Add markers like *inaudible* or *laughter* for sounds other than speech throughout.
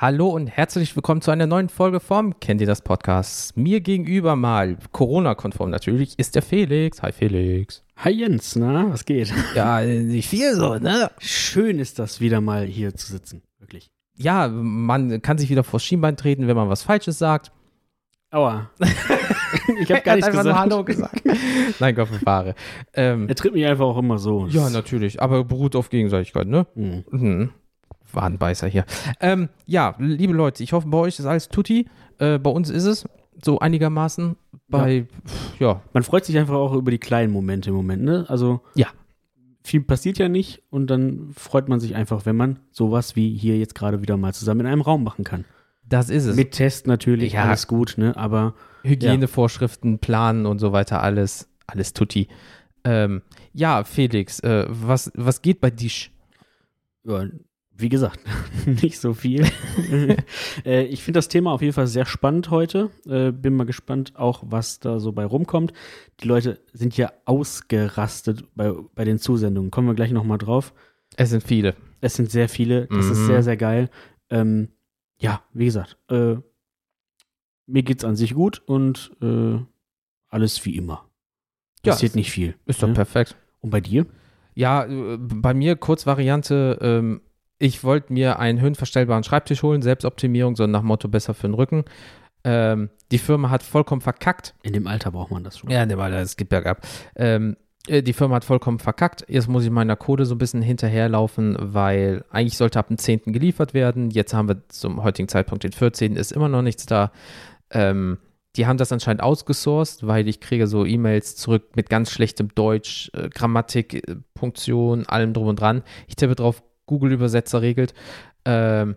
Hallo und herzlich willkommen zu einer neuen Folge vom Kennt ihr das Podcast? Mir gegenüber mal, Corona-konform natürlich, ist der Felix. Hi Felix. Hi Jens, na, was geht? Ja, nicht viel so, ne? Schön ist das wieder mal hier zu sitzen, wirklich. Ja, man kann sich wieder vors Schienbein treten, wenn man was Falsches sagt. Aua. *laughs* ich habe gar einfach gesagt. nur Hallo gesagt. Nein, Gott bewahre. Ähm, Er tritt mich einfach auch immer so. ja, natürlich, aber beruht auf Gegenseitigkeit, ne? Hm. Mhm. Wadenbeißer hier. Ähm, ja, liebe Leute, ich hoffe, bei euch ist alles tutti. Äh, bei uns ist es so einigermaßen. Bei, ja, Man freut sich einfach auch über die kleinen Momente im Moment, ne? Also Ja. viel passiert ja nicht und dann freut man sich einfach, wenn man sowas wie hier jetzt gerade wieder mal zusammen in einem Raum machen kann. das ist es. Mit Test natürlich, Ja. alles gut, ne? Aber Hygienevorschriften, Planen und so weiter, alles, alles tutti. Ähm, ja, Felix, äh, was, was geht bei dich? ja, wie gesagt, *laughs* nicht so viel. *laughs* äh, ich finde das Thema auf jeden Fall sehr spannend heute. Äh, bin mal gespannt auch, was da so bei rumkommt. Die Leute sind ja ausgerastet bei, bei den Zusendungen. Kommen wir gleich nochmal drauf. Es sind viele. Es sind sehr viele. Das ist Mhm. sehr, sehr geil. Ähm, ja, wie gesagt, äh, mir geht's an sich gut und äh, alles wie immer. Ja, Passiert nicht viel. Ist doch ne? perfekt. Und bei dir? Ja, äh, bei mir Kurzvariante, ähm, ich wollte mir einen höhenverstellbaren Schreibtisch holen, Selbstoptimierung, so nach Motto besser für den Rücken. Ähm, die Firma hat vollkommen verkackt. In dem Alter braucht man das schon. Ja, ne, weil es geht bergab. Ähm, äh, die Firma hat vollkommen verkackt. Jetzt muss ich meiner Code so ein bisschen hinterherlaufen, weil eigentlich sollte ab dem 10. geliefert werden. Jetzt haben wir zum heutigen Zeitpunkt den 14. ist immer noch nichts da. Ähm, die haben das anscheinend ausgesourced, weil ich kriege so E-Mails zurück mit ganz schlechtem Deutsch, äh, Grammatik, äh, Punktion, allem drum und dran. Ich tippe drauf, Google-Übersetzer regelt. Ähm,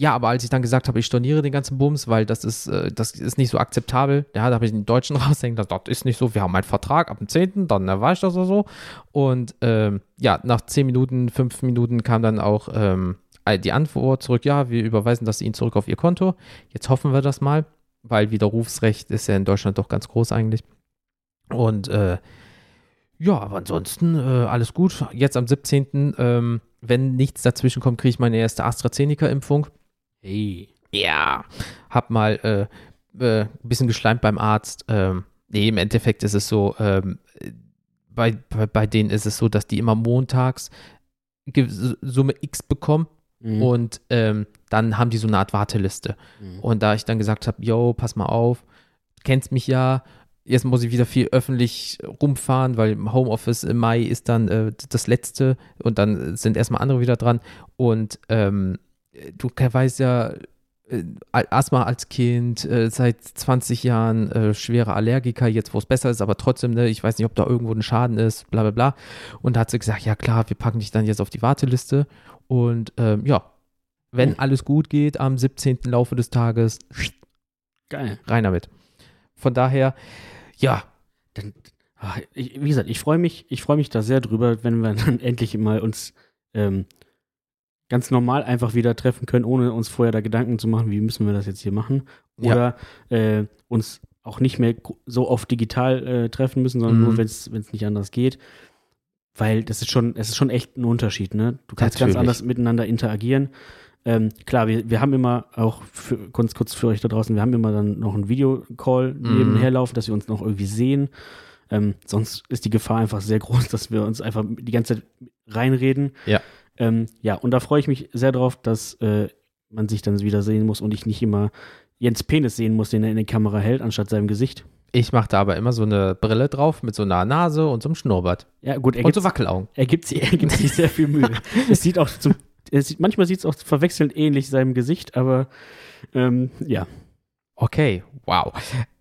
ja, aber als ich dann gesagt habe, ich storniere den ganzen Bums, weil das ist, äh, das ist nicht so akzeptabel, ja, da habe ich den Deutschen *laughs* raushängen, das, das ist nicht so, wir haben einen Vertrag ab dem 10., dann äh, war ich das oder so. Und ähm, ja, nach 10 Minuten, 5 Minuten kam dann auch ähm, die Antwort zurück, ja, wir überweisen das Ihnen zurück auf Ihr Konto. Jetzt hoffen wir das mal, weil Widerrufsrecht ist ja in Deutschland doch ganz groß eigentlich. Und äh, ja, aber ansonsten äh, alles gut. Jetzt am 17., ähm, wenn nichts dazwischen kommt, kriege ich meine erste AstraZeneca-Impfung. Hey. Ja, hab mal äh, äh, ein bisschen geschleimt beim Arzt. Ähm, nee, im Endeffekt ist es so, ähm, bei, bei, bei denen ist es so, dass die immer montags Summe X bekommen Mhm. und ähm, dann haben die so eine Art Warteliste. Mhm. Und da ich dann gesagt habe, yo, pass mal auf, kennst mich ja, jetzt muss ich wieder viel öffentlich rumfahren, weil im Homeoffice im Mai ist dann äh, das letzte und dann sind erstmal andere wieder dran. Und ähm, du weißt ja, äh, Asthma als Kind, äh, seit 20 Jahren äh, schwere Allergiker, jetzt wo es besser ist, aber trotzdem, ne, ich weiß nicht, ob da irgendwo ein Schaden ist, bla bla bla. Und da hat sie gesagt, ja klar, wir packen dich dann jetzt auf die Warteliste. Und ähm, ja, wenn Hm. alles gut geht, am 17. Laufe des Tages, Geil. rein damit. Von daher, ja, Dann, ach, ich, wie gesagt, ich freue mich, ich freue mich da sehr drüber, wenn wir *laughs* dann endlich mal uns ähm, ganz normal einfach wieder treffen können, ohne uns vorher da Gedanken zu machen, wie müssen wir das jetzt hier machen. Ja. Oder äh, uns auch nicht mehr so oft digital äh, treffen müssen, sondern Mhm. nur, wenn es nicht anders geht. Weil das ist schon, es ist schon echt ein Unterschied, ne? Du kannst Natürlich. ganz anders miteinander interagieren. Ähm, klar, wir, wir haben immer auch für, kurz, kurz für euch da draußen, wir haben immer dann noch einen Videocall Mhm. nebenher laufen, dass wir uns noch irgendwie sehen. Ähm, sonst ist die Gefahr einfach sehr groß, dass wir uns einfach die ganze Zeit reinreden. Ja. Ähm, ja, und da freue ich mich sehr drauf, dass äh, man sich dann wieder sehen muss und ich nicht immer Jens Penis sehen muss, den er in die Kamera hält, anstatt seinem Gesicht. ich mache da aber immer so eine Brille drauf mit so einer Nase und so einem Schnurrbart. Ja, gut, er Und gibt, so Wackelaugen. er gibt, sie- *laughs* er gibt sich sehr viel Mühe. *laughs* es sieht auch zum, sieht, manchmal sieht es auch verwechselnd ähnlich seinem Gesicht, aber ähm, ja. Okay, wow.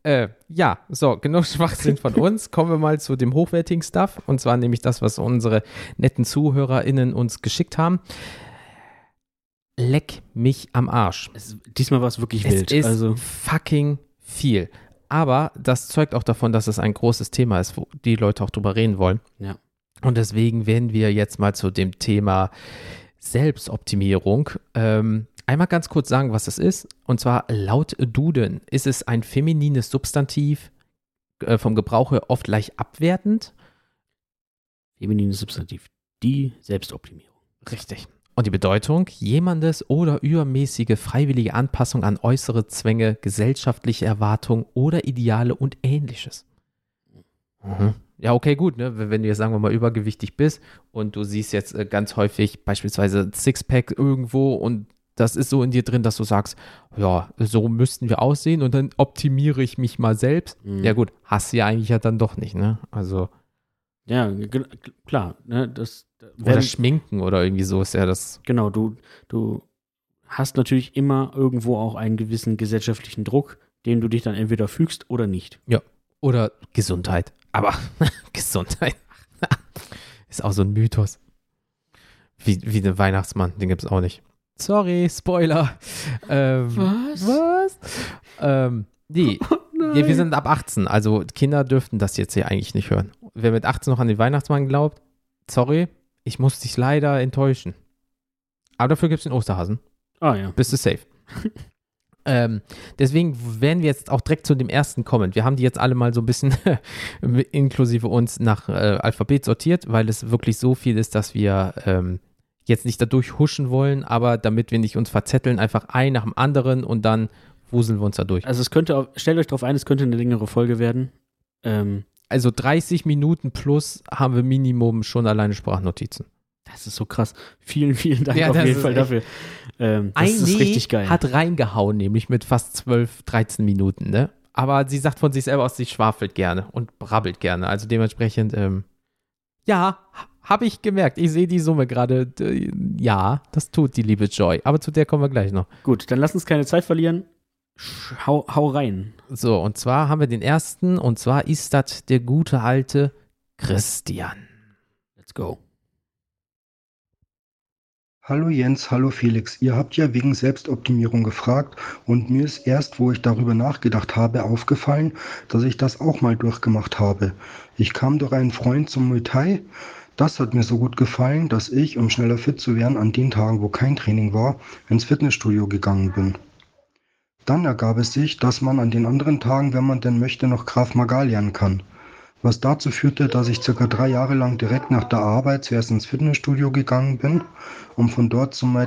Äh, ja, so, genug Schwachsinn von *laughs* uns. Kommen wir mal zu dem hochwertigen Stuff. Und zwar nämlich das, was unsere netten ZuhörerInnen uns geschickt haben. Leck mich am Arsch. Es, diesmal war es wirklich Es wild. ist also, fucking viel. Aber das zeugt auch davon, dass es ein großes Thema ist, wo die Leute auch drüber reden wollen. Ja. Und deswegen werden wir jetzt mal zu dem Thema Selbstoptimierung ähm, einmal ganz kurz sagen, was es ist. Und zwar laut Duden ist es ein feminines Substantiv, äh, vom Gebrauch her oft leicht abwertend. feminines Substantiv. Die Selbstoptimierung. Richtig. Und die Bedeutung, jemandes oder übermäßige freiwillige Anpassung an äußere Zwänge, gesellschaftliche Erwartungen oder Ideale und ähnliches. Mhm. Ja, okay, gut, ne? Wenn du jetzt, sagen wir mal, übergewichtig bist und du siehst jetzt äh, ganz häufig beispielsweise Sixpack irgendwo und das ist so in dir drin, dass du sagst, ja, so müssten wir aussehen und dann optimiere ich mich mal selbst. Mhm. Ja, gut, hast du ja eigentlich ja dann doch nicht, ne? Also. Ja, klar, ne? Das, oder Schminken oder irgendwie so ist ja das. Genau, du, du hast natürlich immer irgendwo auch einen gewissen gesellschaftlichen Druck, dem du dich dann entweder fügst oder nicht. Ja. Oder Gesundheit. Aber *laughs* Gesundheit ist auch so ein Mythos. Wie, wie der Weihnachtsmann, den gibt es auch nicht. Sorry, Spoiler. Ähm, was? Was? Ähm, nee. *laughs* Oh, nee, wir sind ab 18, also Kinder dürften das jetzt hier eigentlich nicht hören. Wer mit 18 noch an den Weihnachtsmann glaubt, sorry, ich muss dich leider enttäuschen. Aber dafür gibt es den Osterhasen. Ah ja. Bist du safe. *laughs* ähm, deswegen werden wir jetzt auch direkt zu dem ersten kommen. Wir haben die jetzt alle mal so ein bisschen *laughs* inklusive uns nach äh, Alphabet sortiert, weil es wirklich so viel ist, dass wir ähm, jetzt nicht dadurch huschen wollen, aber damit wir nicht uns verzetteln, einfach ein nach dem anderen und dann wuseln wir uns da durch. Also es könnte, stellt euch darauf ein, es könnte eine längere Folge werden. Ähm, also 30 Minuten plus haben wir Minimum schon alleine Sprachnotizen. Das ist so krass. Vielen, vielen Dank ja, auf jeden Fall dafür. Ähm, das Ein ist richtig geil. hat reingehauen, nämlich mit fast 12, 13 Minuten, ne? Aber sie sagt von sich selber aus, sie schwafelt gerne und brabbelt gerne. Also dementsprechend, ähm, ja, habe ich gemerkt. Ich sehe die Summe gerade. Ja, das tut die liebe Joy. Aber zu der kommen wir gleich noch. Gut, dann lass uns keine Zeit verlieren. Hau, hau rein. So, und zwar haben wir den ersten, und zwar ist das der gute alte Christian. Let's go. Hallo Jens, hallo Felix. Ihr habt ja wegen Selbstoptimierung gefragt und mir ist erst, wo ich darüber nachgedacht habe, aufgefallen, dass ich das auch mal durchgemacht habe. Ich kam durch einen Freund zum Muay Thai. Das hat mir so gut gefallen, dass ich, um schneller fit zu werden, an den Tagen, wo kein Training war, ins Fitnessstudio gegangen bin. Dann ergab es sich, dass man an den anderen Tagen, wenn man denn möchte, noch Graf Magal lernen kann. Was dazu führte, dass ich circa drei Jahre lang direkt nach der Arbeit zuerst ins Fitnessstudio gegangen bin, um von dort zum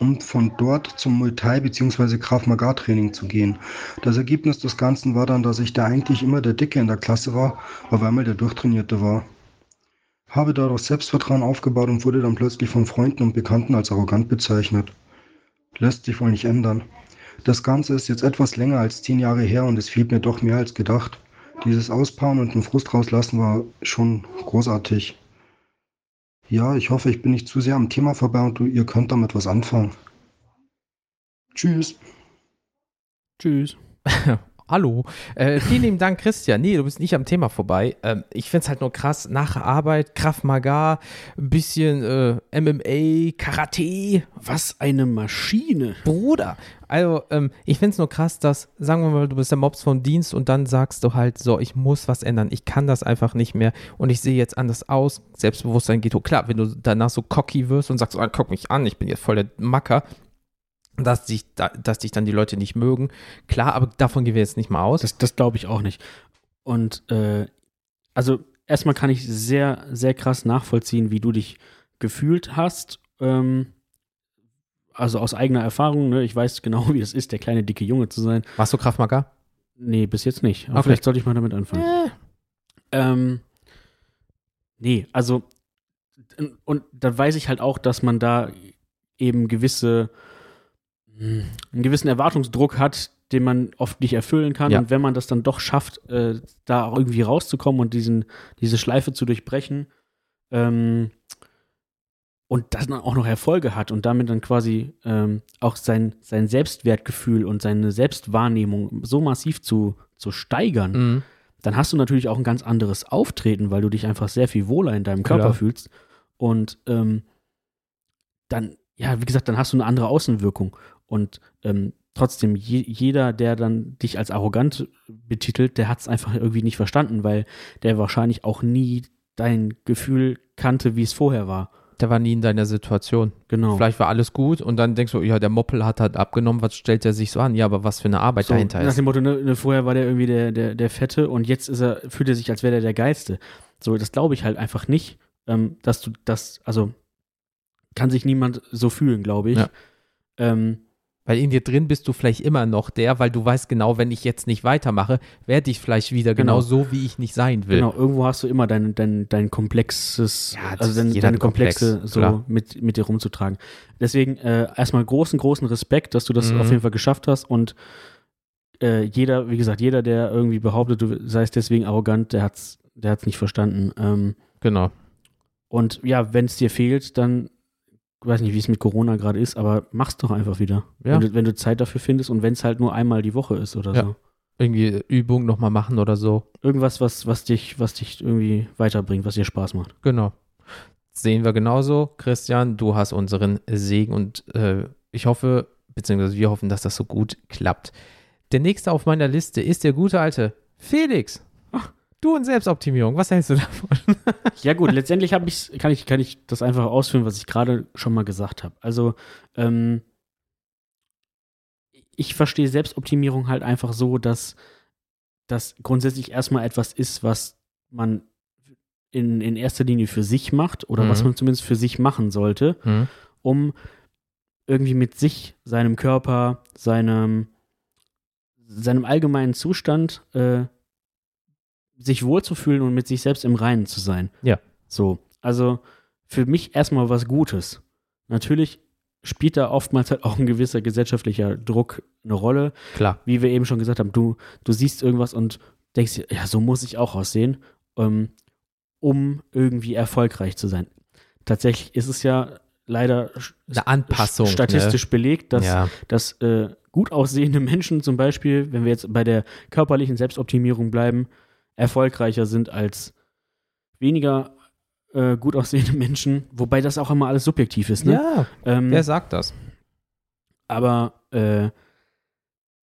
um von dort zum Muay Thai bzw. Krav Maga Training zu gehen. Das Ergebnis des Ganzen war dann, dass ich da eigentlich immer der Dicke in der Klasse war, auf einmal der Durchtrainierte war. Habe dadurch Selbstvertrauen aufgebaut und wurde dann plötzlich von Freunden und Bekannten als arrogant bezeichnet. Lässt sich wohl nicht ändern. Das Ganze ist jetzt etwas länger als zehn Jahre her und es fehlt mir doch mehr als gedacht. Dieses Auspauen und den Frust rauslassen war schon großartig. Ja, ich hoffe, ich bin nicht zu sehr am Thema vorbei und du, ihr könnt damit was anfangen. Tschüss. Tschüss. *laughs* Hallo. Äh, vielen lieben Dank, Christian. Nee, du bist nicht am Thema vorbei. Ähm, ich finde es halt nur krass, nach Arbeit, Kraft Maga, ein bisschen äh, MMA, Karate. Was eine Maschine. Bruder. Also, ähm, ich finde es nur krass, dass, sagen wir mal, du bist der Mobs vom Dienst und dann sagst du halt so, ich muss was ändern. Ich kann das einfach nicht mehr und ich sehe jetzt anders aus. Selbstbewusstsein geht hoch. Klar, wenn du danach so cocky wirst und sagst, oh, guck mich an, ich bin jetzt voll der Macker, dass dich, dass dich dann die Leute nicht mögen. Klar, aber davon gehen wir jetzt nicht mal aus. Das, das glaube ich auch nicht. Und äh, also erstmal kann ich sehr, sehr krass nachvollziehen, wie du dich gefühlt hast. Ähm, also aus eigener Erfahrung, ne? ich weiß genau, *laughs* wie es ist, der kleine dicke Junge zu sein. Warst du Kraftmacker? Nee, bis jetzt nicht. Aber okay. vielleicht sollte ich mal damit anfangen. Äh. Ähm, nee, also und da weiß ich halt auch, dass man da eben gewisse einen gewissen Erwartungsdruck hat, den man oft nicht erfüllen kann. Ja. Und wenn man das dann doch schafft, äh, da auch irgendwie rauszukommen und diesen, diese Schleife zu durchbrechen ähm, und das dann auch noch Erfolge hat und damit dann quasi ähm, auch sein, sein Selbstwertgefühl und seine Selbstwahrnehmung so massiv zu, zu steigern, mhm. dann hast du natürlich auch ein ganz anderes Auftreten, weil du dich einfach sehr viel wohler in deinem Körper Klar. fühlst. Und ähm, dann, ja, wie gesagt, dann hast du eine andere Außenwirkung. Und ähm, trotzdem, je, jeder, der dann dich als arrogant betitelt, der hat es einfach irgendwie nicht verstanden, weil der wahrscheinlich auch nie dein Gefühl kannte, wie es vorher war. Der war nie in deiner Situation. Genau. Vielleicht war alles gut und dann denkst du, ja, der Moppel hat halt abgenommen, was stellt er sich so an? Ja, aber was für eine Arbeit so, dahinter ist. Nach dem Motto, ne, ne, vorher war der irgendwie der, der, der Fette und jetzt ist er, fühlt er sich, als wäre der der Geilste. So, das glaube ich halt einfach nicht, ähm, dass du das, also kann sich niemand so fühlen, glaube ich. Ja. Ähm, Weil in dir drin bist du vielleicht immer noch der, weil du weißt genau, wenn ich jetzt nicht weitermache, werde ich vielleicht wieder genau, Genau. so, wie ich nicht sein will. Genau, irgendwo hast du immer dein, dein, dein komplexes, Ja, also dein, deine Komplexe komplex, so klar. mit, mit dir rumzutragen. Deswegen äh, erstmal großen, großen Respekt, dass du das Mhm. auf jeden Fall geschafft hast und äh, jeder, wie gesagt, jeder, der irgendwie behauptet, du seist deswegen arrogant, der hat's, der hat's nicht verstanden. Ähm, Genau. und ja, wenn es dir fehlt, dann weiß nicht, wie es mit Corona gerade ist, aber mach's doch einfach wieder. Ja. Wenn, du, wenn du Zeit dafür findest und wenn es halt nur einmal die Woche ist oder Ja. so. Irgendwie Übung nochmal machen oder so. Irgendwas, was, was dich, was dich irgendwie weiterbringt, was dir Spaß macht. Genau. Sehen wir genauso. Christian, du hast unseren Segen und äh, ich hoffe, beziehungsweise wir hoffen, dass das so gut klappt. Der nächste auf meiner Liste ist der gute alte Felix. Du und Selbstoptimierung. Was hältst du davon? *laughs* Ja gut, letztendlich kann ich kann ich das einfach ausführen, was ich gerade schon mal gesagt habe. Also ähm, ich verstehe Selbstoptimierung halt einfach so, dass das grundsätzlich erstmal etwas ist, was man in, in erster Linie für sich macht oder Mhm. was man zumindest für sich machen sollte, Hm? um irgendwie mit sich, seinem Körper, seinem, seinem allgemeinen Zustand äh, sich wohlzufühlen und mit sich selbst im Reinen zu sein. Ja. So, also für mich erstmal was Gutes. Natürlich spielt da oftmals halt auch ein gewisser gesellschaftlicher Druck eine Rolle. Klar. Wie wir eben schon gesagt haben, du, du siehst irgendwas und denkst dir, ja, so muss ich auch aussehen, ähm, um irgendwie erfolgreich zu sein. Tatsächlich ist es ja leider Eine Anpassung. statistisch belegt, ne? dass, ja. dass äh, gut aussehende Menschen zum Beispiel, wenn wir jetzt bei der körperlichen Selbstoptimierung bleiben, erfolgreicher sind als weniger äh, gut aussehende *laughs* Menschen, wobei das auch immer alles subjektiv ist. Ne? ja, ähm, wer sagt das? aber äh,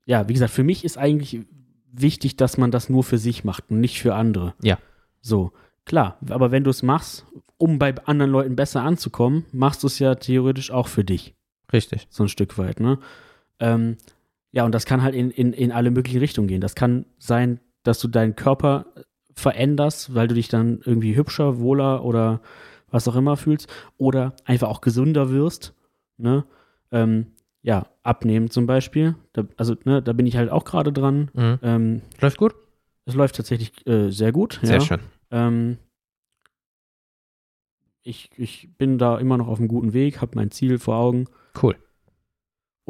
ja, wie gesagt, für mich ist eigentlich wichtig, dass man das nur für sich macht und nicht für andere. Ja. So, klar, aber wenn du es machst, um bei anderen Leuten besser anzukommen, machst du es ja theoretisch auch für dich. Richtig. so ein Stück weit, ne? Ähm, ja, und das kann halt in, in, in alle möglichen Richtungen gehen. Das kann sein, dass du deinen Körper veränderst, weil du dich dann irgendwie hübscher, wohler oder was auch immer fühlst. Oder einfach auch gesünder wirst, ne? Ähm, ja, abnehmen zum Beispiel. Da, also, ne, da bin ich halt auch gerade dran. Mhm. Ähm, Läuft gut? es läuft tatsächlich äh, sehr gut. Sehr ja. schön. Ähm, ich, ich bin da immer noch auf einem guten Weg, habe mein Ziel vor Augen. Cool.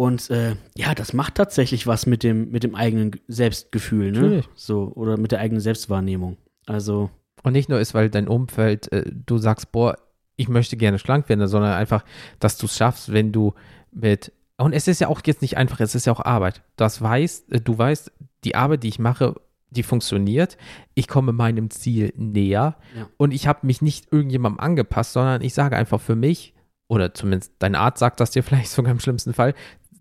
Und äh, ja, das macht tatsächlich was mit dem, mit dem eigenen Selbstgefühl, ne? Natürlich. So, oder mit der eigenen Selbstwahrnehmung. Also, Und nicht nur ist, weil dein Umfeld, äh, du sagst, boah, ich möchte gerne schlank werden, sondern einfach, dass du es schaffst, wenn du mit. Und es ist ja auch jetzt nicht einfach, es ist ja auch Arbeit. Das weißt, äh, du weißt, die Arbeit, die ich mache, die funktioniert. Ich komme meinem Ziel näher Ja. und ich habe mich nicht irgendjemandem angepasst, sondern ich sage einfach für mich, oder zumindest dein Arzt sagt das dir *laughs* vielleicht sogar im schlimmsten Fall,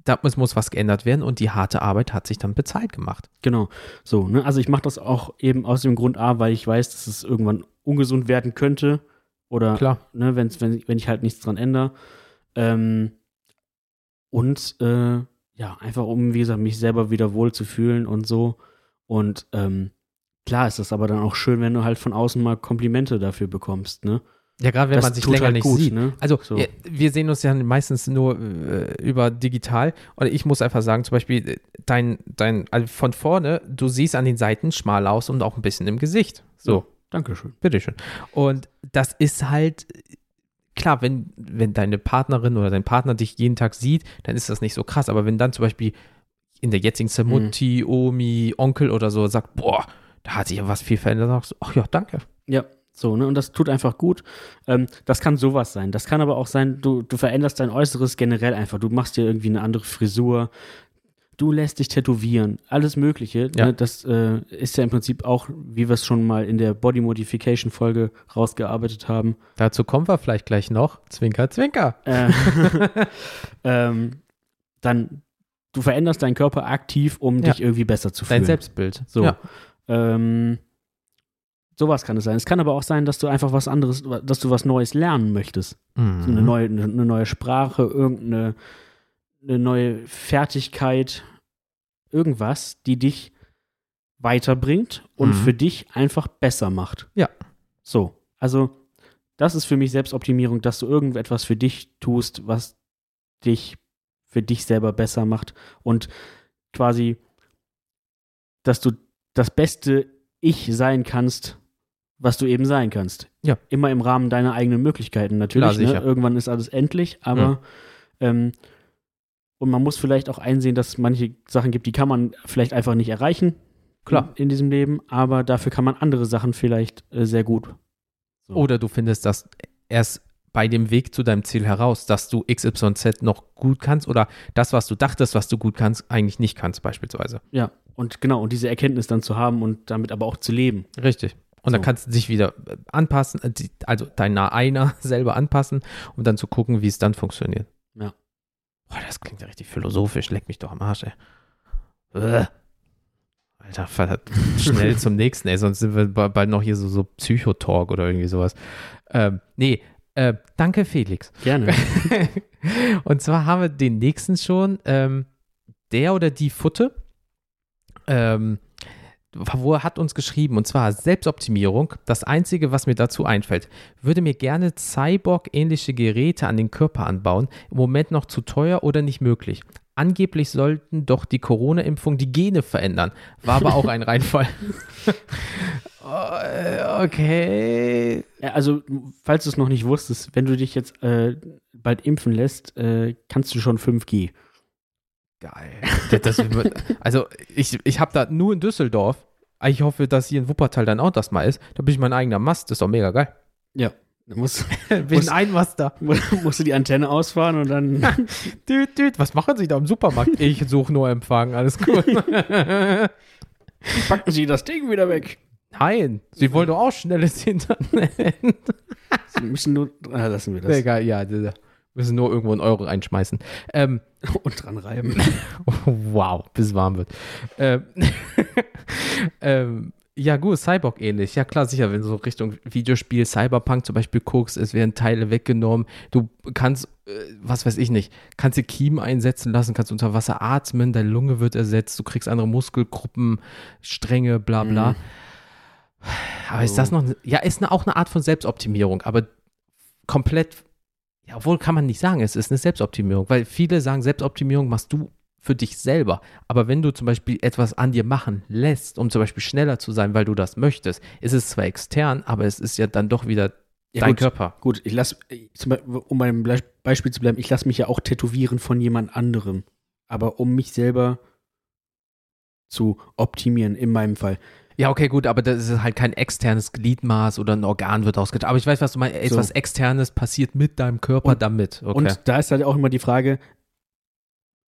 da muss, muss was geändert werden und die harte Arbeit hat sich dann bezahlt gemacht. genau. So, ne? Also ich mache das auch eben aus dem Grund A, weil ich weiß, dass es irgendwann ungesund werden könnte. Oder Klar. ne, wenn's, wenn, wenn ich halt nichts dran ändere. Ähm, und äh, ja, einfach um, wie gesagt, mich selber wieder wohl zu fühlen und so. Und ähm, klar ist das aber dann auch schön, wenn du halt von außen mal Komplimente dafür bekommst, ne? Ja, gerade wenn Das man sich länger halt nicht gut, sieht. ne? Also So. ja, wir sehen uns ja meistens nur äh, über digital. Und ich muss einfach sagen, zum Beispiel, äh, dein, dein, also von vorne, du siehst an den Seiten schmal aus und auch ein bisschen im Gesicht. So, Dankeschön. bitteschön. Und das ist halt, klar, wenn, wenn deine Partnerin oder dein Partner dich jeden Tag sieht, dann ist das nicht so krass. Aber wenn dann zum Beispiel in der jetzigen Zeit. Mutti, Omi, Onkel oder so sagt, boah, da hat sich ja was viel verändert, dann sagst du, ach ja, danke. Ja, so, ne? Und das tut einfach gut. Ähm, das kann sowas sein. Das kann aber auch sein, du, du veränderst dein Äußeres generell einfach. Du machst dir irgendwie eine andere Frisur. Du lässt dich tätowieren. Alles Mögliche. Ja. Ne? Das äh, ist ja im Prinzip auch, wie wir es schon mal in der Body Modification Folge rausgearbeitet haben. Dazu kommen wir vielleicht gleich noch. Zwinker, zwinker. Äh, *laughs* ähm, dann, du veränderst deinen Körper aktiv, um Ja. dich irgendwie besser zu fühlen. Dein Selbstbild. So. Ja. Ähm, sowas kann es sein. Es kann aber auch sein, dass du einfach was anderes, dass du was Neues lernen möchtest. Mhm. So eine, neue, eine, neue Sprache, irgendeine eine neue Fertigkeit, irgendwas, die dich weiterbringt und Mhm. für dich einfach besser macht. Ja. So, also Das ist für mich Selbstoptimierung, dass du irgendetwas für dich tust, was dich für dich selber besser macht und quasi, dass du das beste Ich sein kannst, was du eben sein kannst. Ja. Immer im Rahmen deiner eigenen Möglichkeiten. Natürlich, Klar, ne? irgendwann ist alles endlich, aber ähm, und man muss vielleicht auch einsehen, dass es manche Sachen gibt, die kann man vielleicht einfach nicht erreichen. Klar. In, in diesem Leben, aber dafür kann man andere Sachen vielleicht äh, sehr gut. So. Oder du findest das erst bei dem Weg zu deinem Ziel heraus, dass du XYZ noch gut kannst oder das, was du dachtest, was du gut kannst, eigentlich nicht kannst, beispielsweise. Ja, und genau, und diese Erkenntnis dann zu haben und damit aber auch zu leben. Richtig. Und dann So. kannst du dich wieder äh, anpassen, äh, also dein Einer *laughs* selber anpassen, um dann zu gucken, wie es dann funktioniert. Ja. Boah, das klingt ja richtig philosophisch. Leck mich doch am Arsch, ey. Äh. Alter, verdammt, *laughs* schnell zum nächsten, ey, sonst sind wir ba- bald noch hier so, so Psychotalk oder irgendwie sowas. Ähm, nee, äh, danke Felix. Gerne. *laughs* Und zwar haben wir den nächsten schon, ähm, der oder die Futte, ähm, wo er hat uns geschrieben, und zwar Selbstoptimierung, das Einzige, was mir dazu einfällt. Würde mir gerne Cyborg-ähnliche Geräte an den Körper anbauen, im Moment noch zu teuer oder nicht möglich. Angeblich sollten doch die Corona-Impfung die Gene verändern. War aber auch ein Reinfall. *laughs* *laughs* Okay. Also, falls du es noch nicht wusstest, wenn du dich jetzt äh, bald impfen lässt, äh, kannst du schon 5G. Geil. *laughs* Das, das, also ich, ich habe da nur in Düsseldorf. Ich hoffe, dass hier in Wuppertal dann auch das mal ist. Da bin ich mein eigener Mast. Das ist doch mega geil. Ja. *laughs* Du musst, bin ein Master. *laughs* musst du die Antenne ausfahren und dann. Düt, düt. Was machen Sie da im Supermarkt? Ich suche nur Empfang. Alles gut. packen sie das Ding wieder weg. Nein, Sie wollen doch auch schnelles Internet. Sie müssen nur. Ah, lassen wir das. Egal, ja, wir müssen nur irgendwo einen Euro einschmeißen. Ähm, *laughs* Und dran reiben. *laughs* Wow, bis es warm wird. Ähm, *laughs* ähm, ja, gut, Cyborg ähnlich. Ja, klar, sicher, wenn du so Richtung Videospiel Cyberpunk zum Beispiel guckst, es werden Teile weggenommen. Du kannst, äh, was weiß ich nicht, kannst dir Kiemen einsetzen lassen, kannst unter Wasser atmen, deine Lunge wird ersetzt, du kriegst andere Muskelgruppen, Stränge, bla bla. Mhm. Aber ist das noch, eine- ja, ist eine, auch eine Art von Selbstoptimierung, aber komplett, ja, obwohl kann man nicht sagen, es ist eine Selbstoptimierung, weil viele sagen, Selbstoptimierung machst du für dich selber. Aber wenn du zum Beispiel etwas an dir machen lässt, um zum Beispiel schneller zu sein, weil du das möchtest, ist es zwar extern, aber es ist ja dann doch wieder Ja, dein gut. Körper. Gut, ich lass, zum Beispiel, um beim Beispiel zu bleiben, ich lasse mich ja auch tätowieren von jemand anderem. Aber um mich selber zu optimieren, in meinem Fall. Ja, okay, gut, aber das ist halt kein externes Gliedmaß oder ein Organ wird ausgetauscht. Aber ich weiß, was du meinst. Etwas externes passiert mit deinem Körper Und- damit. Okay. Und da ist halt auch immer die Frage,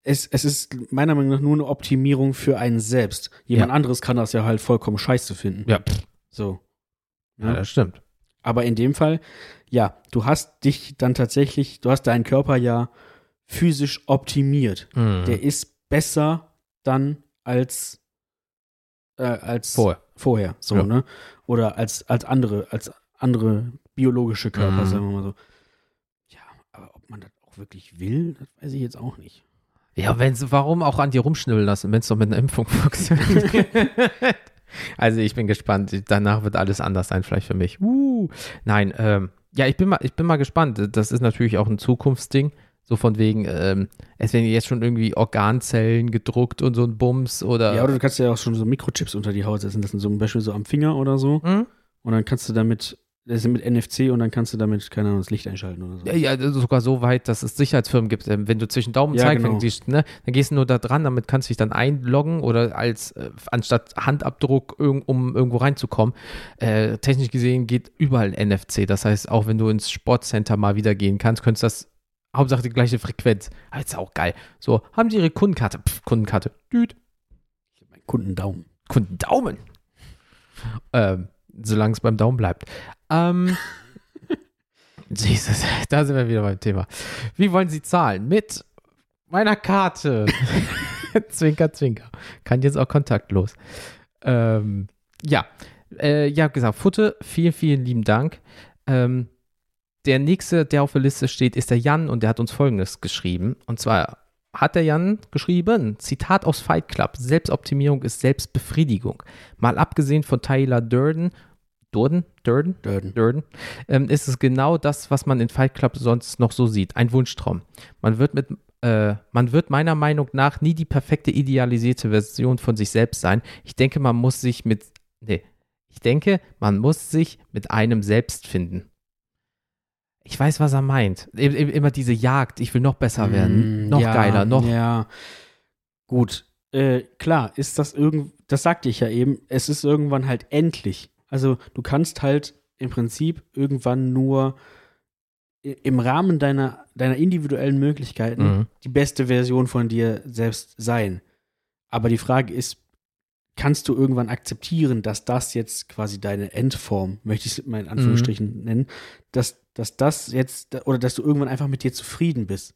es, es ist meiner Meinung nach nur eine Optimierung für einen selbst. Jemand Ja. anderes kann das ja halt vollkommen scheiße finden. ja, So. ja, das stimmt. Aber in dem Fall, ja, du hast dich dann tatsächlich, du hast deinen Körper ja physisch optimiert. Mhm. Der ist besser dann als, äh, als Vorher. vorher, so, Ja. ne? Oder als, als andere, als andere biologische Körper, Mhm. sagen wir mal so. Ja, aber ob man das auch wirklich will, das weiß ich jetzt auch nicht. Ja, wenn's, warum auch an dir rumschnibbeln lassen, wenn es doch mit einer Impfung funktioniert? *laughs* also ich bin gespannt. Danach wird alles anders sein, vielleicht für mich. Uh, nein, ähm, ja, ich bin mal, ich bin mal gespannt. Das ist natürlich auch ein Zukunftsding. So von wegen, ähm, es werden jetzt schon irgendwie Organzellen gedruckt und so ein Bums oder. Ja, oder du kannst ja auch schon so Mikrochips unter die Haut setzen lassen, so zum Beispiel so am Finger oder so. Hm? Und dann kannst du damit, das ist mit NFC und dann kannst du damit, keine Ahnung, das Licht einschalten oder so. Ja, ja, sogar so weit, dass es Sicherheitsfirmen gibt. Ähm, Wenn du zwischen Daumen und Ja, Zeigefinger genau. siehst, ne, dann gehst du nur da dran, damit kannst du dich dann einloggen oder als äh, anstatt Handabdruck, irg um irgendwo reinzukommen. Äh, technisch gesehen geht überall NFC. Das heißt, auch wenn du ins Sportcenter mal wieder gehen kannst, könntest du das Hauptsache die gleiche Frequenz. Ah, ist auch geil. So, haben die ihre Kundenkarte? Pff, Kundenkarte. Düt. Mein Kundendaumen. Kundendaumen. Ähm, solange es beim Daumen bleibt. Ähm, *laughs* Jesus, da sind wir wieder beim Thema. Wie wollen Sie zahlen? Mit meiner Karte. *laughs* zwinker, zwinker. Kann jetzt auch kontaktlos. Ähm, ja, äh, ja, gesagt, Futte, vielen, vielen lieben Dank. Ähm, der nächste, der auf der Liste steht, ist der Jan und der hat uns folgendes geschrieben. Und zwar hat der Jan geschrieben, Zitat aus Fight Club, Selbstoptimierung ist Selbstbefriedigung. Mal abgesehen von Tyler Durden, Durden, Durden, Durden. Durden, ähm, ist es genau das, was man in Fight Club sonst noch so sieht. Ein Wunschtraum. Man wird mit äh, man wird meiner Meinung nach nie die perfekte idealisierte Version von sich selbst sein. Ich denke, man muss sich mit, nee, ich denke, man muss sich mit einem selbst finden. Ich weiß, was er meint. I- i- Immer diese Jagd, ich will noch besser werden, Mm, noch ja, geiler, noch. Ja, gut. Äh, klar, ist das irgend, das sagte ich ja eben, es ist irgendwann halt endlich. Also du kannst halt im Prinzip irgendwann nur im Rahmen deiner, deiner individuellen Möglichkeiten Mhm. die beste Version von dir selbst sein. Aber die Frage ist, kannst du irgendwann akzeptieren, dass das jetzt quasi deine Endform, möchte ich es mal in Anführungsstrichen nennen, dass, dass das jetzt, oder dass du irgendwann einfach mit dir zufrieden bist?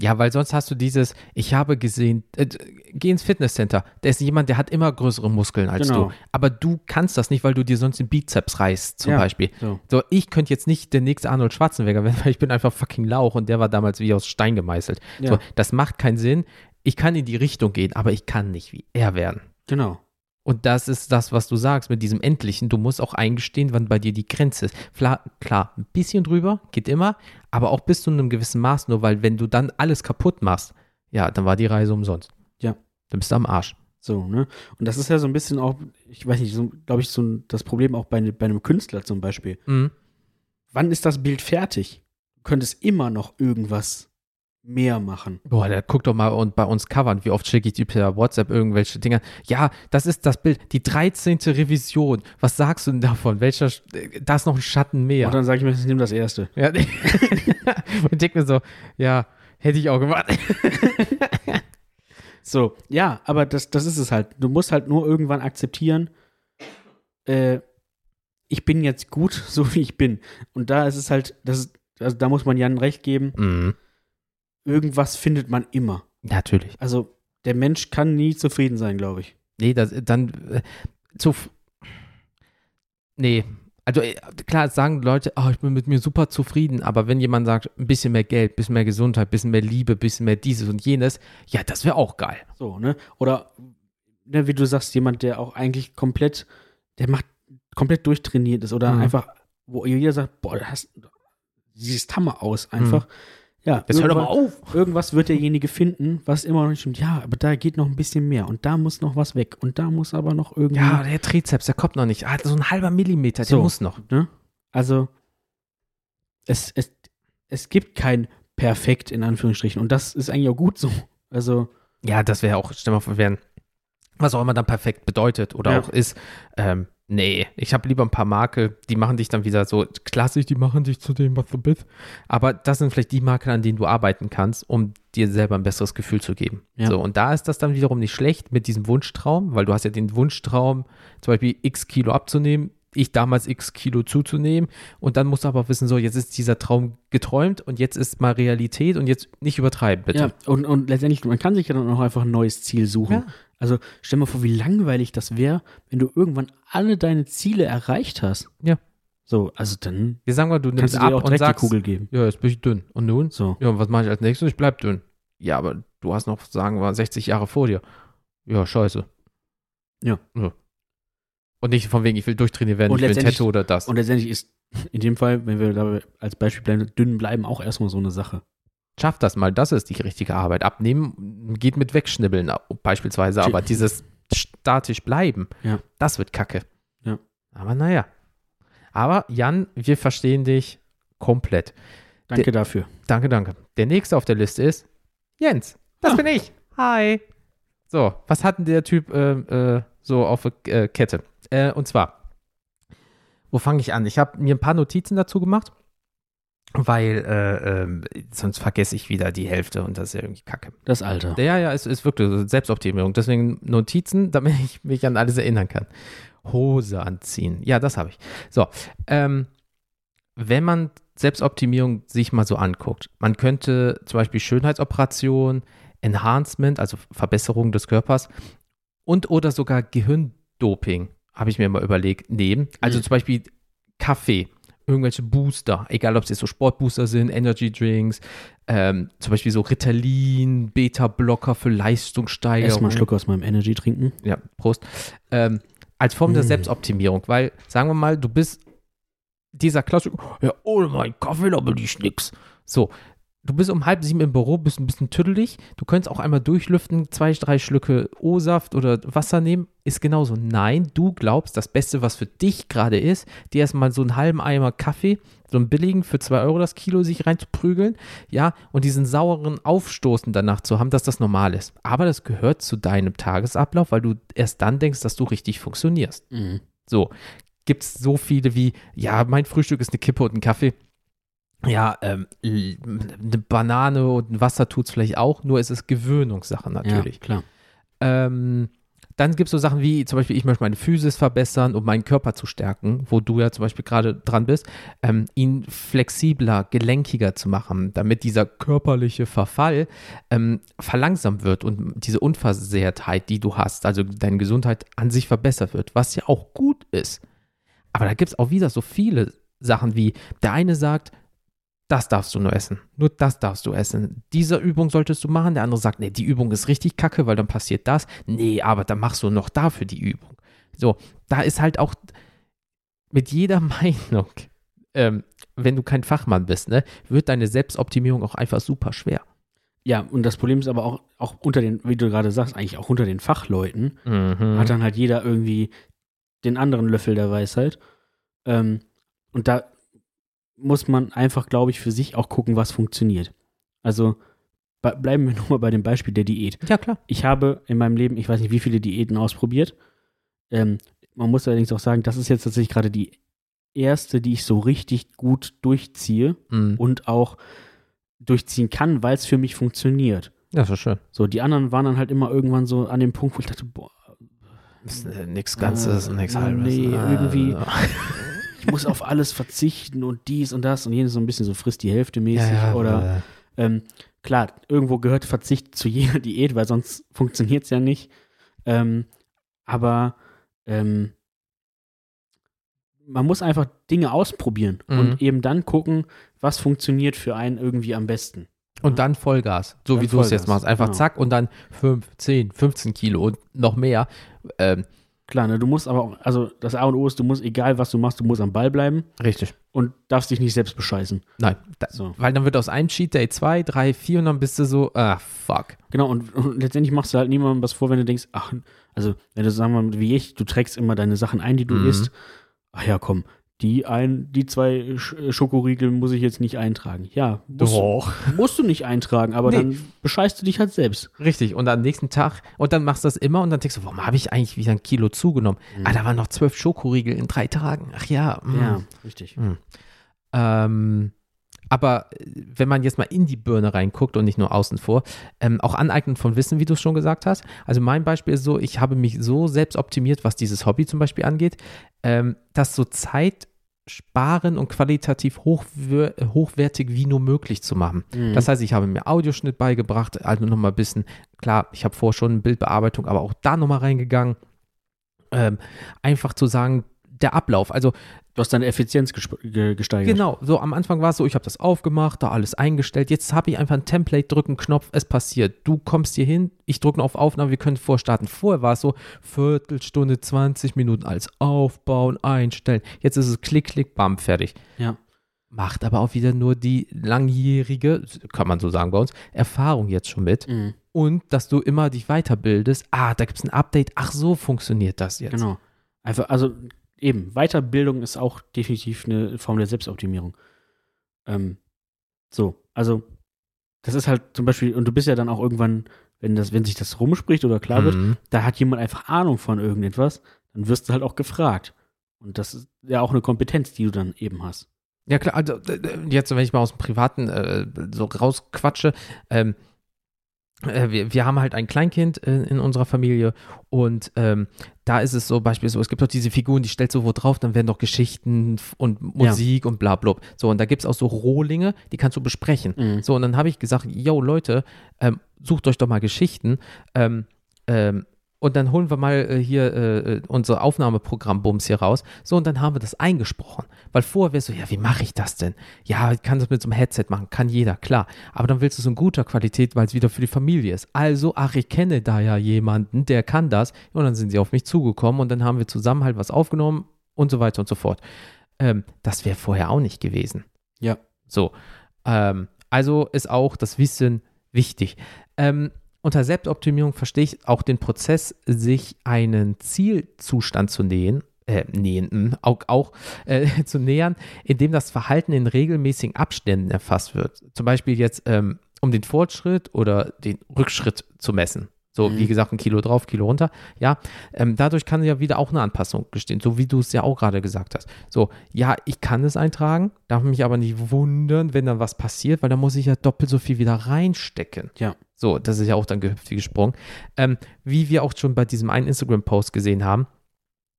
Ja, weil sonst hast du dieses, ich habe gesehen, äh, geh ins Fitnesscenter, da ist jemand, der hat immer größere Muskeln als Genau. du. Aber du kannst das nicht, weil du dir sonst den Bizeps reißt, zum Ja. Beispiel. So. So, ich könnte jetzt nicht der nächste Arnold Schwarzenegger werden, *laughs* weil ich bin einfach fucking Lauch und der war damals wie aus Stein gemeißelt. Ja. So, das macht keinen Sinn. Ich kann in die Richtung gehen, aber ich kann nicht wie er werden. Genau. Und das ist das, was du sagst mit diesem Endlichen. Du musst auch eingestehen, wann bei dir die Grenze ist. Klar, klar, ein bisschen drüber, geht immer, aber auch bis zu einem gewissen Maß nur, weil wenn du dann alles kaputt machst, ja, dann war die Reise umsonst. Ja. Dann bist du am Arsch. So, ne? Und das ist ja so ein bisschen auch, ich weiß nicht, so, glaube ich, so ein, das Problem auch bei, bei einem Künstler zum Beispiel. Mhm. Wann ist das Bild fertig? Du könntest immer noch irgendwas mehr machen. Boah, der guckt doch mal und bei uns covern. Wie oft schicke ich dir per WhatsApp irgendwelche Dinger? Ja, das ist das Bild. Die 13. Revision. Was sagst du denn davon? Welcher, Sch- da ist noch ein Schatten mehr. Und dann sage ich mir, ich nehme das erste. Ja, *laughs* und denk mir so, ja, hätte ich auch gemacht. *laughs* So, ja, aber das, das ist es halt. Du musst halt nur irgendwann akzeptieren, äh, ich bin jetzt gut, *laughs* so wie ich bin. Und da ist es halt, das ist, also da muss man Jan recht geben, Mhm. Irgendwas findet man immer. Natürlich. Also der Mensch kann nie zufrieden sein, glaube ich. Nee, das, dann äh, zu. Nee. Also äh, klar sagen Leute, oh, ich bin mit mir super zufrieden, aber wenn jemand sagt, ein bisschen mehr Geld, ein bisschen mehr Gesundheit, ein bisschen mehr Liebe, ein bisschen mehr dieses und jenes, ja, das wäre auch geil. So, ne? Oder, ne, wie du sagst, jemand, der auch eigentlich komplett, der macht komplett durchtrainiert ist oder Mhm. einfach, wo jeder sagt, boah, du hast, siehst Hammer aus, einfach. Ja, Jetzt hör doch mal irgendwas- auf. irgendwas wird derjenige finden, was immer noch nicht stimmt. Ja, aber da geht noch ein bisschen mehr und da muss noch was weg und da muss aber noch irgendwie. Ja, der Trizeps, der kommt noch nicht. Ah, so ein halber Millimeter, der So. muss noch. Ne? Also, es, es, es gibt kein Perfekt in Anführungsstrichen und das ist eigentlich auch gut so. Also, Ja, das wäre auch, stell mal vor, wären, was auch immer dann perfekt bedeutet oder Ja. auch ist. Ähm, nee, ich habe lieber ein paar Makel, die machen dich dann wieder so klassisch, die machen dich zu dem, was du bist. Aber das sind vielleicht die Makel, an denen du arbeiten kannst, um dir selber ein besseres Gefühl zu geben. Ja. So, und da ist das dann wiederum nicht schlecht mit diesem Wunschtraum, weil du hast ja den Wunschtraum, zum Beispiel x Kilo abzunehmen, ich damals x Kilo zuzunehmen und dann musst du aber auch wissen, so, jetzt ist dieser Traum geträumt und jetzt ist mal Realität und jetzt nicht übertreiben, bitte. ja, und, und letztendlich, man kann sich ja dann auch einfach ein neues Ziel suchen. Ja. Also, stell mal vor, wie langweilig das wäre, wenn du irgendwann alle deine Ziele erreicht hast. Ja. So, also dann Wir sagen mal, du nimmst ab auch und direkt die sagst, Kugel geben. ja, jetzt bin ich dünn. Und nun? So. Ja, und was mache ich als nächstes? Ich bleib dünn. Ja, aber du hast noch, sagen wir, 60 Jahre vor dir. Ja, scheiße. Ja. Und nicht von wegen, ich will durchtrainiert werden, Und ich will ein Tattoo oder das. Und letztendlich ist in dem Fall, wenn wir da als Beispiel bleiben, dünn bleiben, auch erstmal so eine Sache. Schaff das mal, das ist die richtige Arbeit. Abnehmen geht mit Wegschnibbeln beispielsweise, aber dieses statisch bleiben, Ja. das wird kacke. Ja. Aber naja. Aber Jan, wir verstehen dich komplett. Danke dafür. Danke, danke. Der nächste auf der Liste ist Jens. Das Ah. bin ich. Hi. So, was hat denn der Typ äh, äh, so auf der äh, Kette? Äh, und zwar, wo fange ich an? Ich habe mir ein paar Notizen dazu gemacht, weil äh, ähm, sonst vergesse ich wieder die Hälfte und das ist ja irgendwie kacke. Das Alter. Ja, ja, es ist wirklich Selbstoptimierung. Deswegen Notizen, damit ich mich an alles erinnern kann. Hose anziehen. Ja, das habe ich. So, ähm, wenn man Selbstoptimierung sich mal so anguckt, man könnte zum Beispiel Schönheitsoperation, Enhancement, also Verbesserung des Körpers und oder sogar Gehirndoping, habe ich mir mal überlegt, nehmen. Also Mhm. zum Beispiel Kaffee, irgendwelche Booster, egal ob es jetzt so Sportbooster sind, Energy Drinks, ähm, zum Beispiel so Ritalin, Beta-Blocker für Leistungssteigerung. Erstmal einen Schluck aus meinem Energy trinken. Ja, Prost. Ähm, Als Form der Mhm. Selbstoptimierung, weil, sagen wir mal, du bist dieser Klassiker, ja, ohne meinen Kaffee, da will ich nix. So, du bist um halb sieben im Büro, bist ein bisschen tüdelig, du könntest auch einmal durchlüften, zwei, drei Schlücke O-Saft oder Wasser nehmen, ist genauso. Nein, du glaubst, das Beste, was für dich gerade ist, dir erstmal so einen halben Eimer Kaffee, so einen billigen für zwei Euro das Kilo sich reinzuprügeln, ja, und diesen sauren Aufstoßen danach zu haben, dass das normal ist. Aber das gehört zu deinem Tagesablauf, weil du erst dann denkst, dass du richtig funktionierst. Mhm. So, gibt es so viele wie, ja, mein Frühstück ist eine Kippe und ein Kaffee. Ja, ähm, eine Banane und ein Wasser tut es vielleicht auch, nur es ist Gewöhnungssache natürlich. Ja, klar. Ähm, dann gibt es so Sachen wie, zum Beispiel, ich möchte meine Physis verbessern, um meinen Körper zu stärken, wo du ja zum Beispiel gerade dran bist, ähm, ihn flexibler, gelenkiger zu machen, damit dieser körperliche Verfall ähm, verlangsamt wird und diese Unversehrtheit, die du hast, also deine Gesundheit an sich verbessert wird, was ja auch gut ist. Aber da gibt es auch wieder so viele Sachen wie, der eine sagt, das darfst du nur essen. Nur das darfst du essen. Diese Übung solltest du machen. Der andere sagt, nee, die Übung ist richtig kacke, weil dann passiert das. Nee, aber dann machst du noch dafür die Übung. So, da ist halt auch mit jeder *laughs* Meinung, ähm, wenn du kein Fachmann bist, ne, wird deine Selbstoptimierung auch einfach super schwer. Ja, und das Problem ist aber auch, auch unter den, wie du gerade sagst, eigentlich auch unter den Fachleuten, Mhm. hat dann halt jeder irgendwie den anderen Löffel der Weisheit. Ähm, und da muss man einfach, glaube ich, für sich auch gucken, was funktioniert. Also be- bleiben wir *laughs* nochmal bei dem Beispiel der Diät. Ja, klar. Ich habe in meinem Leben, ich weiß nicht, wie viele Diäten ausprobiert. Ähm, man muss allerdings auch sagen, das ist jetzt tatsächlich gerade die erste, die ich so richtig gut durchziehe Mhm. und auch durchziehen kann, weil es für mich funktioniert. Das ist schön. So, die anderen waren dann halt immer irgendwann so an dem Punkt, wo ich dachte, boah, Ist, äh, nix Ganzes Äh, und nix nee, Halbes. irgendwie- *laughs* ich muss auf alles verzichten und dies und das und jenes so ein bisschen so frisst die Hälfte mäßig ja, ja, oder äh, ähm, klar, irgendwo gehört Verzicht zu jeder *laughs* Diät, weil sonst funktioniert es ja nicht. Ähm, aber ähm, man muss einfach Dinge ausprobieren Mhm. und eben dann gucken, was funktioniert für einen irgendwie am besten. Und dann Vollgas, so Dann wie du es jetzt machst. Einfach genau. zack und dann 5, 10, 15 Kilo und noch mehr. Ähm, Klar, ne, du musst aber auch, also das A und O ist, du musst, egal was du machst, du musst am Ball bleiben richtig. und darfst dich nicht selbst bescheißen. Nein, da, So. weil dann wird aus einem Cheat Day 2, 3, 4 und dann bist du so, ah, fuck. Genau, und, und letztendlich machst du halt niemandem was vor, wenn du denkst, ach, also wenn du sagen wir mal, wie ich, du trägst immer deine Sachen ein, die du Mhm. isst. Ach ja, komm, die ein, die zwei Sch Schokoriegel muss ich jetzt nicht eintragen. Ja, musst, Doch. musst du nicht eintragen, aber Nee. dann bescheißt du dich halt selbst. Richtig. Und am nächsten Tag, und dann machst du das immer und dann denkst du, warum habe ich eigentlich wieder ein Kilo zugenommen? Ah, da waren noch zwölf Schokoriegel in drei Tagen. Ach ja. mm. Ja, richtig. Ähm, aber äh, wenn man jetzt mal in die Birne reinguckt und nicht nur außen vor, ähm, auch aneignen von Wissen, wie du es schon gesagt hast. Also mein Beispiel ist so, ich habe mich so selbst optimiert, was dieses Hobby zum Beispiel angeht, ähm, dass so Zeit sparen und qualitativ hochwertig wie nur möglich zu machen. Mhm. Das heißt, ich habe mir Audioschnitt beigebracht, also nochmal ein bisschen, klar, ich habe vorher schon Bildbearbeitung, aber auch da nochmal reingegangen. Ähm, einfach zu sagen, der Ablauf, also Du hast deine Effizienz gesteigert. Genau, so am Anfang war es so, ich habe das aufgemacht, da alles eingestellt. Jetzt habe ich einfach ein Template, drücke einen Knopf, es passiert. Du kommst hier hin, ich drücke auf Aufnahme, wir können vorstarten. Vorher war es so, Viertelstunde, 20 Minuten alles aufbauen, einstellen. Jetzt ist es klick, klick, bam, fertig. Ja. Macht aber auch wieder nur die langjährige, kann man so sagen bei uns, Erfahrung jetzt schon mit. Mhm. Und dass du immer dich weiterbildest. Ah, da gibt es ein Update. Ach, so funktioniert das jetzt. Genau. Einfach, also eben, Weiterbildung ist auch definitiv eine Form der Selbstoptimierung. Ähm, so, also das ist halt zum Beispiel, und du bist ja dann auch irgendwann, wenn das, wenn sich das rumspricht oder klar wird, Mhm. da hat jemand einfach Ahnung von irgendetwas, dann wirst du halt auch gefragt. Und das ist ja auch eine Kompetenz, die du dann eben hast. Ja klar, also äh, äh, jetzt, wenn ich mal aus dem Privaten äh, so rausquatsche, ähm, äh, wir, wir haben halt ein Kleinkind äh, in unserer Familie und ähm, da ist es so beispielsweise, es gibt doch diese Figuren, die stellst du wo drauf, dann werden doch Geschichten und Musik und bla bla. So, und da gibt es auch so Rohlinge, die kannst du besprechen. Mhm. So, und dann habe ich gesagt, yo Leute, ähm, sucht euch doch mal Geschichten. Ähm, ähm, und dann holen wir mal äh, hier äh, unser Aufnahmeprogramm-Bums hier raus. So, und dann haben wir das eingesprochen. Weil vorher wäre so, ja, wie mache ich das denn? Ja, ich kann das mit so einem Headset machen, kann jeder, klar. Aber dann willst du es in guter Qualität, weil es wieder für die Familie ist. Also, ach, ich kenne da ja jemanden, der kann das. Und dann sind sie auf mich zugekommen und dann haben wir zusammen halt was aufgenommen und so weiter und so fort. Ähm, das wäre vorher auch nicht gewesen. Ja. So. Ähm, also ist auch das Wissen wichtig. Ähm, unter Selbstoptimierung verstehe ich auch den Prozess, sich einen Zielzustand zu nähen, äh, nähen, auch, auch äh, *laughs* zu nähern, indem das Verhalten in regelmäßigen Abständen erfasst wird. Zum Beispiel jetzt, ähm, um den Fortschritt oder den Rückschritt zu messen. So, Mhm. wie gesagt, ein Kilo drauf, Kilo runter. Ja, ähm, dadurch kann ja wieder auch eine Anpassung bestehen, so wie du es ja auch gerade gesagt hast. So, ja, ich kann es eintragen, darf mich aber nicht wundern, wenn dann was passiert, weil dann muss ich ja doppelt so viel wieder reinstecken. Ja. So, das ist ja auch dann gehüpft wie gesprungen. Ähm, wie wir auch schon bei diesem einen Instagram-Post gesehen haben,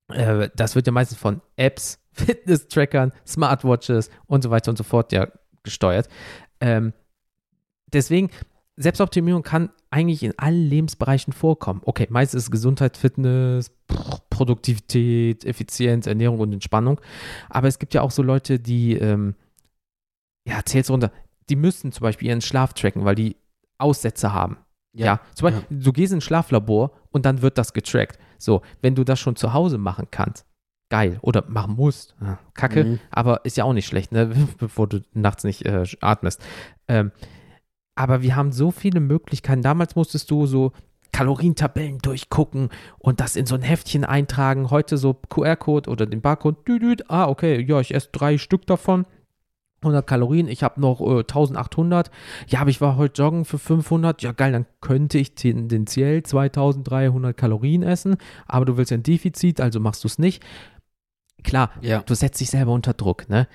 äh, das wird ja meistens von Apps, *laughs* Fitness-Trackern, Smartwatches und so weiter und so fort ja gesteuert. Ähm, deswegen, Selbstoptimierung kann eigentlich in allen Lebensbereichen vorkommen. Okay, meistens ist es Gesundheit, Fitness, Pr- Produktivität, Effizienz, Ernährung und Entspannung. Aber es gibt ja auch so Leute, die, ähm, ja, zähl's runter, die müssen zum Beispiel ihren Schlaf tracken, weil die Aussätze haben. Ja, zum Beispiel, du gehst ins Schlaflabor und dann wird das getrackt. So, wenn du das schon zu Hause machen kannst, geil. Oder machen musst, ja, kacke, Mhm. aber ist ja auch nicht schlecht, ne? *laughs* bevor du nachts nicht äh, atmest. Ähm, aber wir haben so viele Möglichkeiten. Damals musstest du so Kalorientabellen durchgucken und das in so ein Heftchen eintragen. Heute so QR-Code oder den Barcode. Düdüt. Ah, okay, ja, ich esse drei Stück davon. 100 Kalorien, ich habe noch äh, 1800. Ja, aber ich war heute joggen für 500. Ja, geil, dann könnte ich tendenziell 2300 Kalorien essen, aber du willst ja ein Defizit, also machst du es nicht. Klar, Ja. du setzt dich selber unter Druck, ne?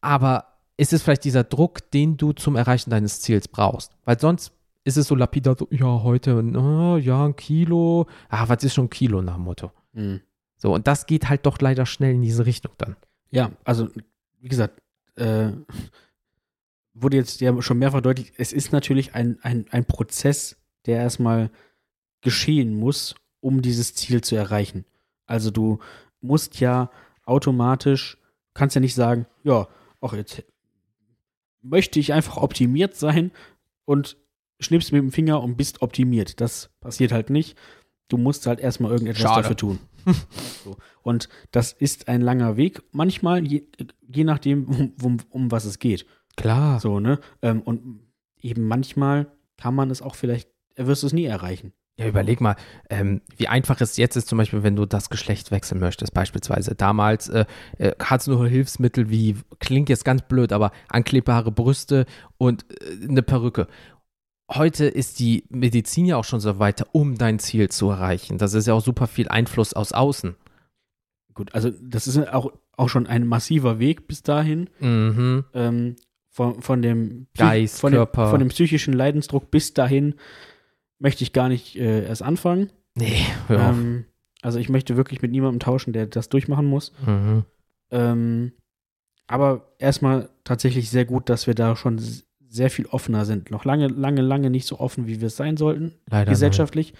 Aber ist es vielleicht dieser Druck, den du zum Erreichen deines Ziels brauchst? Weil sonst ist es so lapidar, so, ja, heute, na, ja, ein Kilo. Ah, was ist schon ein Kilo nach dem Motto? Mhm. So, und das geht halt doch leider schnell in diese Richtung dann. Ja, also wie gesagt, äh, wurde jetzt ja schon mehrfach deutlich, es ist natürlich ein, ein, ein Prozess, der erstmal geschehen muss, um dieses Ziel zu erreichen. Also du musst ja automatisch, kannst ja nicht sagen, ja, auch jetzt möchte ich einfach optimiert sein und schnippst mit dem Finger und bist optimiert. Das passiert halt nicht. Du musst halt erstmal irgendetwas Schade. dafür tun. *laughs* so. Und das ist ein langer Weg, manchmal, je, je nachdem, um, um, um was es geht. Klar. So, ne? Ähm, und eben manchmal kann man es auch vielleicht, wirst du es nie erreichen. Ja, überleg mal, ähm, wie einfach es jetzt ist, zum Beispiel, wenn du das Geschlecht wechseln möchtest, beispielsweise. Damals äh, äh, hattest du nur Hilfsmittel wie, klingt jetzt ganz blöd, aber anklebbare Brüste und äh, eine Perücke. Heute ist die Medizin ja auch schon so weiter, um dein Ziel zu erreichen. Das ist ja auch super viel Einfluss aus außen. Gut, also das ist auch, auch schon ein massiver Weg bis dahin. Mhm. Ähm, von, von dem Psy- Geist, von dem, Körper. von dem psychischen Leidensdruck bis dahin möchte ich gar nicht äh, erst anfangen. Nee, hör auf. Ähm, also ich möchte wirklich mit niemandem tauschen, der das durchmachen muss. Mhm. Ähm, aber erstmal tatsächlich sehr gut, dass wir da schon sehr viel offener sind. Noch lange, lange, lange nicht so offen, wie wir es sein sollten, Leider. gesellschaftlich.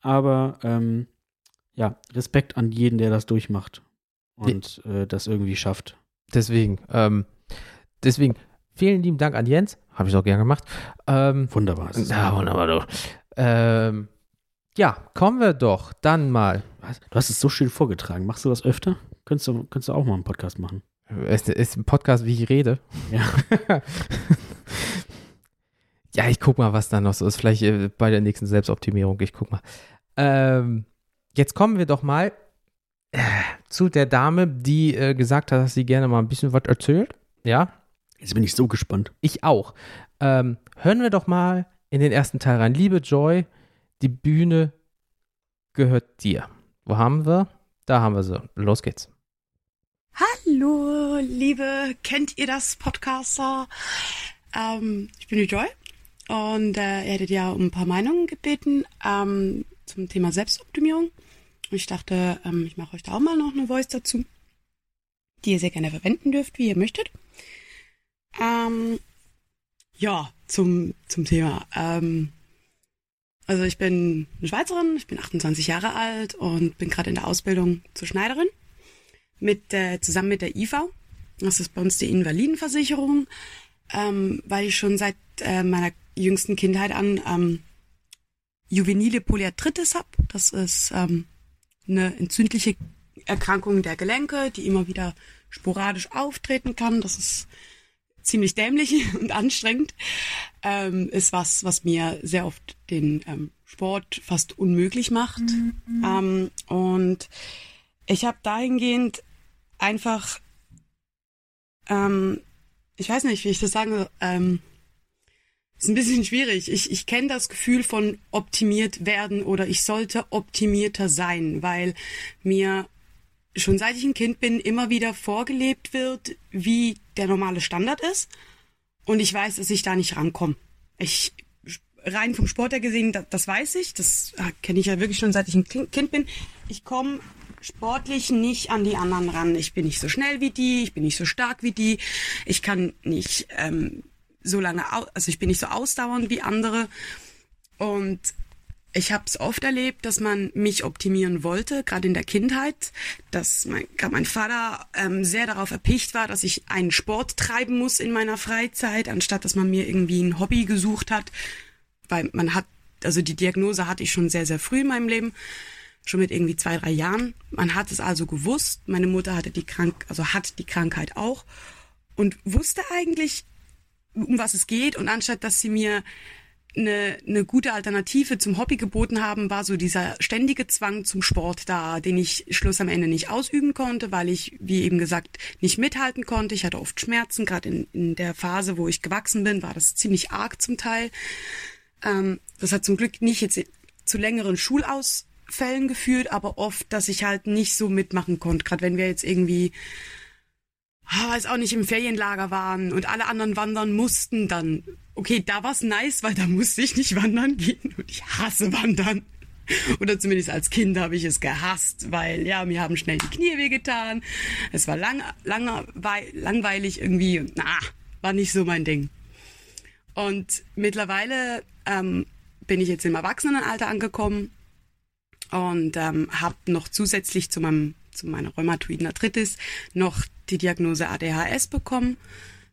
Aber ähm, ja, Respekt an jeden, der das durchmacht und äh, das irgendwie schafft. Nein. Deswegen, ähm, deswegen, vielen lieben Dank an Jens. Habe ich auch gern gemacht. Ähm, Wunderbar. Ja, wunderbar, du. Ähm, ja, kommen wir doch dann mal. Was? Du hast es so schön vorgetragen. Machst du das öfter? Könntest du, könntest du auch mal einen Podcast machen? Es ist ein Podcast, wie ich rede. Ja. *laughs* ja, ich guck mal, was da noch so ist. Vielleicht äh, bei der nächsten Selbstoptimierung. Ich guck mal. Ähm, jetzt kommen wir doch mal äh, zu der Dame, die äh, gesagt hat, dass sie gerne mal ein bisschen was erzählt. Ja, Jetzt bin ich so gespannt. ich auch. Ähm, hören wir doch mal in den ersten Teil rein. Liebe Joy, die Bühne gehört dir. Wo haben wir? Da haben wir sie. Los geht's. Hallo, liebe, kennt ihr das Podcaster? Ähm, ich bin die Joy und äh, ihr hättet ja um ein paar Meinungen gebeten ähm, zum Thema Selbstoptimierung. Und ich dachte, ähm, ich mache euch da auch mal noch eine Voice dazu, die ihr sehr gerne verwenden dürft, wie ihr möchtet. Ähm, ja, zum, zum Thema. Ähm, Also ich bin eine Schweizerin, ich bin 28 Jahre alt und bin gerade in der Ausbildung zur Schneiderin mit äh, zusammen mit der IV. Das ist bei uns die Invalidenversicherung, ähm, weil ich schon seit äh, meiner jüngsten Kindheit an ähm, juvenile Polyarthritis habe. Das ist ähm, eine entzündliche Erkrankung der Gelenke, die immer wieder sporadisch auftreten kann. Das ist ziemlich dämlich *laughs* und anstrengend. Ähm, ist was, was mir sehr oft den ähm, Sport fast unmöglich macht. Mhm. Ähm, und ich habe dahingehend einfach, ähm, ich weiß nicht, wie ich das sagen ähm, ist ein bisschen *laughs* schwierig. Ich, ich kenne das Gefühl von optimiert werden oder ich sollte optimierter sein, weil mir schon seit ich ein Kind bin immer wieder vorgelebt wird, wie der normale Standard ist. Und ich weiß, dass ich da nicht rankomme. Ich rein vom Sport her gesehen, das, das weiß ich. Das ah, kenne ich ja wirklich schon seit ich ein Kind bin. Ich komme sportlich nicht an die anderen ran. Ich bin nicht so schnell wie die, ich bin nicht so stark wie die, ich kann nicht ähm, so lange, also ich bin nicht so ausdauernd wie andere. Und ich habe es oft erlebt, dass man mich optimieren wollte, gerade in der Kindheit, dass mein, gerade mein Vater ähm, sehr darauf erpicht war, dass ich einen Sport treiben muss in meiner Freizeit, anstatt dass man mir irgendwie ein Hobby gesucht hat, weil man hat, also die Diagnose hatte ich schon sehr, sehr früh in meinem Leben, schon mit irgendwie zwei, drei Jahren. Man hat es also gewusst. Meine Mutter hatte die Krank, also hat die Krankheit auch und wusste eigentlich, um was es geht und anstatt, dass sie mir eine, eine gute Alternative zum Hobby geboten haben, war so dieser ständige Zwang zum Sport da, den ich Schluss am Ende nicht ausüben konnte, weil ich, wie eben gesagt, nicht mithalten konnte. Ich hatte oft Schmerzen, gerade in, in der Phase, wo ich gewachsen bin, war das ziemlich arg zum Teil. Ähm, das hat zum Glück nicht jetzt zu längeren Schulausfällen geführt, aber oft, dass ich halt nicht so mitmachen konnte. Gerade wenn wir jetzt irgendwie oh, weiß auch nicht, im Ferienlager waren und alle anderen wandern mussten, dann, okay, da war's nice, weil da musste ich nicht wandern gehen und ich hasse Wandern. Oder zumindest als Kind habe ich es gehasst, weil ja, mir haben schnell die Knie wehgetan. Es war lang, lang, langweilig irgendwie. Na, war nicht so mein Ding. Und mittlerweile ähm, bin ich jetzt im Erwachsenenalter angekommen und ähm, habe noch zusätzlich zu meinem zu meiner rheumatoiden Arthritis noch die Diagnose ADHS bekommen,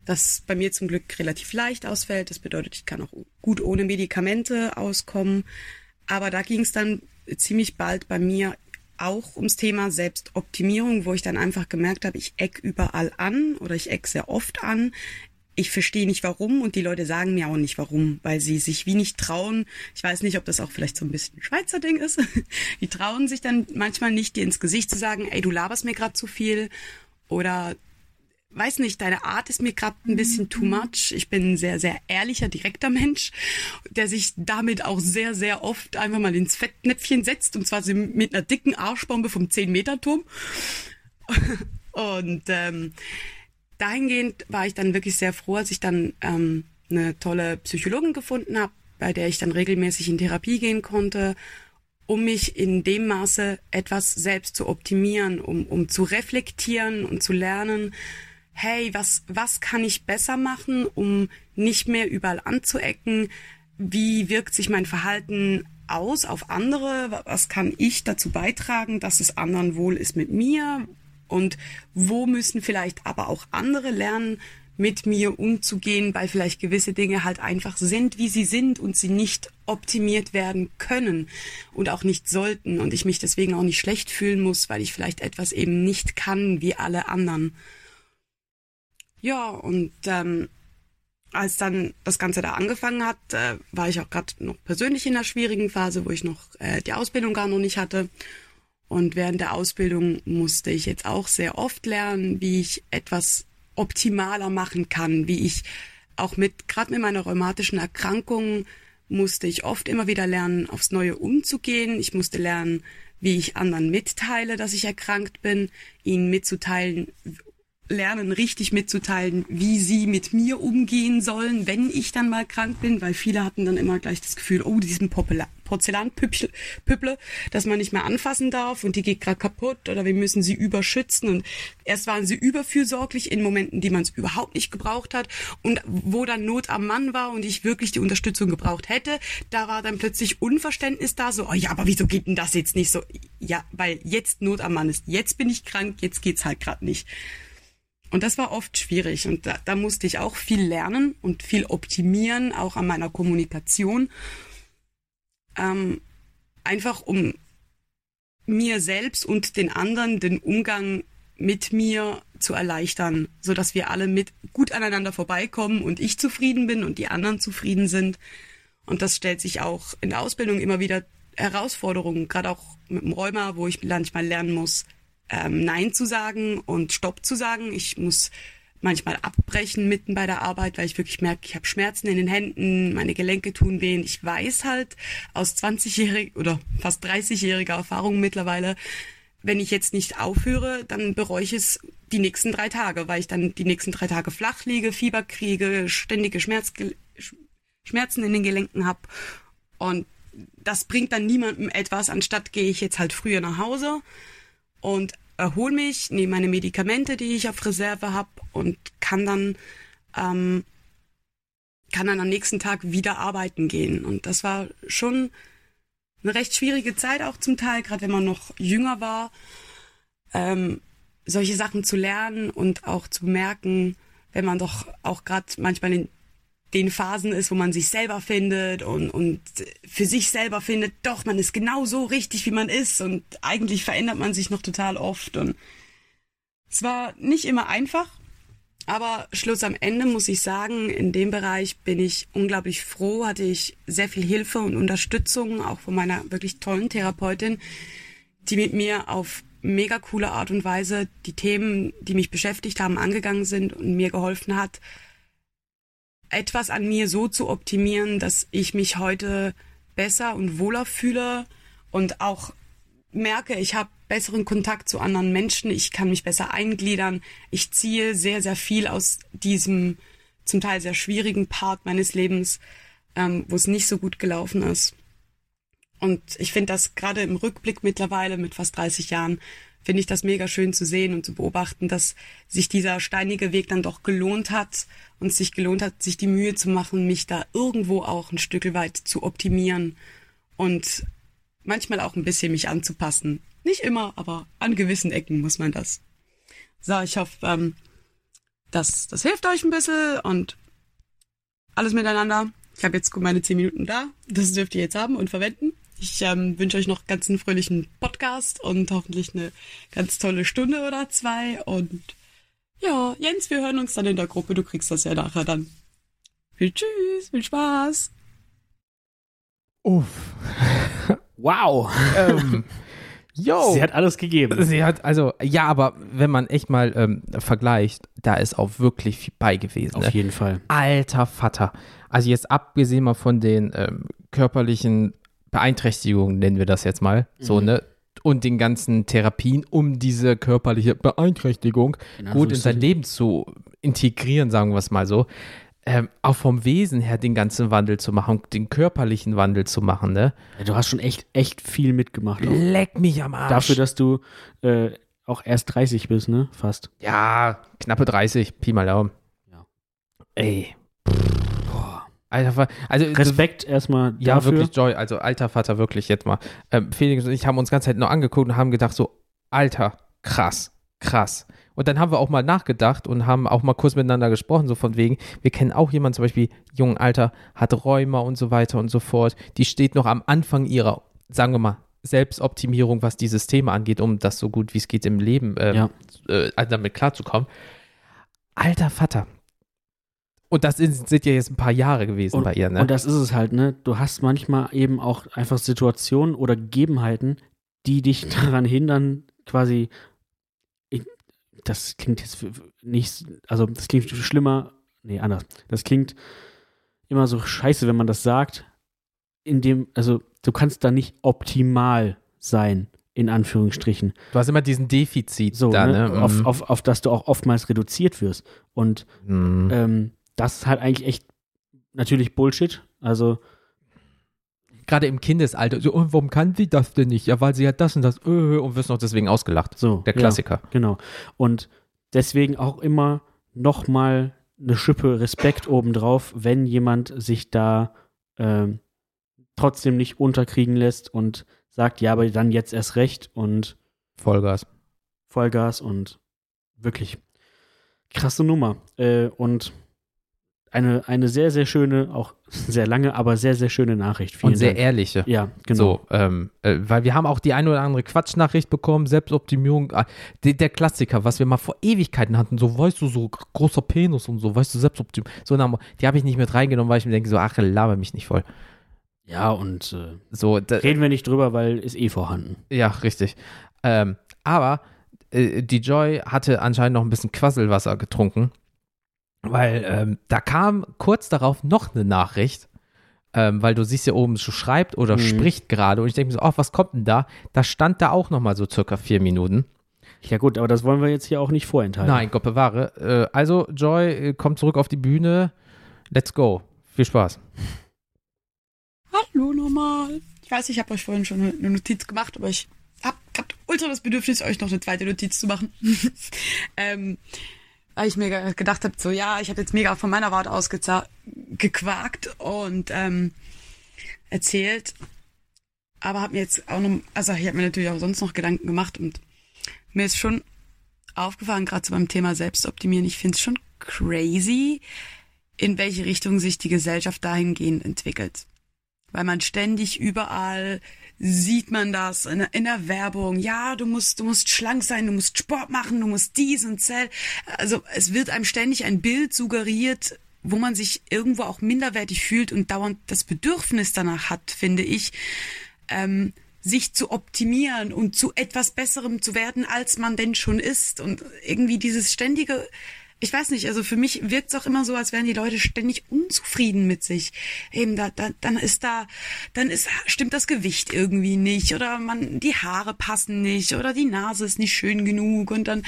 das bei mir zum Glück relativ leicht ausfällt. Das bedeutet, ich kann auch gut ohne Medikamente auskommen. Aber da ging es dann ziemlich bald bei mir auch ums Thema Selbstoptimierung, wo ich dann einfach gemerkt habe, ich eck überall an oder ich eck sehr oft an ich verstehe nicht warum und die Leute sagen mir auch nicht warum, weil sie sich wie nicht trauen. Ich weiß nicht, ob das auch vielleicht so ein bisschen Schweizer Ding ist. *laughs* Die trauen sich dann manchmal nicht, dir ins Gesicht zu sagen, ey, du laberst mir gerade zu viel oder weiß nicht, deine Art ist mir gerade ein bisschen too much. Ich bin ein sehr, sehr ehrlicher, direkter Mensch, der sich damit auch sehr, sehr oft einfach mal ins Fettnäpfchen setzt und zwar mit einer dicken Arschbombe vom 10-Meter-Turm. *laughs* Und ähm, dahingehend war ich dann wirklich sehr froh, als ich dann ähm, eine tolle Psychologin gefunden habe, bei der ich dann regelmäßig in Therapie gehen konnte, um mich in dem Maße etwas selbst zu optimieren, um, um zu reflektieren und zu lernen, hey, was, was kann ich besser machen, um nicht mehr überall anzuecken? Wie wirkt sich mein Verhalten aus auf andere? Was kann ich dazu beitragen, dass es anderen wohl ist mit mir? Und wo müssen vielleicht aber auch andere lernen, mit mir umzugehen, weil vielleicht gewisse Dinge halt einfach sind, wie sie sind und sie nicht optimiert werden können und auch nicht sollten und ich mich deswegen auch nicht schlecht fühlen muss, weil ich vielleicht etwas eben nicht kann wie alle anderen. Ja, und ähm, als dann das Ganze da angefangen hat, äh, war ich auch gerade noch persönlich in einer schwierigen Phase, wo ich noch äh, die Ausbildung gar noch nicht hatte und während der Ausbildung musste ich jetzt auch sehr oft lernen, wie ich etwas optimaler machen kann, wie ich auch mit, gerade mit meiner rheumatischen Erkrankung, musste ich oft immer wieder lernen, aufs Neue umzugehen. Ich musste lernen, wie ich anderen mitteile, dass ich erkrankt bin, ihnen mitzuteilen, lernen, richtig mitzuteilen, wie sie mit mir umgehen sollen, wenn ich dann mal krank bin, weil viele hatten dann immer gleich das Gefühl, oh, die sind populär, Porzellanpüpple, dass man nicht mehr anfassen darf und die geht gerade kaputt oder wir müssen sie überschützen und erst waren sie überfürsorglich in Momenten, die man es überhaupt nicht gebraucht hat und wo dann Not am Mann war und ich wirklich die Unterstützung gebraucht hätte, da war dann plötzlich Unverständnis da, so, oh ja, aber wieso geht denn das jetzt nicht so? Ja, weil jetzt Not am Mann ist. Jetzt bin ich krank, jetzt geht's halt gerade nicht. Und das war oft schwierig und da, da musste ich auch viel lernen und viel optimieren, auch an meiner Kommunikation. Ähm, einfach um mir selbst und den anderen den Umgang mit mir zu erleichtern, so dass wir alle mit gut aneinander vorbeikommen und ich zufrieden bin und die anderen zufrieden sind. Und das stellt sich auch in der Ausbildung immer wieder Herausforderungen, gerade auch mit dem Rheuma, wo ich manchmal lernen muss, ähm, Nein zu sagen und Stopp zu sagen. Ich muss manchmal abbrechen mitten bei der Arbeit, weil ich wirklich merke, ich habe Schmerzen in den Händen, meine Gelenke tun weh. Ich weiß halt aus 20-jähriger oder fast 30-jähriger Erfahrung mittlerweile, wenn ich jetzt nicht aufhöre, dann bereue ich es die nächsten drei Tage, weil ich dann die nächsten drei Tage flach liege, Fieber kriege, ständige Schmerz, Schmerzen in den Gelenken habe. Und das bringt dann niemandem etwas, anstatt gehe ich jetzt halt früher nach Hause und erhole mich, nehme meine Medikamente, die ich auf Reserve habe und kann dann ähm, kann dann am nächsten Tag wieder arbeiten gehen. Und das war schon eine recht schwierige Zeit auch zum Teil, gerade wenn man noch jünger war, ähm, solche Sachen zu lernen und auch zu merken, wenn man doch auch gerade manchmal in den Phasen ist, wo man sich selber findet und, und für sich selber findet, doch, man ist genau so richtig, wie man ist. Und eigentlich verändert man sich noch total oft. Und es war nicht immer einfach, aber Schluss am Ende muss ich sagen, in dem Bereich bin ich unglaublich froh, hatte ich sehr viel Hilfe und Unterstützung, auch von meiner wirklich tollen Therapeutin, die mit mir auf mega coole Art und Weise die Themen, die mich beschäftigt haben, angegangen sind und mir geholfen hat, etwas an mir so zu optimieren, dass ich mich heute besser und wohler fühle und auch merke, ich habe besseren Kontakt zu anderen Menschen, ich kann mich besser eingliedern, ich ziehe sehr, sehr viel aus diesem zum Teil sehr schwierigen Part meines Lebens, ähm, wo es nicht so gut gelaufen ist. Und ich finde das gerade im Rückblick mittlerweile mit fast 30 Jahren finde ich das mega schön zu sehen und zu beobachten, dass sich dieser steinige Weg dann doch gelohnt hat und sich gelohnt hat, sich die Mühe zu machen, mich da irgendwo auch ein Stück weit zu optimieren und manchmal auch ein bisschen mich anzupassen. Nicht immer, aber an gewissen Ecken muss man das. So, ich hoffe, ähm, das, das hilft euch ein bisschen und alles miteinander. Ich habe jetzt meine zehn Minuten da. Das dürft ihr jetzt haben und verwenden. Ich ähm, wünsche euch noch ganz einen fröhlichen Podcast und hoffentlich eine ganz tolle Stunde oder zwei. Und ja, Jens, wir hören uns dann in der Gruppe. Du kriegst das ja nachher dann. Viel Tschüss, viel Spaß. Uff. *laughs* Wow. ähm, yo. Sie hat alles gegeben. Sie hat, also, ja, aber wenn man echt mal ähm, vergleicht, da ist auch wirklich viel bei gewesen. Auf ne? jeden Fall. Alter Vater. Also jetzt abgesehen mal von den ähm, körperlichen Beeinträchtigungen, nennen wir das jetzt mal, so, Mhm. ne? Und den ganzen Therapien, um diese körperliche Beeinträchtigung In gut in sein. Leben zu integrieren, sagen wir es mal so. Ähm, auch vom Wesen her den ganzen Wandel zu machen, den körperlichen Wandel zu machen, ne? Ja, du hast schon echt, echt viel mitgemacht. Auch. Leck mich am Arsch. Dafür, dass du äh, auch erst 30 bist, ne? Fast. Ja, knappe 30, Pi mal Daumen. Ja. Ey. Alter, also Respekt erstmal Ja, dafür. wirklich Joy. Also alter Vater, wirklich jetzt mal. Ähm, Felix und ich haben uns ganz Zeit nur angeguckt und haben gedacht so, Alter, krass, krass. Und dann haben wir auch mal nachgedacht und haben auch mal kurz miteinander gesprochen, so von wegen, wir kennen auch jemanden, zum Beispiel jungen Alter, hat Rheuma und so weiter und so fort. Die steht noch am Anfang ihrer, sagen wir mal, Selbstoptimierung, was dieses Thema angeht, um das so gut wie es geht im Leben ähm, Ja. äh, damit klarzukommen. Alter Vater. Und das sind, ja jetzt ein paar Jahre gewesen Und, bei ihr, ne? und das ist es halt, ne? Du hast manchmal eben auch einfach Situationen oder Gegebenheiten, die dich *laughs* daran hindern, quasi. Ich, das klingt jetzt nicht, also das klingt schlimmer, nee, anders. Das klingt immer so scheiße, wenn man das sagt. In dem, also du kannst da nicht optimal sein, in Anführungsstrichen. Du hast immer diesen Defizit So, da, ne? ne? auf, Mhm. auf, auf das du auch oftmals reduziert wirst. Und Mhm. ähm, das ist halt eigentlich echt natürlich Bullshit. Also gerade im Kindesalter, so, und warum kann sie das denn nicht? Ja, weil sie hat das und das, äh, und wirst noch deswegen ausgelacht. So, Der Klassiker. Ja, genau. Und deswegen auch immer nochmal eine Schippe Respekt obendrauf, wenn jemand sich da ähm, trotzdem nicht unterkriegen lässt und sagt, ja, aber dann jetzt erst recht und Vollgas. Vollgas und wirklich krasse Nummer. Äh, und eine, eine sehr, sehr schöne, auch *laughs* sehr lange, aber sehr, sehr schöne Nachricht. Vielen und sehr Dank. ehrliche. Ja, genau. So, ähm, äh, weil wir haben auch die eine oder andere Quatschnachricht bekommen, Selbstoptimierung, ah, der, der Klassiker, was wir mal vor Ewigkeiten hatten, so, weißt du, so großer Penis und so, weißt du, Selbstoptimierung, so, die habe ich nicht mit reingenommen, weil ich mir denke, so, ach, laber mich nicht voll. Ja, und äh, So, reden wir nicht drüber, weil ist eh vorhanden. ja, richtig. Ähm, aber äh, die Joy hatte anscheinend noch ein bisschen Quasselwasser getrunken, weil ähm, da kam kurz darauf noch eine Nachricht, ähm, weil du siehst ja oben, schon schreibt oder Mhm. spricht gerade und ich denke mir so, ach, was kommt denn da? Da stand da auch noch mal so circa vier Minuten. Ja, gut, aber das wollen wir jetzt hier auch nicht vorenthalten. Nein, Gott bewahre. Äh, also, Joy äh, kommt zurück auf die Bühne. Let's go. Viel Spaß. Hallo nochmal. Ich weiß, ich habe euch vorhin schon eine Notiz gemacht, aber ich habe gerade ultra das Bedürfnis, euch noch eine zweite Notiz zu machen. *laughs* ähm, weil ich mir ge- gedacht habe, so ja, ich habe jetzt mega von meiner Warte aus gequakt und ähm, erzählt, aber habe mir jetzt auch noch, also ich habe mir natürlich auch sonst noch Gedanken gemacht und mir ist schon aufgefallen, gerade so beim Thema Selbstoptimieren, ich finde es schon crazy, in welche Richtung sich die Gesellschaft dahingehend entwickelt. Weil man ständig überall sieht man das in, der- in der Werbung. Ja, du musst, du musst schlank sein, du musst Sport machen, du musst dies und zell. Also es wird einem ständig ein Bild suggeriert, wo man sich irgendwo auch minderwertig fühlt und dauernd das Bedürfnis danach hat, finde ich, ähm, sich zu optimieren und zu etwas Besserem zu werden, als man denn schon ist. Und irgendwie dieses ständige, ich weiß nicht, also für mich wirkt es auch immer so, als wären die Leute ständig unzufrieden mit sich. Eben, da, da, dann ist da, dann ist, stimmt das Gewicht irgendwie nicht oder man, die Haare passen nicht oder die Nase ist nicht schön genug und dann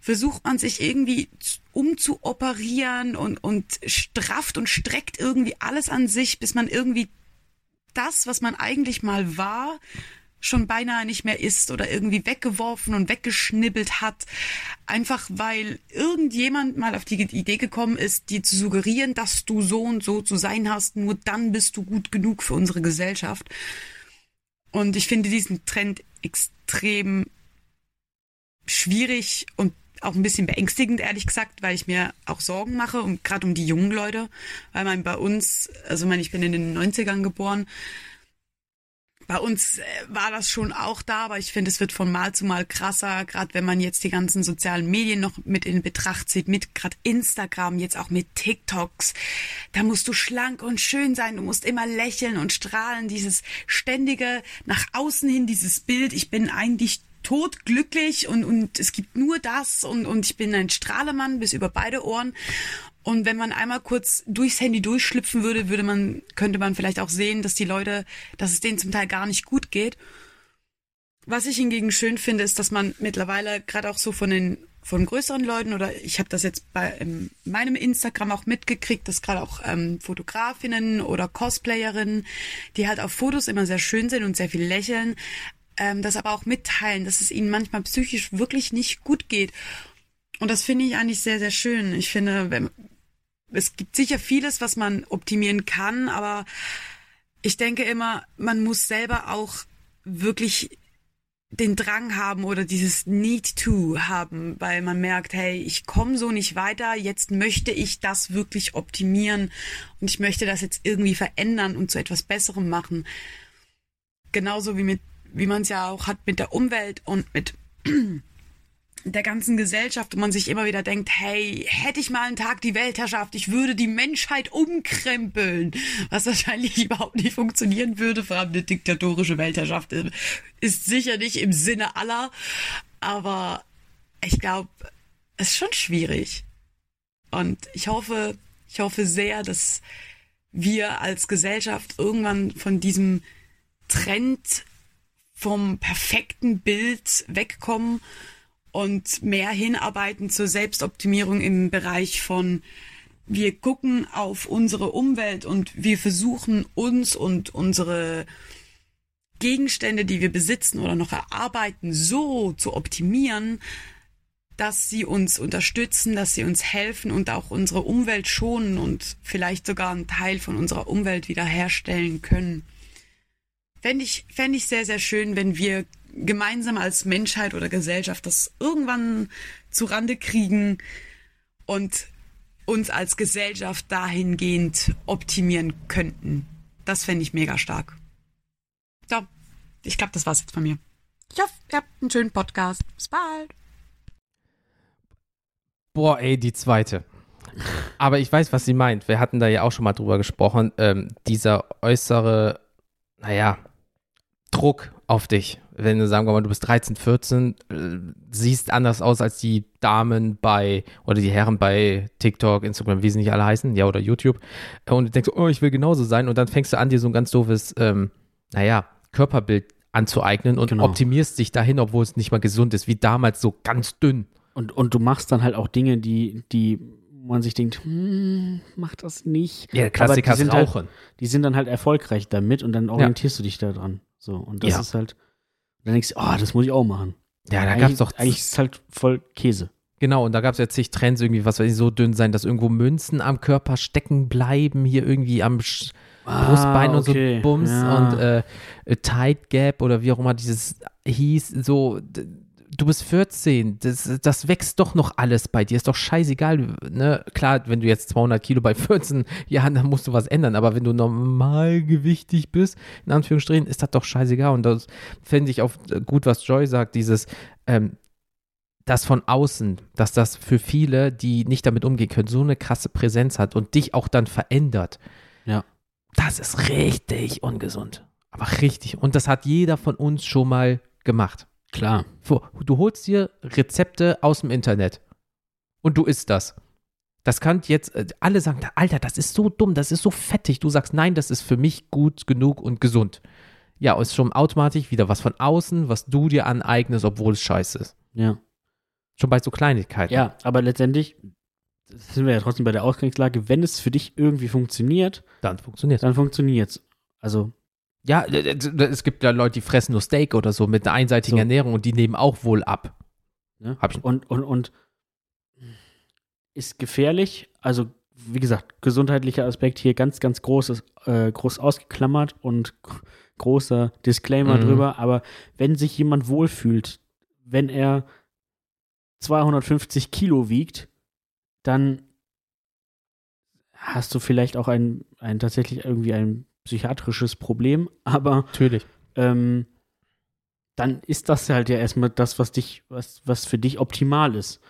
versucht man sich irgendwie umzuoperieren und, und strafft und streckt irgendwie alles an sich, bis man irgendwie das, was man eigentlich mal war, schon beinahe nicht mehr ist oder irgendwie weggeworfen und weggeschnibbelt hat, einfach weil irgendjemand mal auf die Idee gekommen ist, dir zu suggerieren, dass du so und so zu sein hast, nur dann bist du gut genug für unsere Gesellschaft. Und ich finde diesen Trend extrem schwierig und auch ein bisschen beängstigend, ehrlich gesagt, weil ich mir auch Sorgen mache, und gerade um die jungen Leute, weil man bei uns, also ich meine, ich bin in den 90ern geboren, bei uns äh, war das schon auch da, aber ich finde, es wird von Mal zu Mal krasser, gerade wenn man jetzt die ganzen sozialen Medien noch mit in Betracht zieht, mit gerade Instagram, jetzt auch mit TikToks. Da musst du schlank und schön sein, du musst immer lächeln und strahlen, dieses ständige nach außen hin, dieses Bild, ich bin eigentlich todglücklich und, und es gibt nur das und, und ich bin ein Strahlemann bis über beide Ohren. Und wenn man einmal kurz durchs Handy durchschlüpfen würde, würde man, könnte man vielleicht auch sehen, dass die Leute, dass es denen zum Teil gar nicht gut geht. Was ich hingegen schön finde, ist, dass man mittlerweile gerade auch so von den von größeren Leuten oder ich habe das jetzt bei in meinem Instagram auch mitgekriegt, dass gerade auch ähm, Fotografinnen oder Cosplayerinnen, die halt auf Fotos immer sehr schön sind und sehr viel lächeln, ähm, das aber auch mitteilen, dass es ihnen manchmal psychisch wirklich nicht gut geht. Und das finde ich eigentlich sehr, sehr schön. Ich finde, wenn, es gibt sicher vieles, was man optimieren kann, aber ich denke immer, man muss selber auch wirklich den Drang haben oder dieses Need to haben, weil man merkt, hey, ich komme so nicht weiter, jetzt möchte ich das wirklich optimieren und ich möchte das jetzt irgendwie verändern und zu etwas Besserem machen. Genauso wie mit, wie man es ja auch hat mit der Umwelt und mit der ganzen Gesellschaft und man sich immer wieder denkt, hey, hätte ich mal einen Tag die Weltherrschaft, ich würde die Menschheit umkrempeln, was wahrscheinlich *laughs* überhaupt nicht funktionieren würde, vor allem eine diktatorische Weltherrschaft ist, ist sicher nicht im Sinne aller, aber ich glaube, es ist schon schwierig. Und ich hoffe, ich hoffe sehr, dass wir als Gesellschaft irgendwann von diesem Trend vom perfekten Bild wegkommen und mehr hinarbeiten zur Selbstoptimierung im Bereich von wir gucken auf unsere Umwelt und wir versuchen uns und unsere Gegenstände, die wir besitzen oder noch erarbeiten, so zu optimieren, dass sie uns unterstützen, dass sie uns helfen und auch unsere Umwelt schonen und vielleicht sogar einen Teil von unserer Umwelt wiederherstellen können. Fände ich, fände ich sehr, sehr schön, wenn wir gemeinsam als Menschheit oder Gesellschaft das irgendwann zu Rande kriegen und uns als Gesellschaft dahingehend optimieren könnten. Das fände ich mega stark. So, ich glaube, das war's jetzt von mir. Ich hoffe, ihr habt einen schönen Podcast. Bis bald. Boah, ey, die zweite. Aber ich weiß, was sie meint. Wir hatten da ja auch schon mal drüber gesprochen. Ähm, dieser äußere, naja, Druck auf dich. Wenn du sagen wir mal, du bist 13, 14, äh, siehst anders aus als die Damen bei oder die Herren bei TikTok, Instagram, wie sie nicht alle heißen, ja, oder YouTube. Und du denkst, oh, ich will genauso sein. Und dann fängst du an, dir so ein ganz doofes, ähm, naja, Körperbild anzueignen und Genau. optimierst dich dahin, obwohl es nicht mal gesund ist, wie damals so ganz dünn. Und, und du machst dann halt auch Dinge, die, die man sich denkt, hm, mach das nicht. Ja, Aber Klassiker die sind ist Rauchen. Halt, die sind dann halt erfolgreich damit und dann orientierst du dich da dran. So, und das Ja. ist halt, dann denkst du, oh, das muss ich auch machen. Ja, da gab es doch Eigentlich ist es halt voll Käse. Genau, und da gab es ja zig Trends irgendwie, was weiß ich, so dünn sein, dass irgendwo Münzen am Körper stecken bleiben, hier irgendwie am Sch Brustbein und Ah, okay, so Bums ja. und äh, äh, Tight Gap oder wie auch immer dieses hieß, so, du bist 14, das, das wächst doch noch alles bei dir, ist doch scheißegal, ne? Klar, wenn du jetzt 200 Kilo bei 14 Jahren, dann musst du was ändern, aber wenn du normalgewichtig bist, in Anführungsstrichen, ist das doch scheißegal und das fände ich auch gut, was Joy sagt, dieses, ähm, das von außen, dass das für viele, die nicht damit umgehen können, so eine krasse Präsenz hat und dich auch dann verändert. Ja. Das ist richtig ungesund. Aber richtig. Und das hat jeder von uns schon mal gemacht. Klar. Du holst dir Rezepte aus dem Internet und du isst das. Das kann jetzt, äh, alle sagen, Alter, das ist so dumm, das ist so fettig. Du sagst, nein, das ist für mich gut genug und gesund. Ja, ist schon automatisch wieder was von außen, was du dir aneignest, obwohl es scheiße ist. Ja. Schon bei so Kleinigkeiten. Ja, aber letztendlich sind wir ja trotzdem bei der Ausgangslage, wenn es für dich irgendwie funktioniert, Dann funktioniert dann funktioniert's. Also, Ja, es gibt ja Leute, die fressen nur Steak oder so mit einer einseitigen So. Ernährung und die nehmen auch wohl ab. ne? Hab ich- und, und, und ist gefährlich. Also, wie gesagt, gesundheitlicher Aspekt hier ganz, ganz großes, äh, groß ausgeklammert und gr- großer Disclaimer Mhm. drüber. Aber wenn sich jemand wohlfühlt, wenn er 250 Kilo wiegt, dann hast du vielleicht auch ein, ein tatsächlich irgendwie ein psychiatrisches Problem, aber Natürlich. ähm, dann ist das halt ja erstmal das, was dich, was, was für dich optimal ist.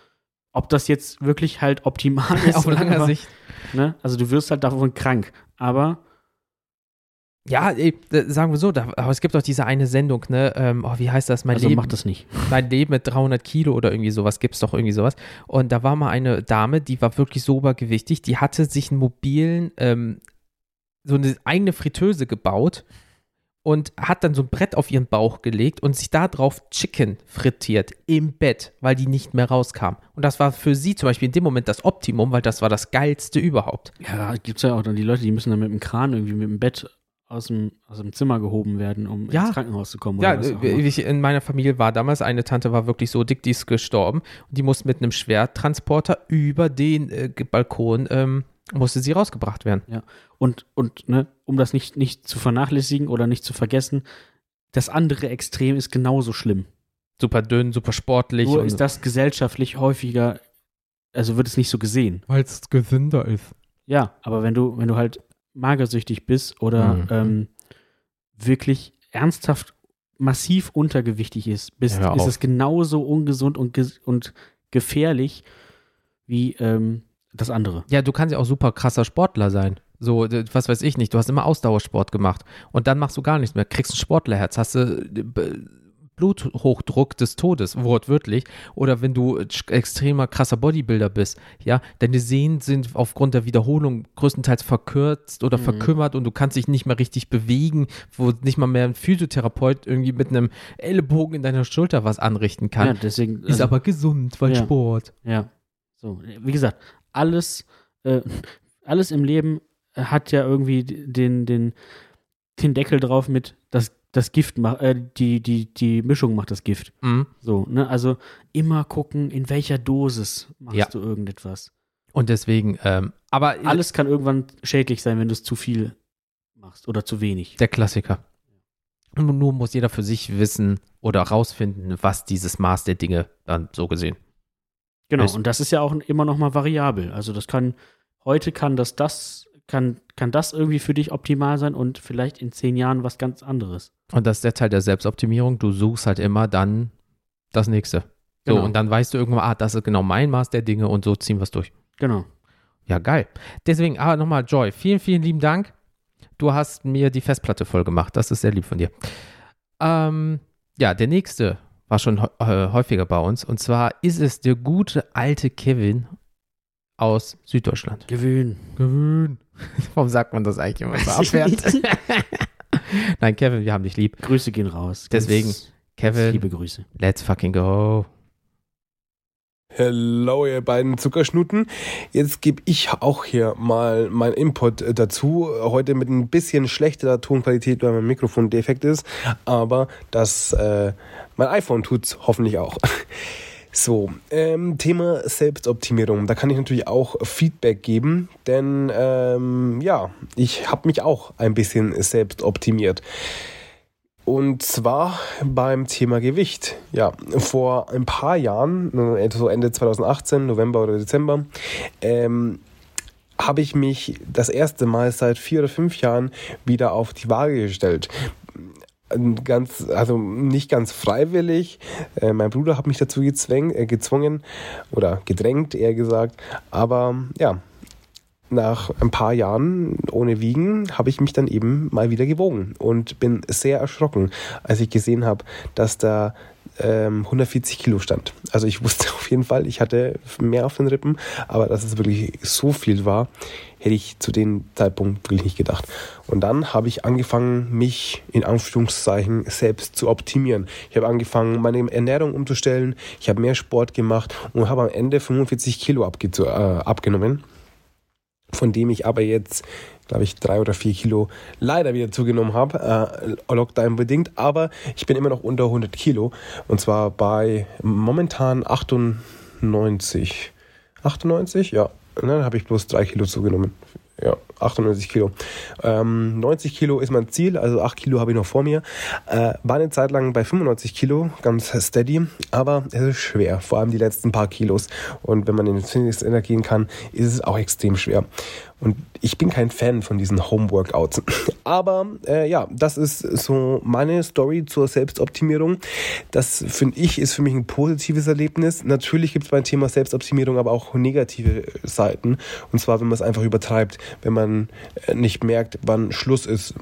Ob das jetzt wirklich halt optimal *laughs* ist, Auf langer aber, Sicht. Ne? Also du wirst halt davon krank. Aber Ja, sagen wir so, da, aber es gibt doch diese eine Sendung, ne? Ähm, oh, wie heißt das? Mein, also Leben, mach das nicht. *laughs* mein Leben mit 300 Kilo oder irgendwie sowas, gibt es doch irgendwie sowas. Und da war mal eine Dame, die war wirklich so obergewichtig, die hatte sich einen mobilen, ähm, so eine eigene Fritteuse gebaut und hat dann so ein Brett auf ihren Bauch gelegt und sich da drauf Chicken frittiert im Bett, weil die nicht mehr rauskam. Und das war für sie zum Beispiel in dem Moment das Optimum, weil das war das Geilste überhaupt. Ja, gibt's ja auch dann die Leute, die müssen dann mit dem Kran irgendwie mit dem Bett aus dem, aus dem Zimmer gehoben werden, um Ja. ins Krankenhaus zu kommen. Ja, oder immer. ich, in meiner Familie war damals, eine Tante war wirklich so dick, die ist gestorben. Und die musste mit einem Schwertransporter über den äh, Balkon, ähm, musste sie rausgebracht werden. Und, und ne, um das nicht, nicht zu vernachlässigen oder nicht zu vergessen, das andere Extrem ist genauso schlimm. Super dünn, super sportlich. Nur ist das gesellschaftlich häufiger, also wird es nicht so gesehen. Weil es gesünder ist. Ja, aber wenn du, wenn du halt magersüchtig bist oder Mhm. ähm, wirklich ernsthaft massiv untergewichtig ist, bist, ist es genauso ungesund und, ges und gefährlich wie ähm, das andere. Ja, du kannst ja auch super krasser Sportler sein. So, was weiß ich nicht, du hast immer Ausdauersport gemacht und dann machst du gar nichts mehr, kriegst ein Sportlerherz, hast du Bluthochdruck des Todes, wortwörtlich. Oder wenn du extremer krasser Bodybuilder bist, ja, deine Sehnen sind aufgrund der Wiederholung größtenteils verkürzt oder Mhm. verkümmert und du kannst dich nicht mehr richtig bewegen, wo nicht mal mehr ein Physiotherapeut irgendwie mit einem Ellenbogen in deiner Schulter was anrichten kann. Ja, deswegen. Ist also- aber gesund, weil Ja. Sport. Ja. So, wie gesagt, alles äh, alles im Leben hat ja irgendwie den, den, den Deckel drauf mit, das, das Gift macht, äh, die, die, die Mischung macht das Gift. Mhm. So, ne? Also immer gucken, in welcher Dosis machst Ja. du irgendetwas. Und deswegen, ähm, aber Alles kann irgendwann schädlich sein, wenn du es zu viel machst oder zu wenig. der Klassiker. Und Nur muss jeder für sich wissen oder rausfinden, was dieses Maß der Dinge dann so gesehen. Genau, Ist- und das ist ja auch immer noch mal variabel. Also das kann, heute kann das, das, kann, kann das irgendwie für dich optimal sein und vielleicht in zehn Jahren was ganz anderes. Und das ist der Teil der Selbstoptimierung. Du suchst halt immer dann das nächste. So, Genau. und dann weißt du irgendwann, ah, das ist genau mein Maß der Dinge und so ziehen wir es durch. Genau. Ja, geil. Deswegen, aber nochmal, Joy, vielen, vielen lieben Dank. Du hast mir die Festplatte voll gemacht. Das ist sehr lieb von dir. Ähm, ja, der nächste war schon äh, häufiger bei uns. Und zwar ist es der gute alte Kevin aus Süddeutschland. Gewöhnen. Gewöhn. *laughs* Warum sagt man das eigentlich immer so *laughs* abwertend? *laughs* Nein, Kevin, wir haben dich lieb. Grüße gehen raus. Deswegen, Kevin, liebe Grüße. let's fucking go. Hello, ihr beiden Zuckerschnuten. Jetzt gebe ich auch hier mal meinen Input äh, dazu. Heute mit ein bisschen schlechterer Tonqualität, weil mein Mikrofon defekt ist. Aber das, äh, mein iPhone tut's hoffentlich auch. *laughs* So, ähm, Thema Selbstoptimierung. Da kann ich natürlich auch Feedback geben, denn ähm, ja, ich habe mich auch ein bisschen selbst optimiert. Und zwar beim Thema Gewicht. Ja, vor ein paar Jahren, äh, so Ende 2018, November oder Dezember, ähm, habe ich mich das erste Mal seit vier oder fünf Jahren wieder auf die Waage gestellt. Ganz, also nicht ganz freiwillig. Äh, mein Bruder hat mich dazu gezwäng, äh, gezwungen oder gedrängt, eher gesagt. Aber ja, nach ein paar Jahren ohne Wiegen habe ich mich dann eben mal wieder gewogen und bin sehr erschrocken, als ich gesehen habe, dass da ähm, 140 Kilo stand. Also ich *laughs* wusste auf jeden Fall, ich hatte mehr auf den Rippen, aber dass es wirklich so viel war, hätte ich zu dem Zeitpunkt wirklich nicht gedacht. Und dann habe ich angefangen, mich in Anführungszeichen selbst zu optimieren. Ich habe angefangen, meine Ernährung umzustellen, ich habe mehr Sport gemacht und habe am Ende 45 Kilo äh, abgenommen von dem ich aber jetzt, glaube ich, drei oder vier Kilo leider wieder zugenommen habe, äh, Lockdown bedingt, aber ich bin immer noch unter 100 Kilo und zwar bei momentan 98. 98? Ja, dann habe ich bloß drei Kilo zugenommen. Ja, 98 Kilo. Ähm, 90 Kilo ist mein Ziel, also 8 Kilo habe ich noch vor mir. Äh, war eine Zeit lang bei 95 Kilo, ganz steady, aber es ist schwer, vor allem die letzten paar Kilos. Und wenn man in den Fitness gehen kann, ist es auch extrem schwer. Und ich bin kein Fan von diesen Homeworkouts. *laughs* Aber äh, ja, das ist so meine Story zur Selbstoptimierung. Das finde ich ist für mich ein positives Erlebnis. Natürlich gibt es beim Thema Selbstoptimierung aber auch negative Seiten. Und zwar, wenn man es einfach übertreibt, wenn man äh, nicht merkt, wann Schluss ist.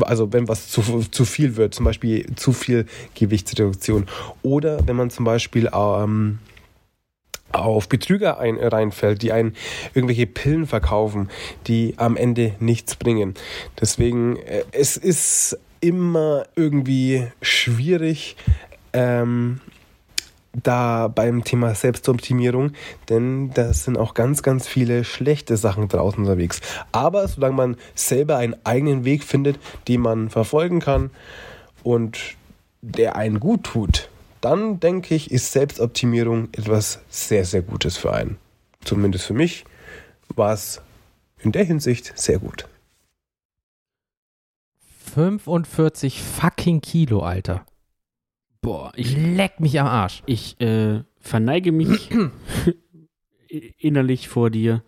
Also wenn was zu, zu viel wird, zum Beispiel zu viel Gewichtsreduktion. Oder wenn man zum Beispiel ähm, auf Betrüger ein, reinfällt, die einen irgendwelche Pillen verkaufen, die am Ende nichts bringen. Deswegen, äh, es ist immer irgendwie schwierig, ähm, da beim Thema Selbstoptimierung, denn da sind auch ganz, ganz viele schlechte Sachen draußen unterwegs. Aber solange man selber einen eigenen Weg findet, den man verfolgen kann und der einen gut tut, dann denke ich, ist Selbstoptimierung etwas sehr, sehr Gutes für einen. Zumindest für mich war es in der Hinsicht sehr gut. 45 fucking Kilo, Alter. Boah, Ich leck mich am Arsch. ich äh, verneige mich *clears throat* innerlich vor dir.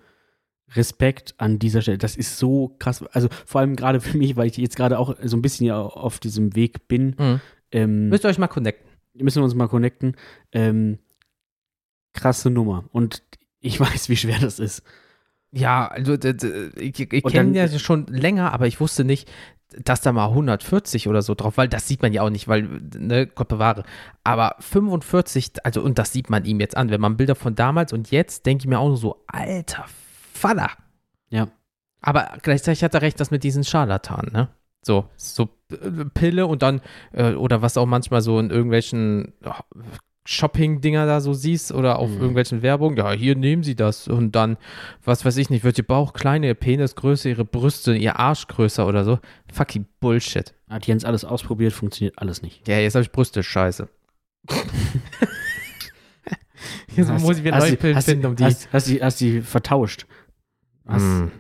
Respekt an dieser Stelle. Das ist so krass. Also vor allem gerade für mich, weil ich jetzt gerade auch so ein bisschen ja auf diesem Weg bin. Mhm. Ähm, Müsst ihr euch mal connecten. Müssen wir uns mal connecten. Ähm, krasse Nummer. Und ich *laughs* weiß, wie schwer das ist. Ja, also ich, ich kenne ja schon länger, aber ich wusste nicht, dass da mal 140 oder so drauf, weil das sieht man ja auch nicht, weil, ne, Gott bewahre. Aber 45, also und das sieht man ihm jetzt an. Wenn man Bilder von damals und jetzt, denke ich mir auch nur so, alter Vater. Ja. Aber gleichzeitig hat er recht, das mit diesen Scharlatanen, ne? So, so äh, Pille und dann, äh, oder was auch manchmal so in irgendwelchen, oh, Shopping-Dinger da so siehst oder auf Mhm. irgendwelchen Werbungen, ja, hier nehmen sie das und dann, was weiß ich nicht, wird ihr Bauch kleiner, ihr Penis größer, ihre Brüste, ihr Arsch größer oder so. Fucking Bullshit. Hat Jens alles ausprobiert, funktioniert alles nicht. Ja, jetzt habe ich Brüste, scheiße. *laughs* jetzt Hast- muss ich wieder neue Pillen finden, um die. Hast, hast, die, hast die vertauscht. Hast, Mm,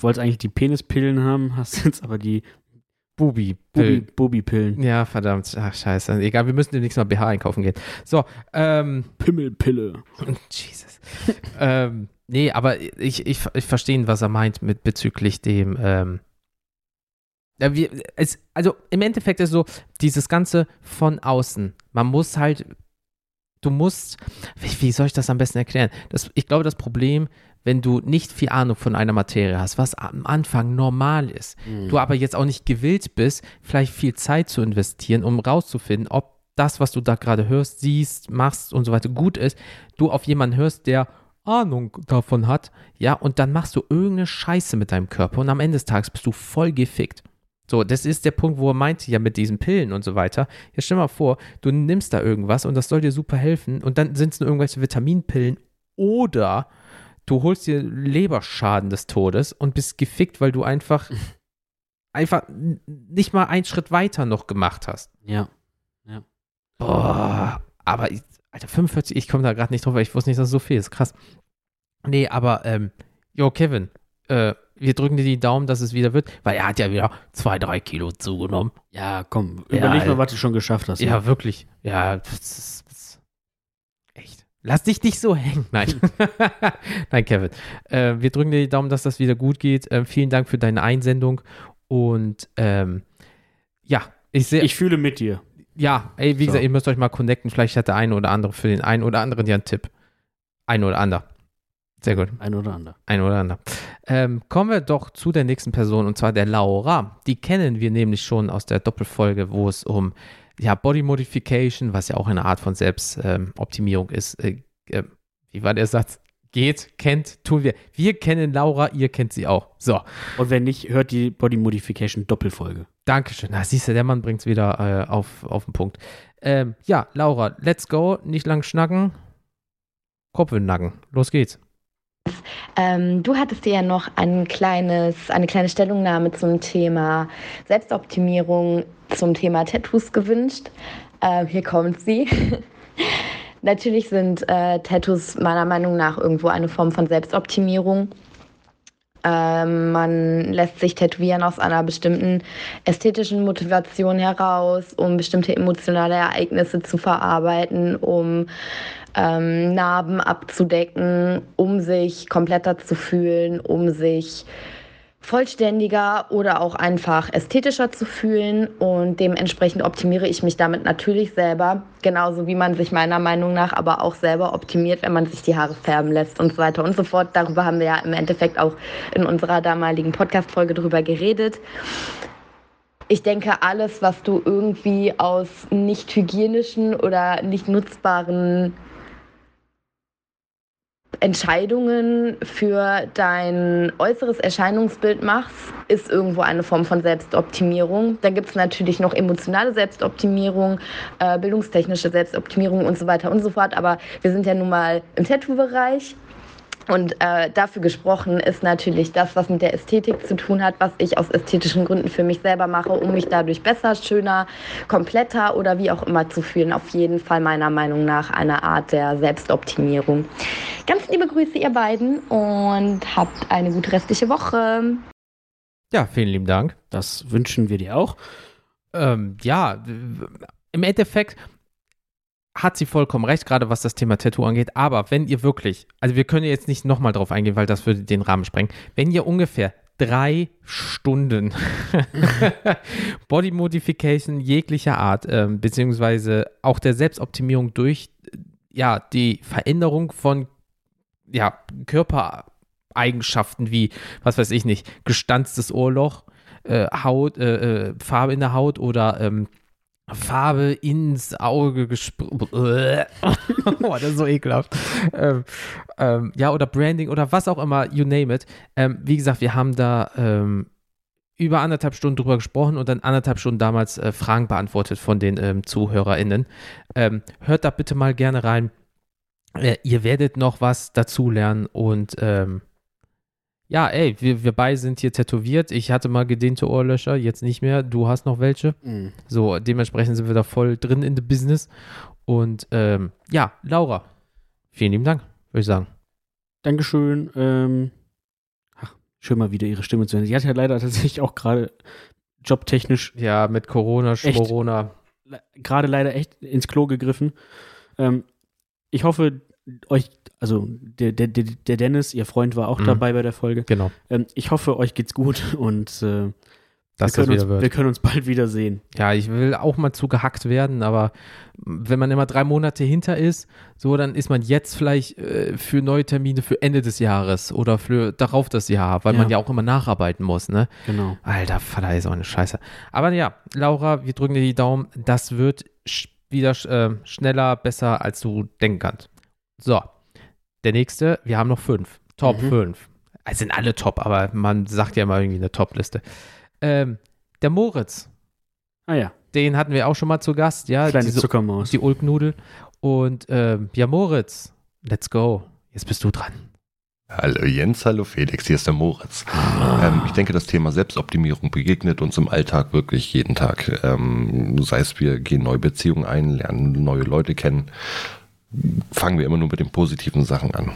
Wolltest eigentlich die Penispillen haben, hast *laughs* jetzt aber die Bubi, Bubi-Pillen. Bubi-Pillen. Ja, verdammt. Ach, scheiße. Egal, wir müssen demnächst mal BH einkaufen gehen. So, ähm, Pimmelpille. *laughs* Jesus. ähm, nee, aber ich, ich, ich verstehe, was er meint mit bezüglich dem, ähm, ja, wir, es, also im Endeffekt ist so, dieses Ganze von außen. Man muss halt, du musst, wie, wie soll ich das am besten erklären? Das, ich glaube, das Problem, wenn du nicht viel Ahnung von einer Materie hast, was am Anfang normal ist, du aber jetzt auch nicht gewillt bist, vielleicht viel Zeit zu investieren, um rauszufinden, ob das, was du da gerade hörst, siehst, machst und so weiter gut ist, du auf jemanden hörst, der Ahnung davon hat, ja, und dann machst du irgendeine Scheiße mit deinem Körper und am Ende des Tages bist du voll gefickt. So, das ist der Punkt, wo er meinte, ja, mit diesen Pillen und so weiter. Jetzt stell mal vor, du nimmst da irgendwas und das soll dir super helfen und dann sind es nur irgendwelche Vitaminpillen oder du holst dir Leberschaden des Todes und bist gefickt, weil du einfach, *laughs* einfach nicht mal einen Schritt weiter noch gemacht hast. Ja. Boah, aber, ich, Alter, 45, ich komme da gerade nicht drauf, weil ich wusste nicht, dass es so viel ist. Krass. Nee, aber, ähm, jo, Kevin, äh, wir drücken dir die Daumen, dass es wieder wird, weil er hat ja wieder zwei, drei Kilo zugenommen. Ja, komm, Ja, überleg ey. mal, was du schon geschafft hast. Ja, wirklich. Ja, das ist. Lass dich nicht so hängen. *laughs* Nein. *laughs* Nein, Kevin. Äh, wir drücken dir die Daumen, dass das wieder gut geht. Ähm, vielen Dank für deine Einsendung. Und ähm, ja, ich sehe. Ich fühle mit dir. Ja, ey, wie So. gesagt, ihr müsst euch mal connecten. Vielleicht hat der eine oder andere für den einen oder anderen ja einen Tipp. Ein oder andere. Sehr gut. Ein oder andere. Ein oder andere. Ähm, kommen wir doch zu der nächsten Person und zwar der Laura. Die kennen wir nämlich schon aus der Doppelfolge, wo es um ja, Body Modification, was ja auch eine Art von Selbstoptimierung ähm, ist. Äh, äh, wie war der Satz? Geht, kennt, tun wir. Wir kennen Laura, ihr kennt sie auch. So, Und wenn nicht, hört die Body Modification Doppelfolge. Dankeschön. Na, siehst du, der Mann bringt es wieder äh, auf, auf den Punkt. Ähm, ja, Laura, let's go. Nicht lang schnacken. Kopf in den Nacken. Los geht's. Ähm, du hattest dir ja noch ein kleines, eine kleine Stellungnahme zum Thema Selbstoptimierung, zum Thema Tattoos gewünscht. Ähm, hier kommt sie. *laughs* Natürlich sind äh, Tattoos meiner Meinung nach irgendwo eine Form von Selbstoptimierung. Ähm, man lässt sich tätowieren aus einer bestimmten ästhetischen Motivation heraus, um bestimmte emotionale Ereignisse zu verarbeiten, um ähm, Narben abzudecken, um sich kompletter zu fühlen, um sich vollständiger oder auch einfach ästhetischer zu fühlen. Und dementsprechend optimiere ich mich damit natürlich selber, genauso wie man sich meiner Meinung nach aber auch selber optimiert, wenn man sich die Haare färben lässt und so weiter und so fort. Darüber haben wir ja im Endeffekt auch in unserer damaligen Podcast-Folge drüber geredet. Ich denke, alles, was du irgendwie aus nicht hygienischen oder nicht nutzbaren Entscheidungen für dein äußeres Erscheinungsbild machst, ist irgendwo eine Form von Selbstoptimierung. Dann gibt es natürlich noch emotionale Selbstoptimierung, äh, bildungstechnische Selbstoptimierung und so weiter und so fort. Aber wir sind ja nun mal im Tattoo-Bereich. Und äh, dafür gesprochen ist natürlich das, was mit der Ästhetik zu tun hat, was ich aus ästhetischen Gründen für mich selber mache, um mich dadurch besser, schöner, kompletter oder wie auch immer zu fühlen. Auf jeden Fall meiner Meinung nach eine Art der Selbstoptimierung. Ganz liebe Grüße, ihr beiden, und habt eine gute restliche Woche. Ja, vielen lieben Dank. Das wünschen wir dir auch. Ähm, ja, im Endeffekt hat sie vollkommen recht, gerade was das Thema Tattoo angeht. Aber wenn ihr wirklich, also wir können jetzt nicht nochmal drauf eingehen, weil das würde den Rahmen sprengen. Wenn ihr ungefähr drei Stunden *laughs* Body Modification jeglicher Art, ähm, beziehungsweise auch der Selbstoptimierung durch ja, die Veränderung von ja, Körpereigenschaften wie, was weiß ich nicht, gestanztes Ohrloch, äh, Haut, äh, äh, Farbe in der Haut oder ähm, Farbe ins Auge gesprüht. *laughs* oh, das ist so ekelhaft. Ähm, ähm, ja, oder Branding oder was auch immer, you name it. Ähm, wie gesagt, wir haben da ähm, über anderthalb Stunden drüber gesprochen und dann anderthalb Stunden damals äh, Fragen beantwortet von den ähm, ZuhörerInnen. Ähm, hört da bitte mal gerne rein. Äh, ihr werdet noch was dazulernen und ähm, ja, ey, wir, wir beide sind hier tätowiert. Ich hatte mal gedehnte Ohrlöcher, jetzt nicht mehr. Du hast noch welche. Mhm. So, dementsprechend sind wir da voll drin in the Business. Und ähm, ja, Laura, vielen lieben Dank, würde ich sagen. Dankeschön. Ähm, ach, schön mal wieder ihre Stimme zu hören. Sie hat ja leider tatsächlich auch gerade jobtechnisch Ja, mit Corona? Schmorona. le- gerade leider echt ins Klo gegriffen. Ähm, ich hoffe, euch, also der, der, der Dennis, ihr Freund, war auch Mhm. dabei bei der Folge. Genau, Ähm, ich hoffe, euch geht's gut *laughs* und äh, dass wir, das können wieder uns, wir können uns bald wiedersehen. Ja, ich will auch mal zu gehackt werden, aber wenn man immer drei Monate hinter ist, so, dann ist man jetzt vielleicht äh, für neue Termine für Ende des Jahres oder für darauf das Jahr, weil Ja. man ja auch immer nacharbeiten muss, ne? Genau. Alter, Vater ist auch eine Scheiße. Aber ja, Laura, wir drücken dir die Daumen. Das wird wieder äh, schneller, besser, als du denken kannst. So, der nächste, wir haben noch fünf. Top Mhm. fünf. Es sind alle top, aber man sagt ja immer irgendwie eine Top-Liste. Ähm, der Moritz, Ah ja, den hatten wir auch schon mal zu Gast, ja. kleine diese, Zuckermaus. die Ulknudel. Und ähm, ja, Moritz, let's go. Jetzt bist du dran. Hallo Jens, hallo Felix, hier ist der Moritz. Ähm, ich denke, das Thema Selbstoptimierung begegnet uns im Alltag wirklich jeden Tag. Ähm, sei es, wir gehen neue Beziehungen ein, lernen neue Leute kennen, fangen wir immer nur mit den positiven Sachen an.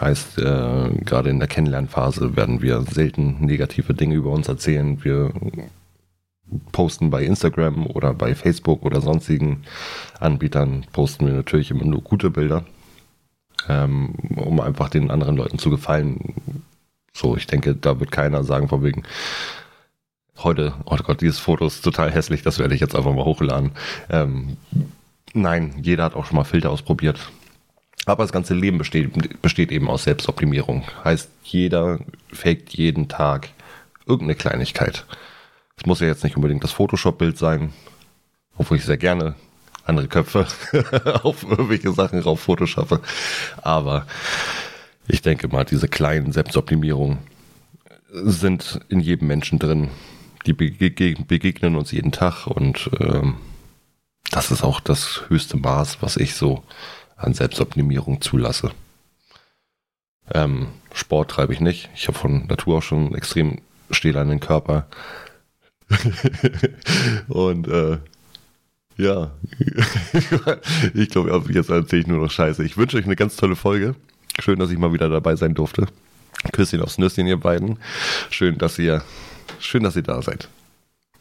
Heißt, äh, gerade in der Kennenlernphase werden wir selten negative Dinge über uns erzählen. Wir posten bei Instagram oder bei Facebook oder sonstigen Anbietern, posten wir natürlich immer nur gute Bilder ähm, um einfach den anderen Leuten zu gefallen. So, ich denke, da wird keiner sagen, von wegen, heute, oh Gott, dieses Foto ist total hässlich, das werde ich jetzt einfach mal hochladen. Ähm, nein, jeder hat auch schon mal Filter ausprobiert. Aber das ganze Leben besteht, besteht eben aus Selbstoptimierung. Heißt, jeder faked jeden Tag irgendeine Kleinigkeit. Es muss ja jetzt nicht unbedingt das Photoshop-Bild sein, obwohl ich sehr gerne andere Köpfe *laughs* auf irgendwelche Sachen rauf Photoshoppe. Aber ich denke mal, diese kleinen Selbstoptimierungen sind in jedem Menschen drin. Die bege begegnen uns jeden Tag und ähm, das ist auch das höchste Maß, was ich so an Selbstoptimierung zulasse. Ähm, Sport treibe ich nicht. Ich habe von Natur auch schon extrem stählernen Körper. *laughs* und äh, ja, *laughs* ich glaube, jetzt erzähle ich nur noch Scheiße. Ich wünsche euch eine ganz tolle Folge. Schön, dass ich mal wieder dabei sein durfte. Küsschen aufs Nüsschen, ihr beiden. Schön, dass ihr, schön, dass ihr da seid.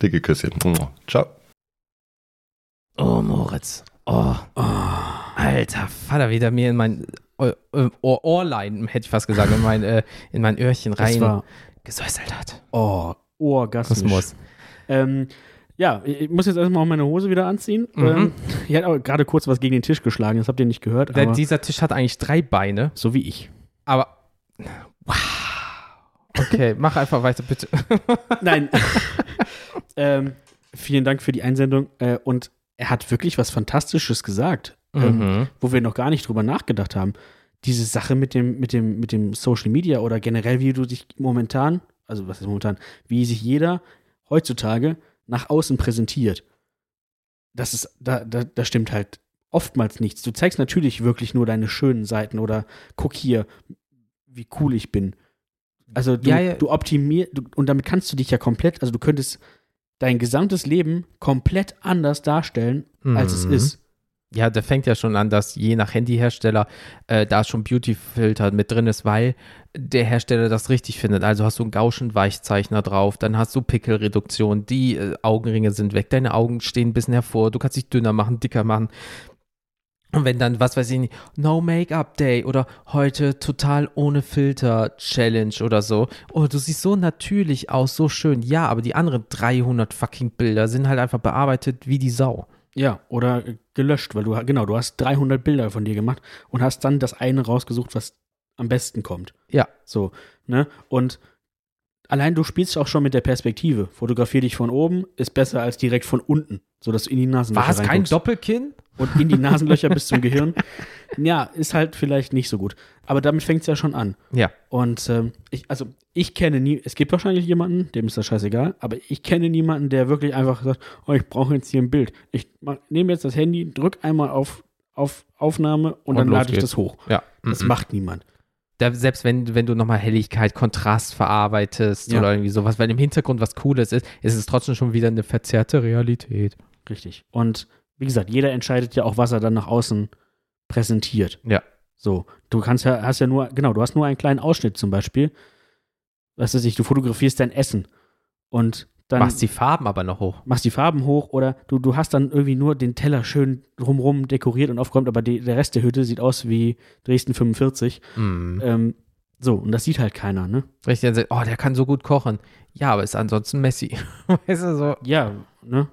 Dicke Küsschen. Ciao. Oh, Moritz. Oh, alter Vater, wie der mir in mein Ohr, Ohr, Ohrlein, hätte ich fast gesagt, in mein, äh, in mein Öhrchen Das rein war, gesäuselt hat. oh. Kosmos. Ähm, ja, ich muss jetzt erstmal auch meine Hose wieder anziehen. Mhm. Ähm, ich hatte auch gerade kurz was gegen den Tisch geschlagen, das habt ihr nicht gehört, Der, aber dieser Tisch hat eigentlich drei Beine, so wie ich. aber wow. Okay, mach einfach weiter, bitte. *laughs* Nein. *laughs* ähm, vielen Dank für die Einsendung. Äh, und er hat wirklich was Fantastisches gesagt, ähm, Mhm. wo wir noch gar nicht drüber nachgedacht haben. Diese Sache mit dem, mit dem, mit dem Social Media oder generell, wie du dich momentan, also was ist momentan, wie sich jeder heutzutage nach außen präsentiert. Das ist, da, da, da stimmt halt oftmals nichts. Du zeigst natürlich wirklich nur deine schönen Seiten oder guck hier, wie cool ich bin. Also du, Ja, ja. du optimierst, und damit kannst du dich ja komplett, also du könntest dein gesamtes Leben komplett anders darstellen, als es Mhm. ist. Ja, der fängt ja schon an, dass je nach Handyhersteller äh, da schon Beauty-Filter mit drin ist, weil der Hersteller das richtig findet. Also hast du einen Gauschen Weichzeichner drauf, dann hast du Pickelreduktion, die äh, Augenringe sind weg, deine Augen stehen ein bisschen hervor, du kannst dich dünner machen, dicker machen. Und wenn dann, was weiß ich nicht, No Make-up Day oder heute total ohne Filter Challenge oder so. Oh, du siehst so natürlich aus, so schön. Ja, aber die anderen 300 fucking Bilder sind halt einfach bearbeitet wie die Sau. Ja, oder äh, gelöscht, weil du, genau, du hast 300 Bilder von dir gemacht und hast dann das eine rausgesucht, was am besten kommt. Ja. So, ne? Und allein du spielst auch schon mit der Perspektive. Fotografier dich von oben, ist besser als direkt von unten, sodass du in die Nase War es kein Doppelkinn? Und in die Nasenlöcher bis zum Gehirn. Ja, ist halt vielleicht nicht so gut. Aber damit fängt es ja schon an. Ja. Und ähm, ich, also ich kenne nie, es gibt wahrscheinlich jemanden, dem ist das scheißegal, aber ich kenne niemanden, der wirklich einfach sagt, oh, ich brauche jetzt hier ein Bild. Ich nehme jetzt das Handy, drück einmal auf, auf Aufnahme und, Und dann lade ich geht's. das hoch. Ja. Das Mhm. macht niemand. Da, selbst wenn, wenn du nochmal Helligkeit, Kontrast verarbeitest Ja. oder irgendwie sowas, weil im Hintergrund was Cooles ist, ist es trotzdem schon wieder eine verzerrte Realität. Richtig. Und wie gesagt, jeder entscheidet ja auch, was er dann nach außen präsentiert. Ja. So, du kannst ja, hast ja nur, genau, du hast nur einen kleinen Ausschnitt zum Beispiel. Was weiß ich, du fotografierst dein Essen und dann Machst die Farben aber noch hoch. machst die Farben hoch oder du, du hast dann irgendwie nur den Teller schön drumrum dekoriert und aufgeräumt, aber die, der Rest der Hütte sieht aus wie Dresden 45. Mhm. Ähm, so, und das sieht halt keiner, ne? Richtig, dann sagt, oh, der kann so gut kochen. Ja, aber ist ansonsten Messi. *laughs* weißt du, so. Ja, ne?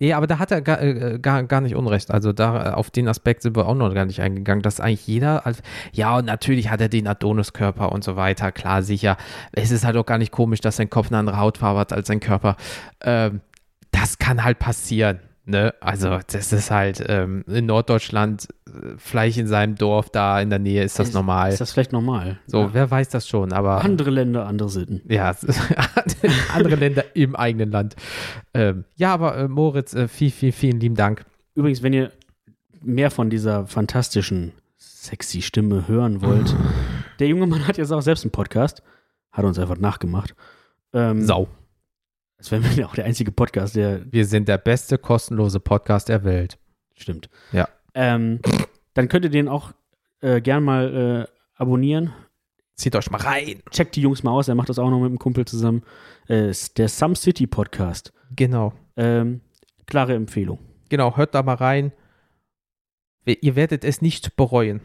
Nee, aber da hat er gar, äh, gar, gar nicht Unrecht. Also da auf den Aspekt sind wir auch noch gar nicht eingegangen, dass eigentlich jeder, als, ja, und natürlich hat er den Adoniskörper und so weiter, klar, sicher. Es ist halt auch gar nicht komisch, dass sein Kopf eine andere Hautfarbe hat als sein Körper. Ähm, das kann halt passieren. Ne? Also, das ist halt ähm, in Norddeutschland, äh, vielleicht in seinem Dorf da in der Nähe ist das Ist- normal. Ist das vielleicht normal? so, Ja. wer weiß das schon, aber. Andere Länder, andere Sitten. Ja, *laughs* andere Länder im eigenen Land. Ähm, ja, aber äh, Moritz, äh, viel, viel, vielen lieben Dank. Übrigens, wenn ihr mehr von dieser fantastischen, sexy Stimme hören wollt, *sighs* der junge Mann hat jetzt auch selbst einen Podcast, hat uns einfach nachgemacht. Ähm, Sau. Das wäre ja auch der einzige Podcast, der Wir sind der beste kostenlose Podcast der Welt. stimmt. Ja. Ähm, dann könnt ihr den auch äh, gern mal äh, abonnieren. Zieht euch mal rein. Checkt die Jungs mal aus, er macht das auch noch mit einem Kumpel zusammen. Äh, der Some City Podcast. Genau. Ähm, klare Empfehlung. Genau, hört da mal rein. Ihr werdet es nicht bereuen.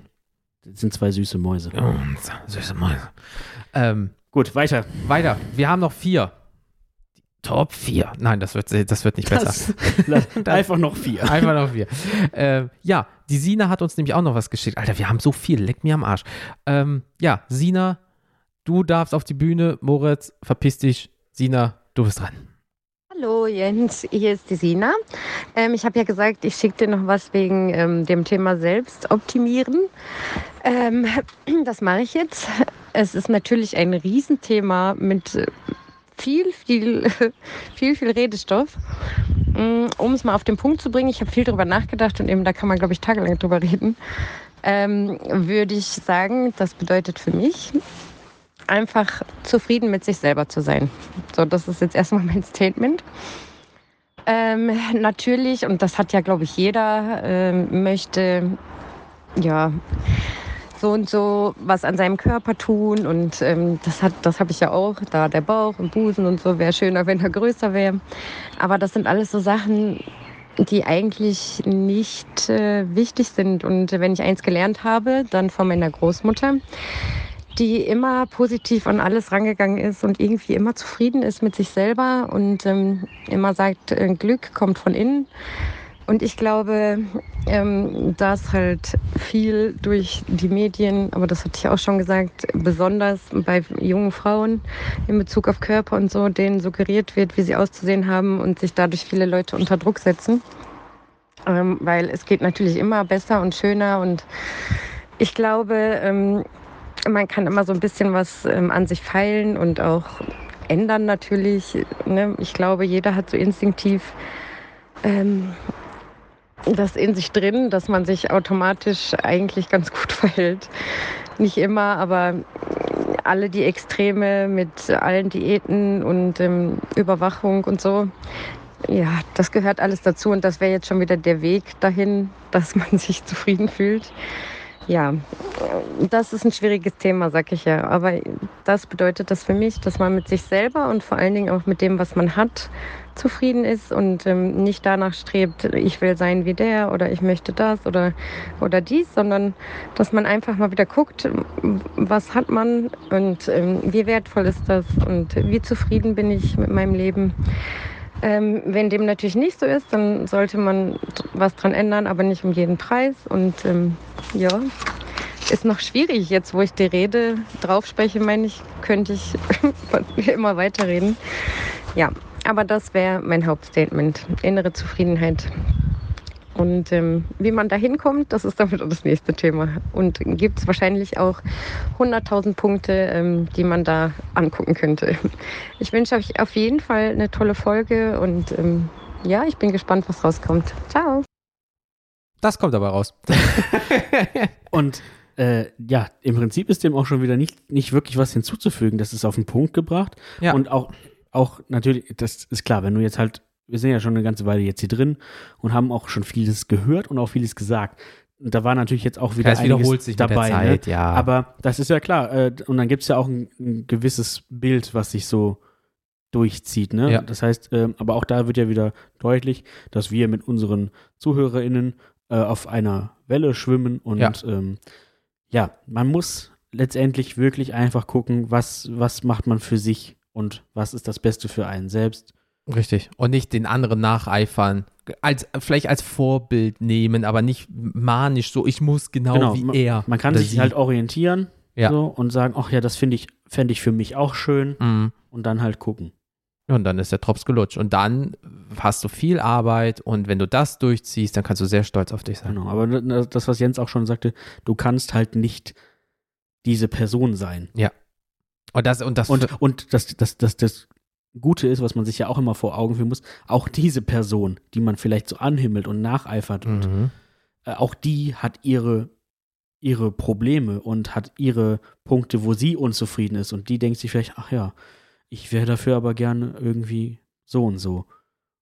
Das sind zwei süße Mäuse. Und, süße Mäuse. Ähm, Gut, weiter. weiter. Wir haben noch vier. Top 4. Nein, das wird, das wird nicht besser. Das, *laughs* *laughs* einfach noch vier. Einfach noch vier. Ähm, ja, die Sina hat uns nämlich auch noch was geschickt. Alter, wir haben so viel. Leck mir am Arsch. Ähm, ja, Sina, du darfst auf die Bühne. Moritz, verpiss dich. Sina, du bist dran. Hallo Jens, hier ist die Sina. Ähm, ich habe ja gesagt, ich schicke dir noch was wegen ähm, dem Thema Selbstoptimieren. Ähm, *clears throat* das mache ich jetzt. Es ist natürlich ein Riesenthema mit äh, viel, viel, *laughs* viel, viel Redestoff. Mm, Um es mal auf den Punkt zu bringen, ich habe viel darüber nachgedacht und eben da kann man, glaube ich, tagelang drüber reden. Ähm, würde ich sagen, das bedeutet für mich, einfach zufrieden mit sich selber zu sein. So, das ist jetzt erstmal mein Statement. Ähm, natürlich, und das hat ja, glaube ich, jeder, ähm, möchte ja so und so was an seinem Körper tun. Und ähm, das, hat, das habe ich ja auch, da der Bauch und Busen und so, wäre schöner, wenn er größer wäre. Aber das sind alles so Sachen, die eigentlich nicht äh, wichtig sind. Und wenn ich eins gelernt habe, dann von meiner Großmutter, die immer positiv an alles rangegangen ist und irgendwie immer zufrieden ist mit sich selber und ähm, immer sagt, äh, Glück kommt von innen. Und ich glaube, ähm, dass halt viel durch die Medien, aber das hatte ich auch schon gesagt, besonders bei jungen Frauen in Bezug auf Körper und so, denen suggeriert wird, wie sie auszusehen haben und sich dadurch viele Leute unter Druck setzen. Ähm, weil es geht natürlich immer besser und schöner und ich glaube, ähm, man kann immer so ein bisschen was ähm, an sich feilen und auch ändern natürlich. Ne? Ich glaube, jeder hat so instinktiv ähm, das in sich drin, dass man sich automatisch eigentlich ganz gut *laughs* verhält. Nicht immer, aber alle die Extreme mit allen Diäten und ähm, Überwachung und so. Ja, das gehört alles dazu und das wäre jetzt schon wieder der Weg dahin, *laughs* dass man sich zufrieden fühlt. Ja, das ist ein schwieriges Thema, sag ich ja. Aber das bedeutet das für mich, dass man mit sich selber und vor allen Dingen auch mit dem, was man hat, zufrieden ist und ähm, nicht danach strebt, ich will sein wie der oder ich möchte das oder, oder dies, sondern dass man einfach mal wieder guckt, was hat man und ähm, wie wertvoll ist das und wie zufrieden bin ich mit meinem Leben. Ähm, wenn dem natürlich nicht so ist, dann sollte man was dran ändern, aber nicht um jeden Preis. Und ähm, ja, ist noch schwierig jetzt, wo ich die Rede drauf spreche, meine ich, könnte ich *laughs* immer weiterreden. Ja, aber das wäre mein Hauptstatement. Innere Zufriedenheit Und ähm, wie man da hinkommt, das ist dann wieder das nächste Thema. Und gibt es wahrscheinlich auch 100.000 Punkte, ähm, die man da angucken könnte. Ich wünsche euch auf jeden Fall eine tolle Folge und ähm, ja, ich bin gespannt, was rauskommt. Ciao. Das kommt aber raus. *laughs* Und äh, ja, im Prinzip ist dem auch schon wieder nicht, nicht wirklich was hinzuzufügen. Das ist auf den Punkt gebracht. Ja. Und auch, auch natürlich, das ist klar, wenn du jetzt halt, wir sind ja schon eine ganze Weile jetzt hier drin und haben auch schon vieles gehört und auch vieles gesagt. Und da war natürlich jetzt auch wieder einiges wiederholt sich dabei. Zeit, ne? ja. Aber das ist ja klar. Äh, und dann gibt es ja auch ein, ein gewisses Bild, was sich so durchzieht. Ne? Ja. Das heißt, ähm, aber auch da wird ja wieder deutlich, dass wir mit unseren ZuhörerInnen äh, auf einer Welle schwimmen und Ja. ähm, ja, man muss letztendlich wirklich einfach gucken, was, was macht man für sich und was ist das Beste für einen selbst. Richtig. Und nicht den anderen nacheifern. Als, vielleicht als Vorbild nehmen, aber nicht manisch so, ich muss genau, wie ma- er. Man kann sich sie. halt orientieren Ja. so, und sagen, ach ja, das finde ich, fände ich für mich auch schön Mhm. und dann halt gucken. Und dann ist der Drops gelutscht. Und dann hast du viel Arbeit und wenn du das durchziehst, dann kannst du sehr stolz auf dich sein. Genau, aber das, was Jens auch schon sagte, du kannst halt nicht diese Person sein. Und das, und das, Und, und das, das, das, das Gute ist, was man sich ja auch immer vor Augen führen muss, auch diese Person, die man vielleicht so anhimmelt und nacheifert, und, mhm. äh, auch die hat ihre, ihre Probleme und hat ihre Punkte, wo sie unzufrieden ist. Und die denkt sich vielleicht, ach ja, ich wäre dafür aber gerne irgendwie so und so.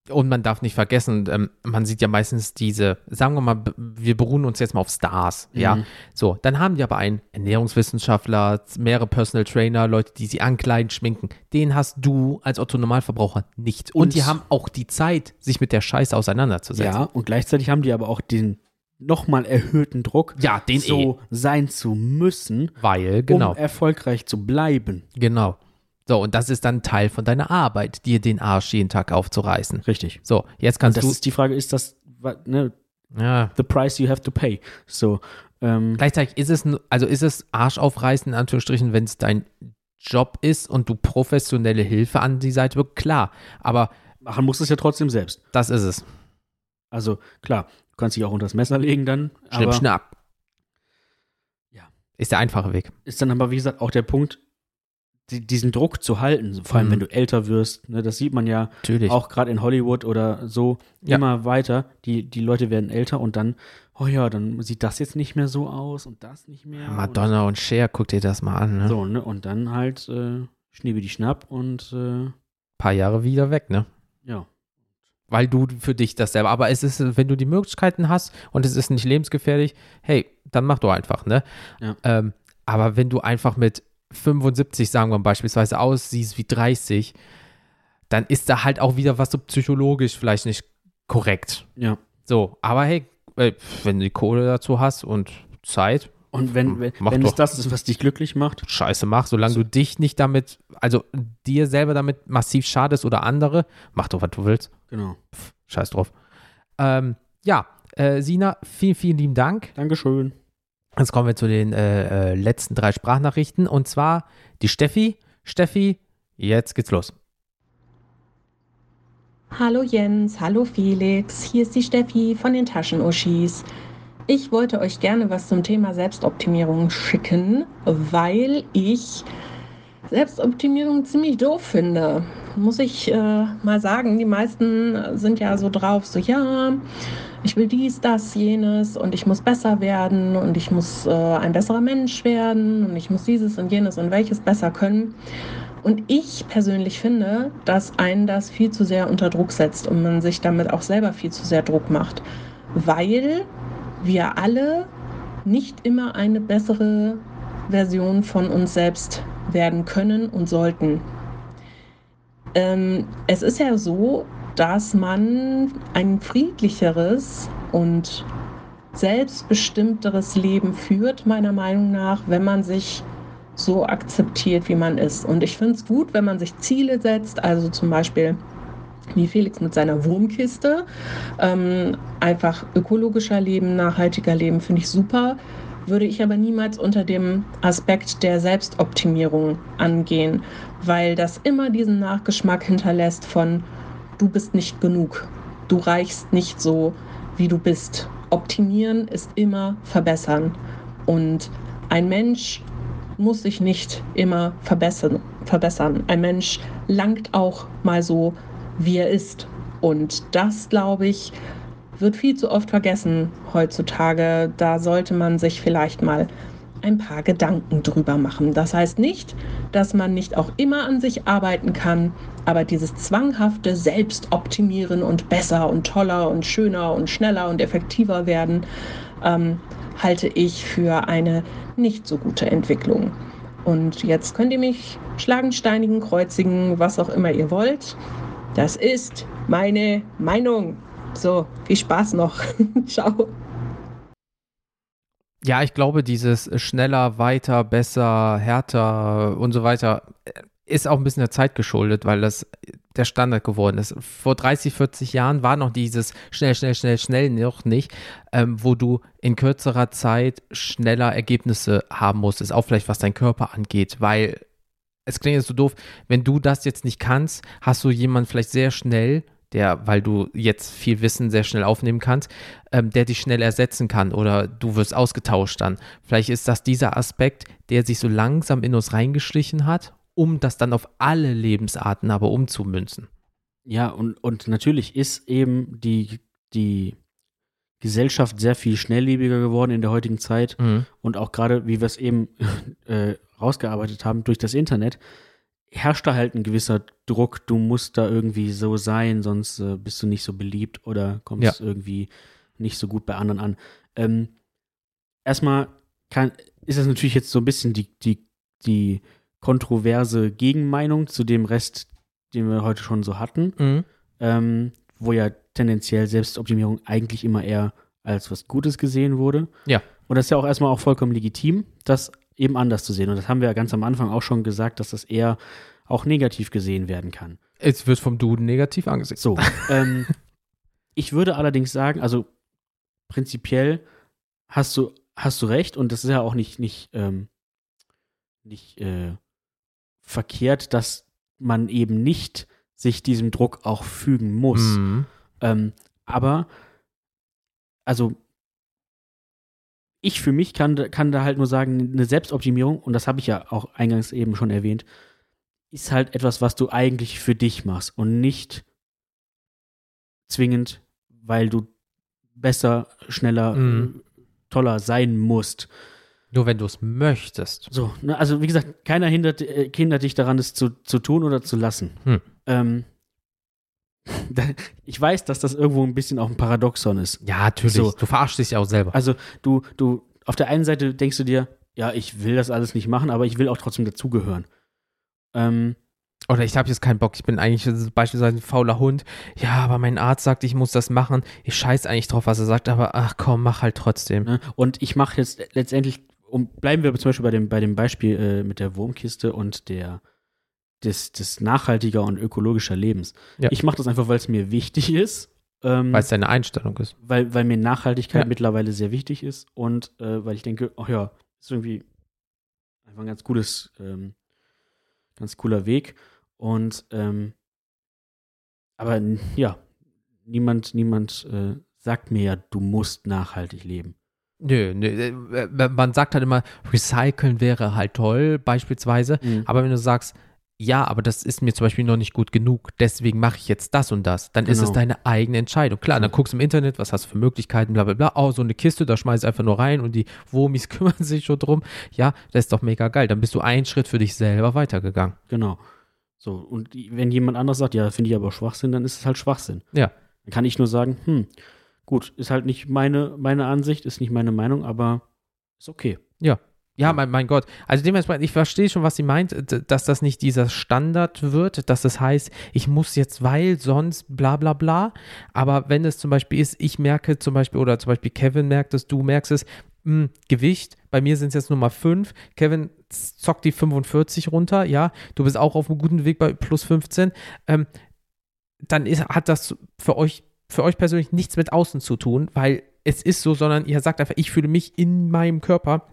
Und man darf nicht vergessen, ähm, man sieht ja meistens diese, sagen wir mal, wir beruhen uns jetzt mal auf Stars, ja. Mhm. So, dann haben die aber einen Ernährungswissenschaftler, mehrere Personal Trainer, Leute, die sie ankleiden, schminken. Den hast du als Otto Normalverbraucher nicht. Und, Und- die haben auch die Zeit, sich mit der Scheiße auseinanderzusetzen. Ja, und gleichzeitig haben die aber auch den nochmal erhöhten Druck, Ja, den so eh. sein zu müssen, Weil, genau, um erfolgreich zu bleiben. genau. So, und das ist dann Teil von deiner Arbeit, dir den Arsch jeden Tag aufzureißen. Richtig. So, jetzt Und kannst das du. ist die Frage, ist das ne, ja, the price you have to pay? So, ähm, Gleichzeitig ist es, also ist es Arsch aufreißen, in Anführungsstrichen, wenn es dein Job ist und du professionelle Hilfe an die Seite bekommst, klar, aber machen musst es ja trotzdem selbst. das ist es. Also klar, du kannst dich auch unter das Messer legen dann, Schnipp, schnapp. Ja. Ist der einfache Weg. ist dann aber wie gesagt auch der Punkt, die, diesen Druck zu halten, vor allem Mhm. wenn du älter wirst. Ne, das sieht man ja Natürlich. auch gerade in Hollywood oder so Ja. immer weiter. Die, die Leute werden älter und dann, oh ja, dann sieht das jetzt nicht mehr so aus und das nicht mehr. Madonna und Cher, guck dir das mal an. Ne? Und, so, ne? Und dann halt äh, Schniebe die Schnapp und äh, Paar Jahre wieder weg, ne? ja. Weil du für dich das selber, aber es ist, wenn du die Möglichkeiten hast und es ist nicht lebensgefährlich, hey, dann mach doch einfach, ne? Ja. Ähm, aber wenn du einfach mit 75, sagen wir beispielsweise, aussiehst wie 30, dann ist da halt auch wieder was so psychologisch vielleicht nicht korrekt. Ja. So, aber hey, äh, wenn du die Kohle dazu hast und Zeit, Und wenn, wenn, Mach wenn es das ist, was dich glücklich macht, scheiße mach, solange du dich nicht damit, also dir selber damit massiv schadest oder andere, mach doch, was du willst. genau. Scheiß drauf. Ähm, ja, äh, Sina, vielen, vielen lieben Dank. Dankeschön. Jetzt kommen wir zu den äh, äh, letzten drei Sprachnachrichten und zwar die Steffi. Steffi, jetzt geht's los. Hallo Jens, hallo Felix, hier ist die Steffi von den Taschenuschis. Ich wollte euch gerne was zum Thema Selbstoptimierung schicken, weil ich Selbstoptimierung ziemlich doof finde. Muss ich äh, mal sagen, die meisten sind ja so drauf, so ja, ich will dies, das, jenes und ich muss besser werden und ich muss äh, ein besserer Mensch werden und ich muss dieses und jenes und welches besser können. Und ich persönlich finde, dass einen das viel zu sehr unter Druck setzt und man sich damit auch selber viel zu sehr Druck macht, weil wir alle nicht immer eine bessere Version von uns selbst werden können und sollten. Ähm, es ist ja so, dass man ein friedlicheres und selbstbestimmteres Leben führt, meiner Meinung nach, wenn man sich so akzeptiert, wie man ist. Und ich finde es gut, wenn man sich Ziele setzt, also zum Beispiel wie Felix mit seiner Wurmkiste. Ähm, einfach ökologischer Leben, nachhaltiger Leben finde ich super. Würde ich aber niemals unter dem Aspekt der Selbstoptimierung angehen, weil das immer diesen Nachgeschmack hinterlässt von du bist nicht genug, du reichst nicht so, wie du bist. Optimieren ist immer verbessern. Und ein Mensch muss sich nicht immer verbessern. verbessern. Ein Mensch langt auch mal so, wie er ist. Und das, glaube ich, wird viel zu oft vergessen heutzutage. Da sollte man sich vielleicht mal ein paar Gedanken drüber machen. Das heißt nicht, dass man nicht auch immer an sich arbeiten kann, aber dieses zwanghafte Selbstoptimieren und besser und toller und schöner und schneller und effektiver werden, ähm, halte ich für eine nicht so gute Entwicklung. Und jetzt könnt ihr mich schlagen, steinigen, kreuzigen, was auch immer ihr wollt. Das ist meine Meinung. So, viel Spaß noch. *laughs* Ciao. Ja, ich glaube, dieses schneller, weiter, besser, härter und so weiter äh, ist auch ein bisschen der Zeit geschuldet, weil das der Standard geworden ist. Vor 30, 40 Jahren war noch dieses schnell, schnell, schnell, schnell noch nicht, ähm, wo du in kürzerer Zeit schneller Ergebnisse haben musstest, auch vielleicht was dein Körper angeht, weil es klingt jetzt so doof, wenn du das jetzt nicht kannst, hast du jemanden vielleicht sehr schnell, der, weil du jetzt viel Wissen sehr schnell aufnehmen kannst, ähm, der dich schnell ersetzen kann oder du wirst ausgetauscht dann. Vielleicht ist das dieser Aspekt, der sich so langsam in uns reingeschlichen hat, um das dann auf alle Lebensarten aber umzumünzen. Ja, und, und natürlich ist eben die, die Gesellschaft sehr viel schnelllebiger geworden in der heutigen Zeit Mhm. und auch gerade, wie wir es eben *laughs* äh, rausgearbeitet haben, durch das Internet herrscht da halt ein gewisser Druck, du musst da irgendwie so sein, sonst äh, bist du nicht so beliebt oder kommst irgendwie nicht so gut bei anderen an. Ähm, erstmal kann, ist das natürlich jetzt so ein bisschen die, die, die kontroverse Gegenmeinung zu dem Rest, den wir heute schon so hatten, Mhm. ähm, wo ja tendenziell Selbstoptimierung eigentlich immer eher als was Gutes gesehen wurde. Ja. Und das ist ja auch erstmal auch vollkommen legitim, das eben anders zu sehen. Und das haben wir ja ganz am Anfang auch schon gesagt, dass das eher auch negativ gesehen werden kann. Es wird vom Duden negativ angesehen. So, ähm, *laughs* ich würde allerdings sagen, also prinzipiell hast du, hast du recht und das ist ja auch nicht, nicht, ähm, nicht äh, verkehrt, dass man eben nicht sich diesem Druck auch fügen muss. Mhm. Ähm, aber, also, ich für mich kann, da- kann da halt nur sagen, eine Selbstoptimierung, und das habe ich ja auch eingangs eben schon erwähnt, ist halt etwas, was du eigentlich für dich machst und nicht zwingend, weil du besser, schneller, Mhm. toller sein musst. Nur wenn du es möchtest. So, ne, also wie gesagt, keiner hindert, äh, hindert dich daran, es zu, zu tun oder zu lassen. Hm. Ähm, ich weiß, dass das irgendwo ein bisschen auch ein Paradoxon ist. Ja, natürlich. So. Du verarschst dich ja auch selber. Also du, du, auf der einen Seite denkst du dir, ja, ich will das alles nicht machen, aber ich will auch trotzdem dazugehören. Ähm, Oder ich habe jetzt keinen Bock, ich bin eigentlich beispielsweise ein fauler Hund. Ja, aber mein Arzt sagt, ich muss das machen. Ich scheiß eigentlich drauf, was er sagt, aber ach komm, mach halt trotzdem. ne? Und ich mache jetzt letztendlich, um, bleiben wir zum Beispiel bei dem, bei dem Beispiel äh, mit der Wurmkiste und der des, des nachhaltiger und ökologischer Lebens. Ja. Ich mache das einfach, weil es mir wichtig ist. Ähm, Weil es deine Einstellung ist. weil, weil mir Nachhaltigkeit Ja. mittlerweile sehr wichtig ist und äh, weil ich denke, ach ja, ist irgendwie einfach ein ganz cooles, ähm, ganz cooler Weg. Und ähm, aber ja, niemand, niemand äh, sagt mir ja, du musst nachhaltig leben. Nö, nö, äh, man sagt halt immer, recyceln wäre halt toll, beispielsweise. Aber wenn du sagst, ja, aber das ist mir zum Beispiel noch nicht gut genug, deswegen mache ich jetzt das und das, dann ist es Genau. deine eigene Entscheidung. Klar, dann guckst du im Internet, was hast du für Möglichkeiten, bla bla bla. Oh, so eine Kiste, da schmeiß ich einfach nur rein und die Wurmis *laughs* kümmern sich schon drum. Ja, das ist doch mega geil. Dann bist du einen Schritt für dich selber weitergegangen. Genau. So, und wenn jemand anderes sagt, ja, finde ich aber Schwachsinn, dann ist es halt Schwachsinn. Ja. Dann kann ich nur sagen, hm, gut, ist halt nicht meine, meine Ansicht, ist nicht meine Meinung, aber ist okay. Ja, mein, mein Gott. Also dementsprechend, ich verstehe schon, was sie meint, dass das nicht dieser Standard wird, dass das heißt, ich muss jetzt, weil sonst bla bla bla. Aber wenn es zum Beispiel ist, ich merke zum Beispiel, oder zum Beispiel Kevin merkt es, du merkst es, mh, Gewicht, bei mir sind es jetzt Nummer 5, Kevin zockt die 45 runter, ja, du bist auch auf einem guten Weg bei plus 15, ähm, dann ist, hat das für euch, für euch persönlich nichts mit außen zu tun, weil es ist so, sondern ihr sagt einfach, ich fühle mich in meinem Körper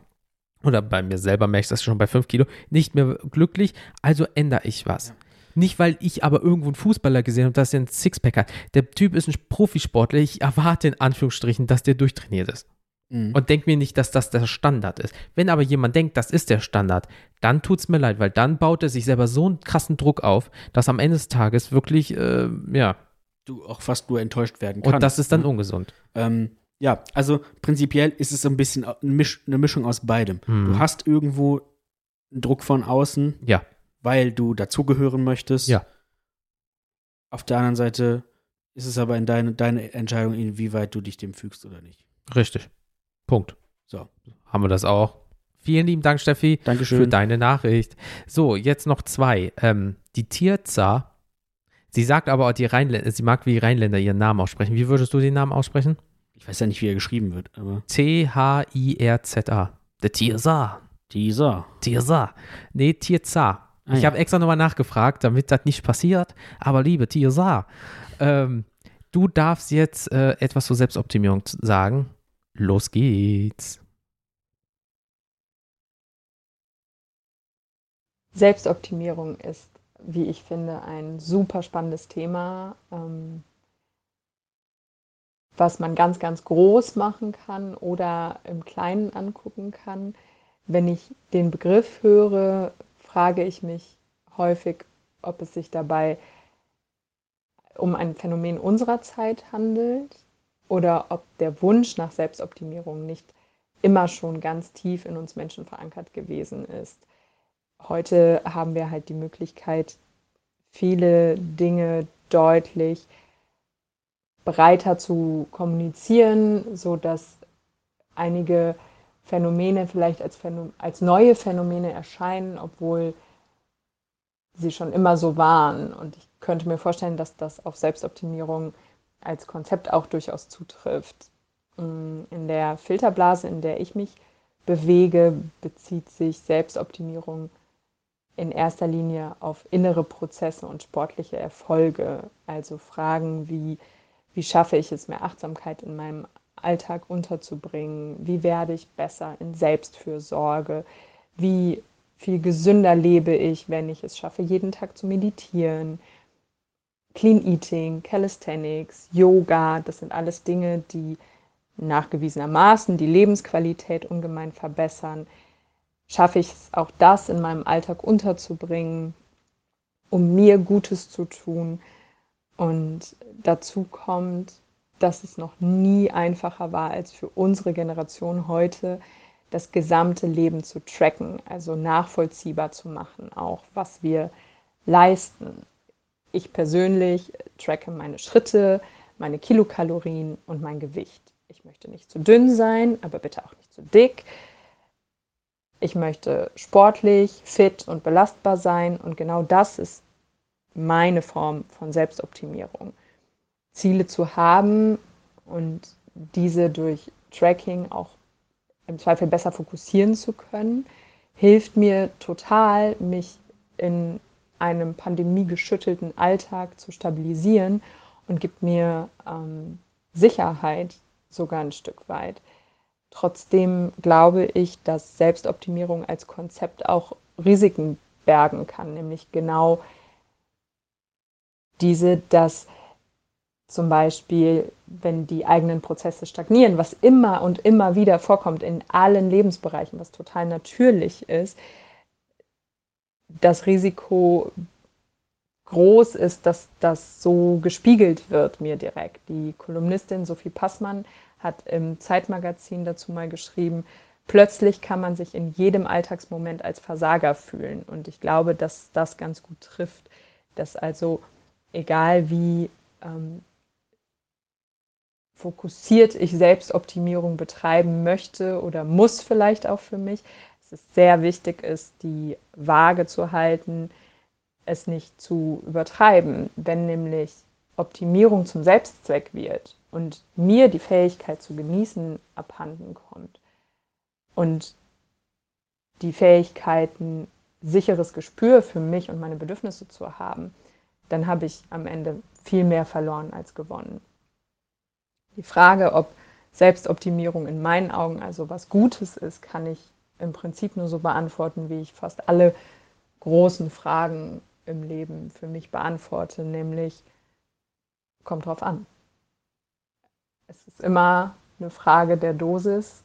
oder bei mir selber merke ich das schon bei 5 Kilo, nicht mehr glücklich, also ändere ich was. Nicht, weil ich aber irgendwo einen Fußballer gesehen habe, dass er einen Sixpack hat. Der Typ ist ein Profisportler. Ich erwarte in Anführungsstrichen, dass der durchtrainiert ist. Mhm. Und denk mir nicht, dass das der Standard ist. Wenn aber jemand denkt, das ist der Standard, dann tut's mir leid, weil dann baut er sich selber so einen krassen Druck auf, dass am Ende des Tages wirklich, äh, ja, Du auch fast nur enttäuscht werden kannst. und das ist dann ne? ungesund. Ähm, ja, also prinzipiell ist es so ein bisschen eine, Misch, eine Mischung aus beidem. Hm. Du hast irgendwo einen Druck von außen, Ja, weil du dazugehören möchtest. Ja. Auf der anderen Seite ist es aber in deine, deine Entscheidung, inwieweit du dich dem fügst oder nicht. richtig. Punkt. So. Haben wir das auch. Vielen lieben Dank, Steffi. für Dankeschön. deine Nachricht. So, jetzt noch zwei. Ähm, die Tirza, sie sagt aber die Rheinländer, sie mag wie Rheinländer ihren Namen aussprechen. Wie würdest du den Namen aussprechen? Ich weiß ja nicht, wie er geschrieben wird, aber T-H-I-R-Z-A. Der Tirza. dieser. Tirza. Nee, Tirza. Ah, ich ja. habe extra nochmal nachgefragt, damit das nicht passiert. Aber liebe Tirza, ähm, du darfst jetzt äh, etwas zur Selbstoptimierung sagen. Los geht's. Selbstoptimierung ist, wie ich finde, ein super spannendes Thema, ähm, was man ganz, ganz groß machen kann oder im Kleinen angucken kann. Wenn ich den Begriff höre, frage ich mich häufig, ob es sich dabei um ein Phänomen unserer Zeit handelt oder ob der Wunsch nach Selbstoptimierung nicht immer schon ganz tief in uns Menschen verankert gewesen ist. Heute haben wir halt die Möglichkeit, viele Dinge deutlich breiter zu kommunizieren, so dass einige Phänomene vielleicht als, Phänom als neue Phänomene erscheinen, obwohl sie schon immer so waren. Und ich könnte mir vorstellen, dass das auf Selbstoptimierung als Konzept auch durchaus zutrifft. Mm, In der Filterblase, in der ich mich bewege, bezieht sich Selbstoptimierung in erster Linie auf innere Prozesse und sportliche Erfolge. Also Fragen wie, wie schaffe ich es, mehr Achtsamkeit in meinem Alltag unterzubringen? Wie werde ich besser in Selbstfürsorge? Wie viel gesünder lebe ich, wenn ich es schaffe, jeden Tag zu meditieren? Clean Eating, Calisthenics, Yoga, das sind alles Dinge, die nachgewiesenermaßen die Lebensqualität ungemein verbessern. Schaffe ich es auch das in meinem Alltag unterzubringen, um mir Gutes zu tun? Und dazu kommt, dass es noch nie einfacher war als für unsere Generation heute, das gesamte Leben zu tracken, also nachvollziehbar zu machen, auch was wir leisten. Ich persönlich tracke meine Schritte, meine Kilokalorien und mein Gewicht. Ich möchte nicht zu dünn sein, aber bitte auch nicht zu dick. Ich möchte sportlich, fit und belastbar sein und genau das ist meine Form von Selbstoptimierung. Ziele zu haben und diese durch Tracking auch im Zweifel besser fokussieren zu können, hilft mir total, mich in einem pandemiegeschüttelten Alltag zu stabilisieren und gibt mir ähm, Sicherheit sogar ein Stück weit. Trotzdem glaube ich, dass Selbstoptimierung als Konzept auch Risiken bergen kann, nämlich genau diese, dass zum Beispiel, wenn die eigenen Prozesse stagnieren, was immer und immer wieder vorkommt in allen Lebensbereichen, was total natürlich ist, das Risiko groß ist, dass das so gespiegelt wird mir direkt. Die Kolumnistin Sophie Passmann hat im Zeitmagazin dazu mal geschrieben, plötzlich kann man sich in jedem Alltagsmoment als Versager fühlen. Und ich glaube, dass das ganz gut trifft, dass also egal wie ähm, fokussiert ich Selbstoptimierung betreiben möchte oder muss vielleicht auch für mich, dass es sehr wichtig ist, die Waage zu halten, es nicht zu übertreiben, wenn nämlich Optimierung zum Selbstzweck wird und mir die Fähigkeit zu genießen abhanden kommt und die Fähigkeiten, sicheres Gespür für mich und meine Bedürfnisse zu haben, dann habe ich am Ende viel mehr verloren als gewonnen. Die Frage, ob Selbstoptimierung in meinen Augen also was Gutes ist, kann ich im Prinzip nur so beantworten, wie ich fast alle großen Fragen im Leben für mich beantworte, nämlich kommt drauf an. Es ist immer eine Frage der Dosis.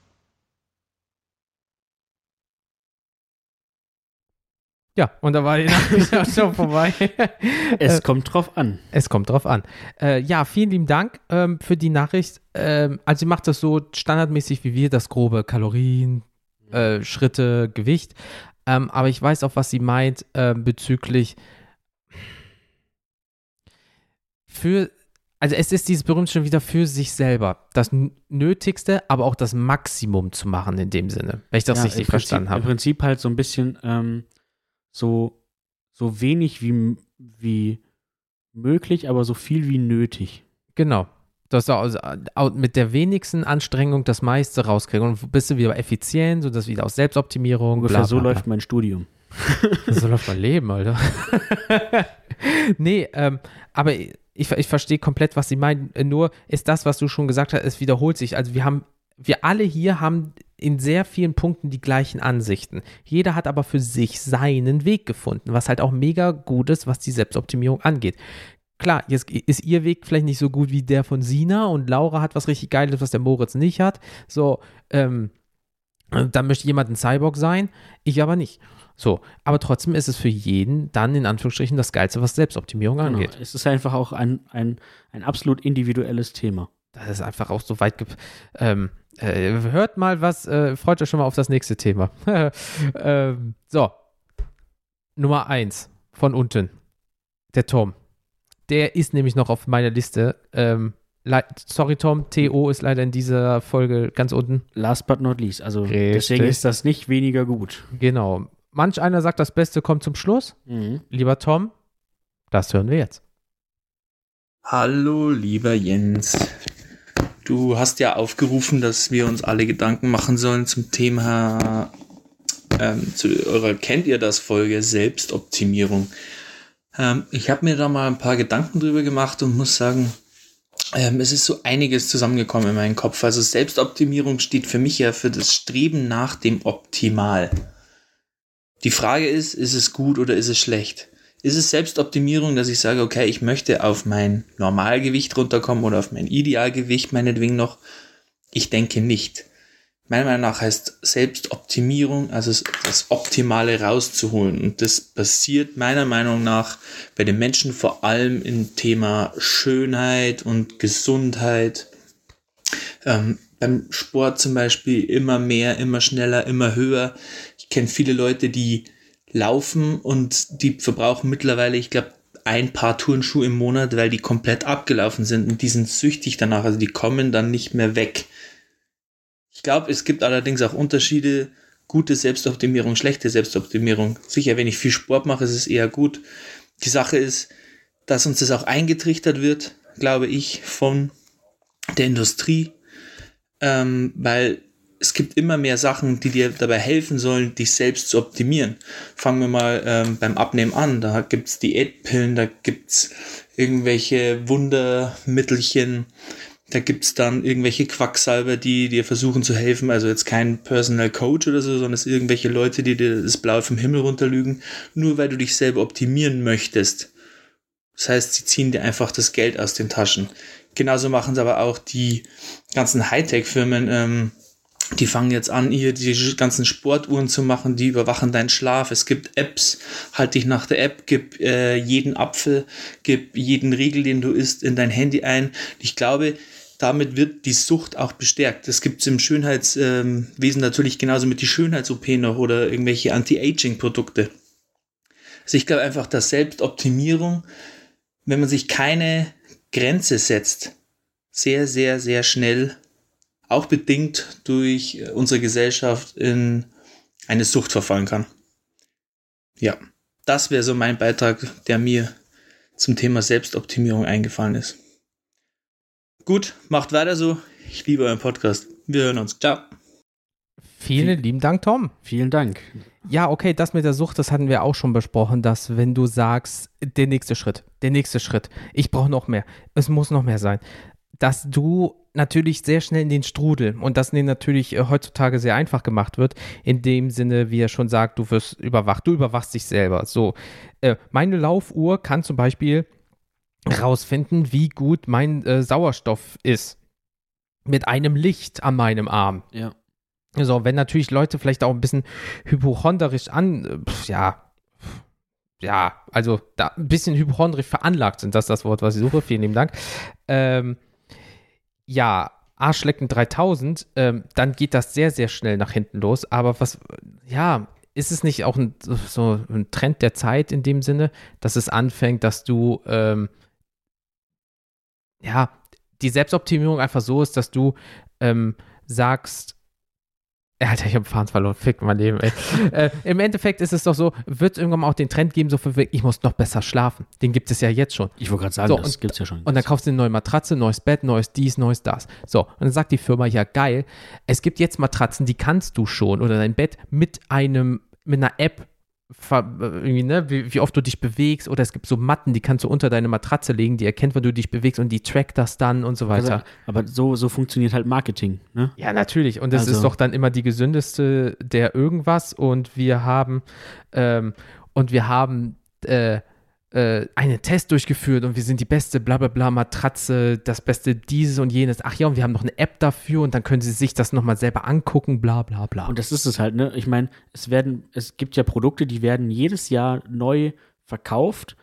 Ja, und da war die Nachricht auch *laughs* schon vorbei. Es Äh, kommt drauf an. Es kommt drauf an. Äh, ja, vielen lieben Dank ähm, für die Nachricht. Ähm, also sie macht das so standardmäßig wie wir, das grobe Kalorien, äh, Schritte, Gewicht. Ähm, aber ich weiß auch, was sie meint ähm, bezüglich für, also es ist dieses berühmte schon wieder für sich selber. Das Nötigste, aber auch das Maximum zu machen in dem Sinne, wenn ich das Ja, richtig im Prinzip, verstanden Im habe. Prinzip halt so ein bisschen ähm, so, so wenig wie, wie möglich, aber so viel wie nötig. Genau. Das also, au- mit der wenigsten Anstrengung das meiste rauskriegen. Und bist du wieder effizient, so das wieder aus Selbstoptimierung. Ungefähr bla, so bla, bla. läuft mein Studium. *laughs* So läuft mein Leben, Alter. *laughs* nee, ähm, aber ich, ich verstehe komplett, was sie meinen. Nur ist das, was du schon gesagt hast, es wiederholt sich. Also wir haben, wir alle hier haben in sehr vielen Punkten die gleichen Ansichten. Jeder hat aber für sich seinen Weg gefunden, was halt auch mega gut ist, was die Selbstoptimierung angeht. Klar, jetzt ist ihr Weg vielleicht nicht so gut wie der von Sina und Laura hat was richtig Geiles, was der Moritz nicht hat. So, ähm, dann möchte jemand ein Cyborg sein, ich aber nicht. So, aber trotzdem ist es für jeden dann in Anführungsstrichen das Geilste, was Selbstoptimierung Genau. angeht. Es ist einfach auch ein, ein, ein absolut individuelles Thema. Das ist einfach auch so weit. Ähm, äh, hört mal was, äh, freut euch schon mal auf das nächste Thema. *laughs* ähm, so, Nummer eins von unten. Der Tom. Der ist nämlich noch auf meiner Liste. Ähm, sorry, Tom, TO ist leider in dieser Folge ganz unten. Last but not least. Also Richtig. deswegen ist das nicht weniger gut. Genau. Manch einer sagt, das Beste kommt zum Schluss. Mhm. Lieber Tom, das hören wir jetzt. Hallo, lieber Jens. Du hast ja aufgerufen, dass wir uns alle Gedanken machen sollen zum Thema, ähm, zu eurer Kennt ihr das Folge Selbstoptimierung. Ähm, ich habe mir da mal ein paar Gedanken drüber gemacht und muss sagen, ähm, es ist so einiges zusammengekommen in meinem Kopf. Also Selbstoptimierung steht für mich ja für das Streben nach dem Optimal. Die Frage ist, ist es gut oder ist es schlecht? Ist es Selbstoptimierung, dass ich sage, okay, ich möchte auf mein Normalgewicht runterkommen oder auf mein Idealgewicht meinetwegen noch? Ich denke nicht. Meiner Meinung nach heißt Selbstoptimierung, also das Optimale rauszuholen. Und das passiert meiner Meinung nach bei den Menschen vor allem im Thema Schönheit und Gesundheit. Ähm, beim Sport zum Beispiel immer mehr, immer schneller, immer höher. Ich kenne viele Leute, die laufen und die verbrauchen mittlerweile, ich glaube, ein paar Turnschuhe im Monat, weil die komplett abgelaufen sind und die sind süchtig danach, also die kommen dann nicht mehr weg. Ich glaube, es gibt allerdings auch Unterschiede, gute Selbstoptimierung, schlechte Selbstoptimierung. Sicher, wenn ich viel Sport mache, ist es eher gut. Die Sache ist, dass uns das auch eingetrichtert wird, glaube ich, von der Industrie, ähm, weil es gibt immer mehr Sachen, die dir dabei helfen sollen, dich selbst zu optimieren. Fangen wir mal ähm, beim Abnehmen an. Da gibt es Diätpillen, da gibt es irgendwelche Wundermittelchen, da gibt es dann irgendwelche Quacksalber, die dir versuchen zu helfen. Also jetzt kein Personal Coach oder so, sondern es sind irgendwelche Leute, die dir das Blaue vom Himmel runterlügen, nur weil du dich selber optimieren möchtest. Das heißt, sie ziehen dir einfach das Geld aus den Taschen. Genauso machen es aber auch die ganzen Hightech-Firmen. Ähm, die fangen jetzt an, hier die ganzen Sportuhren zu machen, die überwachen deinen Schlaf. Es gibt Apps, halt dich nach der App, gib äh, jeden Apfel, gib jeden Riegel, den du isst, in dein Handy ein. Ich glaube, damit wird die Sucht auch bestärkt. Das gibt es im Schönheitswesen ähm, natürlich genauso mit die Schönheits-OP noch oder irgendwelche Anti-Aging-Produkte. Also ich glaube einfach, dass Selbstoptimierung, wenn man sich keine Grenze setzt, sehr, sehr, sehr schnell auch bedingt durch unsere Gesellschaft in eine Sucht verfallen kann. Ja, das wäre so mein Beitrag, der mir zum Thema Selbstoptimierung eingefallen ist. Gut, macht weiter so. Ich liebe euren Podcast. Wir hören uns. Ciao. Vielen lieben Dank, Tom. Vielen Dank. Ja, okay, das mit der Sucht, das hatten wir auch schon besprochen, dass wenn du sagst, der nächste Schritt, der nächste Schritt, ich brauche noch mehr, es muss noch mehr sein, dass du natürlich sehr schnell in den Strudel und das natürlich äh, heutzutage sehr einfach gemacht wird, in dem Sinne, wie er schon sagt, du wirst überwacht, du überwachst dich selber. So, äh, meine Laufuhr kann zum Beispiel rausfinden, wie gut mein äh, Sauerstoff ist. Mit einem Licht an meinem Arm. Ja. So, wenn natürlich Leute vielleicht auch ein bisschen hypochonderisch an, pf, ja, ja, also da ein bisschen hypochondrisch veranlagt sind, das ist das Wort, was ich suche. Vielen lieben Dank. Ähm, ja, Arschlecken 3000, ähm, dann geht das sehr, sehr schnell nach hinten los. Aber was, ja, ist es nicht auch ein, so ein Trend der Zeit in dem Sinne, dass es anfängt, dass du, ähm, ja, die Selbstoptimierung einfach so ist, dass du ähm, sagst, Alter, ich habe Fahnen verloren, fick mein Leben, ey. *laughs* äh, Im Endeffekt ist es doch so, wird es irgendwann mal auch den Trend geben, so für, ich muss noch besser schlafen. Den gibt es ja jetzt schon. Ich wollte gerade sagen, So, das und- gibt's ja schon. Und dann kaufst du eine neue Matratze, neues Bett, neues dies, neues das. So, und dann sagt die Firma, ja geil, es gibt jetzt Matratzen, die kannst du schon oder dein Bett mit einem, mit einer App irgendwie, ne, wie, wie oft du dich bewegst oder es gibt so Matten, die kannst du unter deine Matratze legen, die erkennt, wenn du dich bewegst und die trackt das dann und so weiter. Also, aber so, so funktioniert halt Marketing, ne? Ja, natürlich. Und das Also- ist doch dann immer die gesündeste der irgendwas. Und wir haben, ähm, und wir haben äh, äh, einen Test durchgeführt und wir sind die beste bla bla bla Matratze, das beste dieses und jenes. Ach ja, und wir haben noch eine App dafür und dann können sie sich das nochmal selber angucken, bla bla bla. Und das ist es halt, ne? Ich meine, es werden, es gibt ja Produkte, die werden jedes Jahr neu verkauft,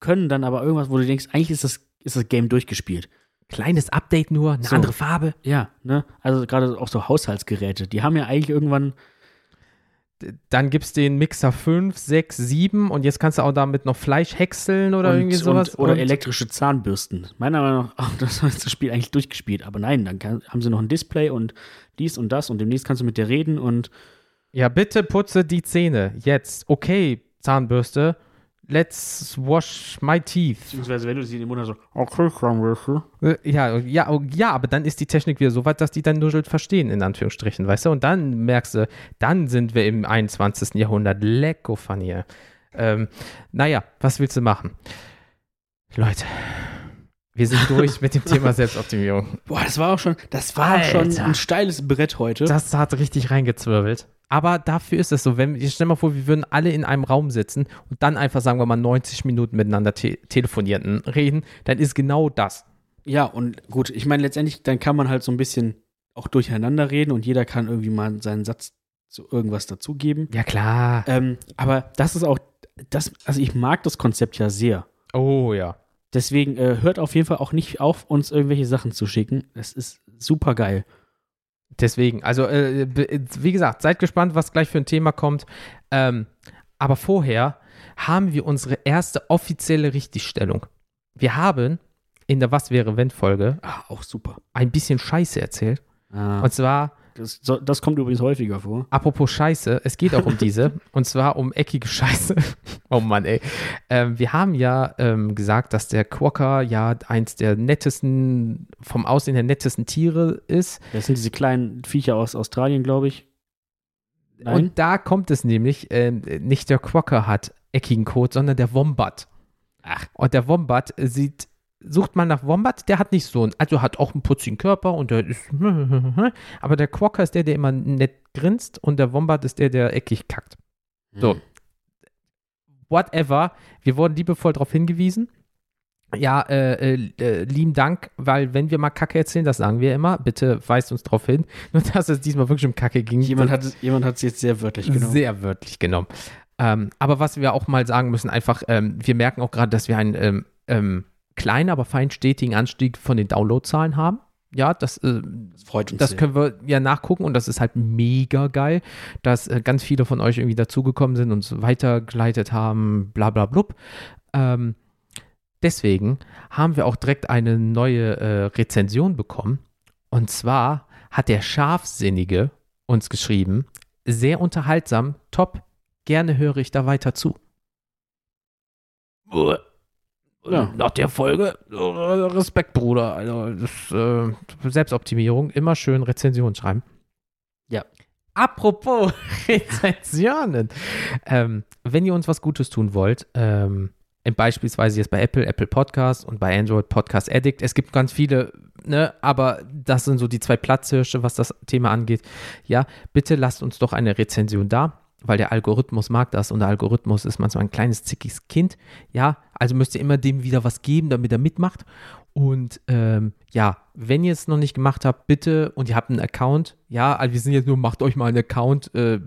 können dann aber irgendwas, wo du denkst, eigentlich ist das, ist das Game durchgespielt. Kleines Update nur, eine So. andere Farbe. Ja, ne? Also gerade auch so Haushaltsgeräte, die haben ja eigentlich irgendwann, Dann gibt es den Mixer 5, 6, 7 und jetzt kannst du auch damit noch Fleisch häckseln oder und, irgendwie sowas. Und, oder Und- elektrische Zahnbürsten. Meiner Meinung nach, *laughs* ach, das ist das Spiel eigentlich durchgespielt. Aber nein, dann kann, haben sie noch ein Display und dies und das und demnächst kannst du mit der reden und Ja, bitte putze die Zähne. Jetzt. Okay, Zahnbürste. Let's wash my teeth. beziehungsweise wenn du sie in den Mund hast, so, okay, Zahnbürste. Äh, Ja, ja, oh, ja, aber dann ist die Technik wieder so weit, dass die dann nuschelt verstehen, in Anführungsstrichen, weißt du? Und dann merkst du, dann sind wir im 21. Jahrhundert. Lecko von hier. Ähm, naja, was willst du machen? Leute, wir sind durch *laughs* mit dem Thema Selbstoptimierung. Boah, das war auch schon, das war schon Alter. ein steiles Brett heute. Das hat richtig reingezwirbelt. Aber dafür ist es so, wenn, ich stell mal vor, wir würden alle in einem Raum sitzen und dann einfach, sagen wir mal, 90 Minuten miteinander te telefonieren, reden, dann ist genau das. Ja, und gut, ich meine, letztendlich, dann kann man halt so ein bisschen auch durcheinander reden und jeder kann irgendwie mal seinen Satz zu irgendwas dazugeben. Ja, klar. Ähm, aber das ist auch, das, also ich mag das Konzept ja sehr. Oh ja. Deswegen äh, hört auf jeden Fall auch nicht auf, uns irgendwelche Sachen zu schicken. Das ist super geil. Deswegen, also äh, wie gesagt, seid gespannt, was gleich für ein Thema kommt. Ähm, aber vorher haben wir unsere erste offizielle Richtigstellung. Wir haben in der Was wäre wenn Folge Ah, auch super. ein bisschen Scheiße erzählt. Ah, Und zwar das, das kommt übrigens häufiger vor. Apropos Scheiße, es geht auch um *laughs* diese, und zwar um eckige Scheiße. *laughs* oh Mann, ey. Ähm, wir haben ja ähm, gesagt, dass der Quokka ja eins der nettesten, vom Aussehen der nettesten Tiere ist. Das sind diese kleinen Viecher aus Australien, glaube ich. Nein? Und da kommt es nämlich, ähm, nicht der Quokka hat eckigen Kot, sondern der Wombat. Ach. Und der Wombat sieht, sucht man nach Wombat, der hat nicht so einen, also hat auch einen putzigen Körper und der ist, *laughs* aber der Quokka ist der, der immer nett grinst und der Wombat ist der, der eckig kackt. So. Hm. whatever. Wir wurden liebevoll darauf hingewiesen. Ja, äh, äh, äh, lieben Dank, weil wenn wir mal Kacke erzählen, das sagen wir immer, bitte weist uns darauf hin. *laughs* Nur dass es diesmal wirklich um Kacke ging. Jemand hat es jemand jetzt sehr wörtlich genommen. Sehr wörtlich genommen. Ähm, aber was wir auch mal sagen müssen, einfach, ähm, wir merken auch gerade, dass wir einen ähm, ähm, kleinen, aber fein stetigen Anstieg von den Downloadzahlen haben. Ja, das, äh, Das freut uns das sehr. können wir ja nachgucken und das ist halt mega geil, dass äh, ganz viele von euch irgendwie dazugekommen sind und so weitergeleitet haben, bla bla blub. Ähm, deswegen haben wir auch direkt eine neue äh, Rezension bekommen. Und zwar hat der Scharfsinnige uns geschrieben, sehr unterhaltsam, top, gerne höre ich da weiter zu. Ja. Nach der Folge, äh, Respekt, Bruder. Also, das, äh, Selbstoptimierung, immer schön Rezensionen schreiben. Ja. Apropos *laughs* Rezensionen. ähm, wenn ihr uns was Gutes tun wollt, ähm, beispielsweise jetzt bei Apple, Apple Podcast und bei Android Podcast Addict. Es gibt ganz viele, ne, aber das sind so die zwei Platzhirsche, was das Thema angeht. Ja, bitte lasst uns doch eine Rezension da, weil der Algorithmus mag das und der Algorithmus ist manchmal ein kleines zickiges Kind. Ja, also müsst ihr immer dem wieder was geben, damit er mitmacht. Und ähm, ja, wenn ihr es noch nicht gemacht habt, bitte, und ihr habt einen Account, ja, also wir sind jetzt nur, macht euch mal einen Account, äh,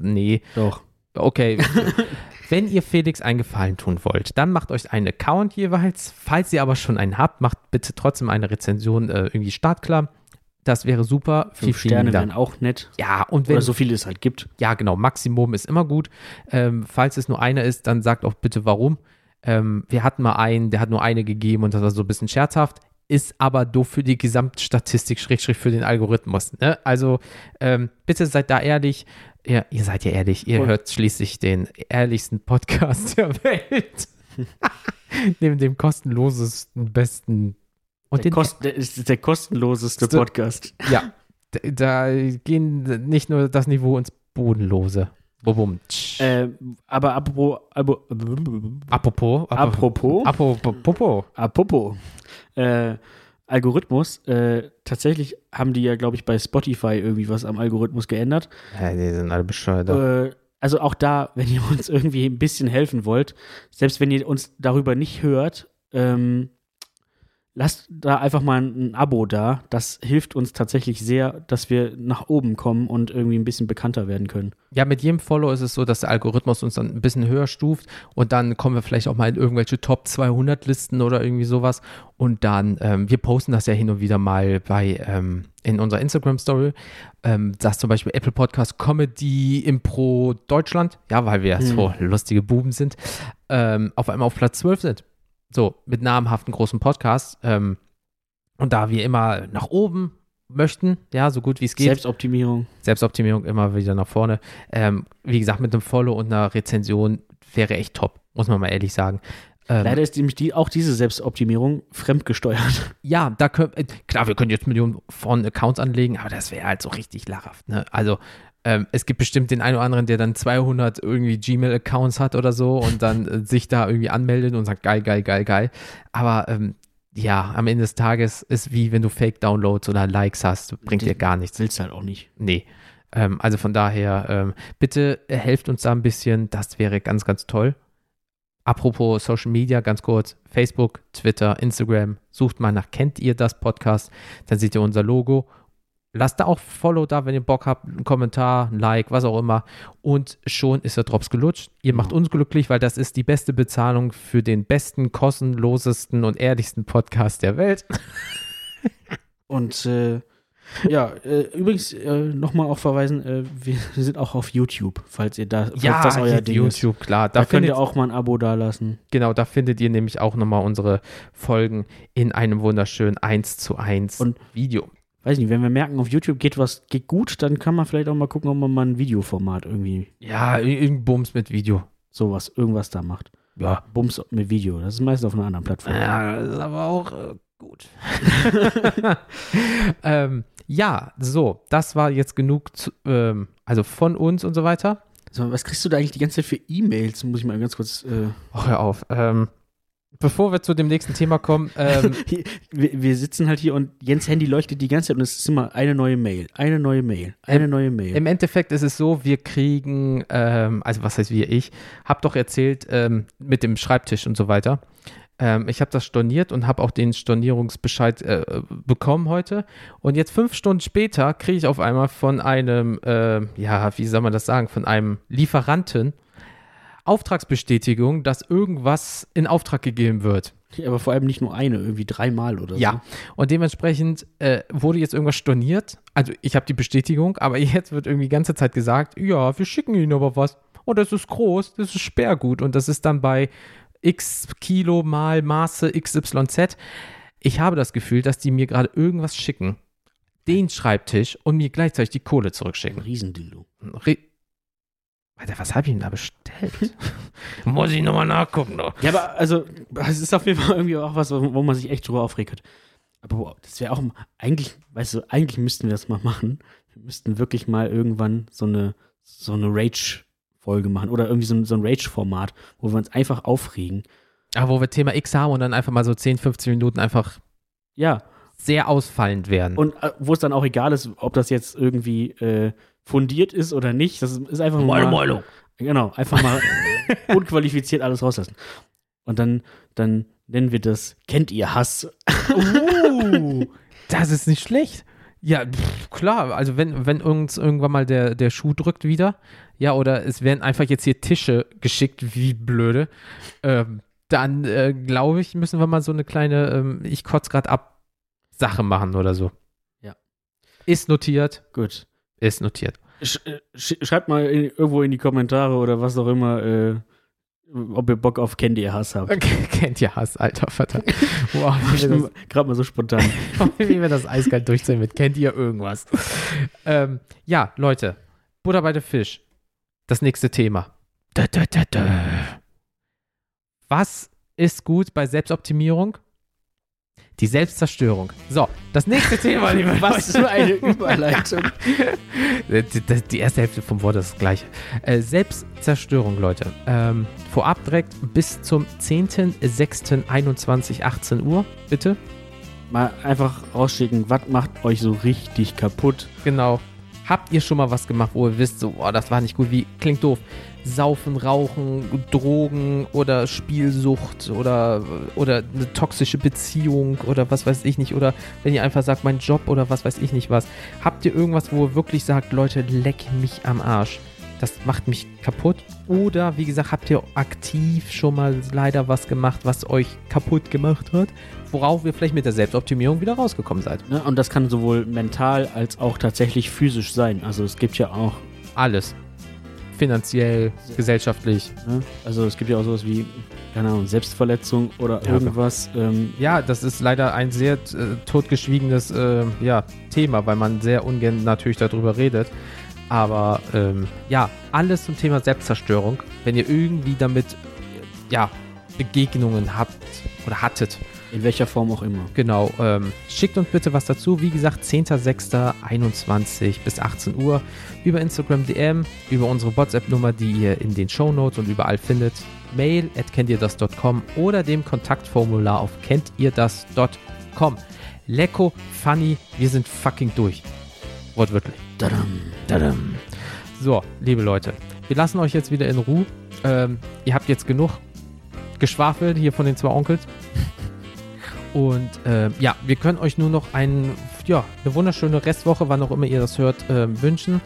nee. Doch. Okay. *laughs* wenn ihr Felix einen Gefallen tun wollt, dann macht euch einen Account jeweils. Falls ihr aber schon einen habt, macht bitte trotzdem eine Rezension äh, irgendwie startklar. Das wäre super. Fünf Sterne wären auch nett. Ja, und wenn. Oder so viele es halt gibt. Ja, genau. Maximum ist immer gut. Ähm, falls es nur einer ist, dann sagt auch bitte warum. Ähm, wir hatten mal einen, der hat nur eine gegeben und das war so ein bisschen scherzhaft, ist aber doof für die Gesamtstatistik, Schrägstrich für den Algorithmus. Ne? Also ähm, bitte seid da ehrlich. Ja, ihr seid ja ehrlich, ihr und hört schließlich den ehrlichsten Podcast *laughs* der Welt. *laughs* Neben dem kostenlosesten, besten und der, Kost, der ist der kostenloseste Podcast. Ja, *laughs* da gehen nicht nur das Niveau ins Bodenlose. Bobum. Äh, aber apropos, abo, apropos, apropos, apropos, apropos, äh, Algorithmus, äh, tatsächlich haben die ja, glaube ich, bei Spotify irgendwie was am Algorithmus geändert. Ja, die sind alle bescheuert. Äh, also auch da, *laughs* wenn ihr uns irgendwie ein bisschen helfen wollt, selbst wenn ihr uns darüber nicht hört, ähm, lasst da einfach mal ein, Abo da. Das hilft uns tatsächlich sehr, dass wir nach oben kommen und irgendwie ein bisschen bekannter werden können. Ja, mit jedem Follow ist es so, dass der Algorithmus uns dann ein bisschen höher stuft und dann kommen wir vielleicht auch mal in irgendwelche Top 200 Listen oder irgendwie sowas. Und dann, ähm, wir posten das ja hin und wieder mal bei, ähm, in unserer Instagram Story, ähm, dass zum Beispiel Apple Podcast Comedy Impro Deutschland, ja, weil wir ja hm. so lustige Buben sind, ähm, auf einmal auf Platz 12 sind. So, mit namhaften großen Podcasts. Ähm, und da wir immer nach oben möchten, ja, so gut wie es geht. Selbstoptimierung. Selbstoptimierung immer wieder nach vorne. Ähm, wie gesagt, mit einem Follow und einer Rezension wäre echt top, muss man mal ehrlich sagen. Ähm, Leider ist nämlich die, auch diese Selbstoptimierung fremdgesteuert. Ja, da können, äh, klar, wir können jetzt Millionen von Accounts anlegen, aber das wäre halt so richtig lachhaft. Ne? Also ähm, es gibt bestimmt den einen oder anderen, der dann 200 irgendwie Gmail-Accounts hat oder so und dann äh, sich da irgendwie anmeldet und sagt, geil, geil, geil, geil. Aber ähm, ja, am Ende des Tages ist wie wenn du Fake-Downloads oder Likes hast, bringt dir gar nichts. Willst du halt auch nicht. Nee. Ähm, also von daher, ähm, bitte helft uns da ein bisschen, das wäre ganz, ganz toll. Apropos Social Media, ganz kurz, Facebook, Twitter, Instagram, sucht mal nach, kennt ihr das Podcast? Dann seht ihr unser Logo Lasst da auch Follow da, wenn ihr Bock habt, einen Kommentar, ein Like, was auch immer. Und schon ist der Drops gelutscht. Ihr macht uns glücklich, weil das ist die beste Bezahlung für den besten, kostenlosesten und ehrlichsten Podcast der Welt. *laughs* Und äh, ja, äh, übrigens äh, nochmal auch verweisen, äh, wir sind auch auf YouTube, falls ihr da, falls ja, das euer Ding YouTube, ist. klar. Da, da könnt ihr auch mal ein Abo dalassen. Genau, da findet ihr nämlich auch nochmal unsere Folgen in einem wunderschönen 1 zu 1 und Video weiß nicht, wenn wir merken, auf YouTube geht was geht gut, dann kann man vielleicht auch mal gucken, ob man mal ein Videoformat irgendwie. Ja, irgendein Bums mit Video. Sowas, irgendwas da macht. Ja. Bums mit Video. Das ist meistens auf einer anderen Plattform. Ja, das ist aber auch äh, gut. *laughs* *laughs* ähm, ja, so, das war jetzt genug, zu, ähm, also von uns und so weiter. So, was kriegst du da eigentlich die ganze Zeit für E-Mails? Muss ich mal ganz kurz. Äh oh, hör auf. Ähm, Bevor wir zu dem nächsten Thema kommen. Ähm, *laughs* wir, wir, sitzen halt hier und Jens Handy leuchtet die ganze Zeit und es ist immer eine neue Mail, eine neue Mail, eine im, neue Mail. Im Endeffekt ist es so, wir kriegen, ähm, also was heißt wir, ich, hab doch erzählt ähm, mit dem Schreibtisch und so weiter. Ähm, ich habe das storniert und habe auch den Stornierungsbescheid äh, bekommen heute. Und jetzt fünf Stunden später kriege ich auf einmal von einem, äh, ja, wie soll man das sagen, von einem Lieferanten Auftragsbestätigung, dass irgendwas in Auftrag gegeben wird. Aber vor allem nicht nur eine, irgendwie dreimal oder so. Ja, und dementsprechend äh, wurde jetzt irgendwas storniert. Also ich habe die Bestätigung, aber *laughs* jetzt wird irgendwie die ganze Zeit gesagt, ja, wir schicken Ihnen aber was. Und das ist groß, das ist Sperrgut und das ist dann bei x Kilo mal Maße XYZ. Ich habe das Gefühl, dass die mir gerade irgendwas schicken, den Schreibtisch und mir gleichzeitig die Kohle zurückschicken. Riesendildo. Alter, was habe ich denn da bestellt? *laughs* Muss ich nochmal nachgucken. Doch. Ja, aber also, es ist auf jeden Fall irgendwie auch was, wo man sich echt drüber aufregt. Aber wow, das wäre auch, eigentlich, weißt du, eigentlich müssten wir das mal machen. Wir müssten wirklich mal irgendwann so eine, so eine Rage-Folge machen oder irgendwie so ein, so ein Rage-Format, wo wir uns einfach aufregen Aber wo wir Thema X haben und dann einfach mal so 10, 15 Minuten einfach Ja. sehr ausfallend werden. Und äh, wo es dann auch egal ist, ob das jetzt irgendwie äh, fundiert ist oder nicht. Das ist einfach nur mal, Meinung. Genau, einfach mal *laughs* unqualifiziert alles rauslassen. Und dann, dann nennen wir das Kennt ihr Hass? Uh, *laughs* das ist nicht schlecht. Ja, pff, klar. Also wenn, wenn uns irgendwann mal der, der Schuh drückt wieder, ja, oder es werden einfach jetzt hier Tische geschickt, wie blöde, ähm, dann äh, glaube ich, müssen wir mal so eine kleine ähm, Ich kotz grad ab Sache machen oder so. Ja. Ist notiert, Gut. Ist notiert. Sch äh, sch schreibt mal in, irgendwo in die Kommentare oder was auch immer, äh, ob ihr Bock auf Kennt ihr Hass habt. *laughs* Kennt ihr Hass, alter Vater. *laughs* Wow, gerade mal so spontan. *laughs* wie wir das eiskalt durchziehen mit Kennt ihr irgendwas? ähm, ja, Leute, Butter bei der Fisch. Das nächste Thema. Da, da, da. Was ist gut bei Selbstoptimierung? Die Selbstzerstörung. So, das nächste *laughs* Thema, liebe Was Leute. für eine *laughs* Überleitung. Die erste Hälfte vom Wort ist das gleiche. Äh, Selbstzerstörung, Leute. Ähm, vorab direkt bis zum 10.06.21, 18 Uhr, bitte. Mal einfach rausschicken, was macht euch so richtig kaputt? Genau. Habt ihr schon mal was gemacht, wo ihr wisst, so, oh, das war nicht gut, wie, klingt doof. Saufen, Rauchen, Drogen oder Spielsucht oder, oder eine toxische Beziehung oder was weiß ich nicht. Oder wenn ihr einfach sagt, mein Job oder was weiß ich nicht was. Habt ihr irgendwas, wo ihr wirklich sagt, Leute, leck mich am Arsch? Das macht mich kaputt. Oder, wie gesagt, habt ihr aktiv schon mal leider was gemacht, was euch kaputt gemacht hat, worauf ihr vielleicht mit der Selbstoptimierung wieder rausgekommen seid? Ne? Und das kann sowohl mental als auch tatsächlich physisch sein. Also es gibt ja auch, Alles. Finanziell, gesellschaftlich. ne? also es gibt ja auch sowas wie, keine Ahnung, Selbstverletzung oder Ja, irgendwas. Ähm, Ja, das ist leider ein sehr äh, totgeschwiegenes äh, ja, Thema, weil man sehr ungern natürlich darüber redet. Aber ähm, ja, alles zum Thema Selbstzerstörung. Wenn ihr irgendwie damit äh, ja, Begegnungen habt oder hattet, in welcher Form auch immer. Genau, ähm, schickt uns bitte was dazu. Wie gesagt, 10.06.21 bis 18 Uhr über Instagram DM, über unsere WhatsApp-Nummer, die ihr in den Shownotes und überall findet. Mail at kenntierdas.com oder dem Kontaktformular auf kenntierdas.com. Lecko, funny, wir sind fucking durch. Wortwörtlich. Tadam. Tadam. So, liebe Leute, wir lassen euch jetzt wieder in Ruhe. Ähm, ihr habt jetzt genug geschwafelt hier von den zwei Onkels. Und ähm, ja, wir können euch nur noch ein, ja, eine wunderschöne Restwoche, wann auch immer ihr das hört, ähm, wünschen.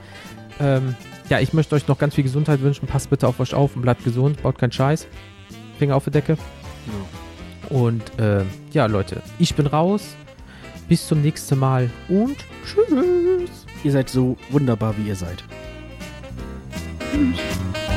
Ähm, ja, ich möchte euch noch ganz viel Gesundheit wünschen. Passt bitte auf euch auf und bleibt gesund. Baut keinen Scheiß. Finger auf die Decke. Und ähm, ja, Leute, ich bin raus. Bis zum nächsten Mal und tschüss. Ihr seid so wunderbar, wie ihr seid. Tschüss.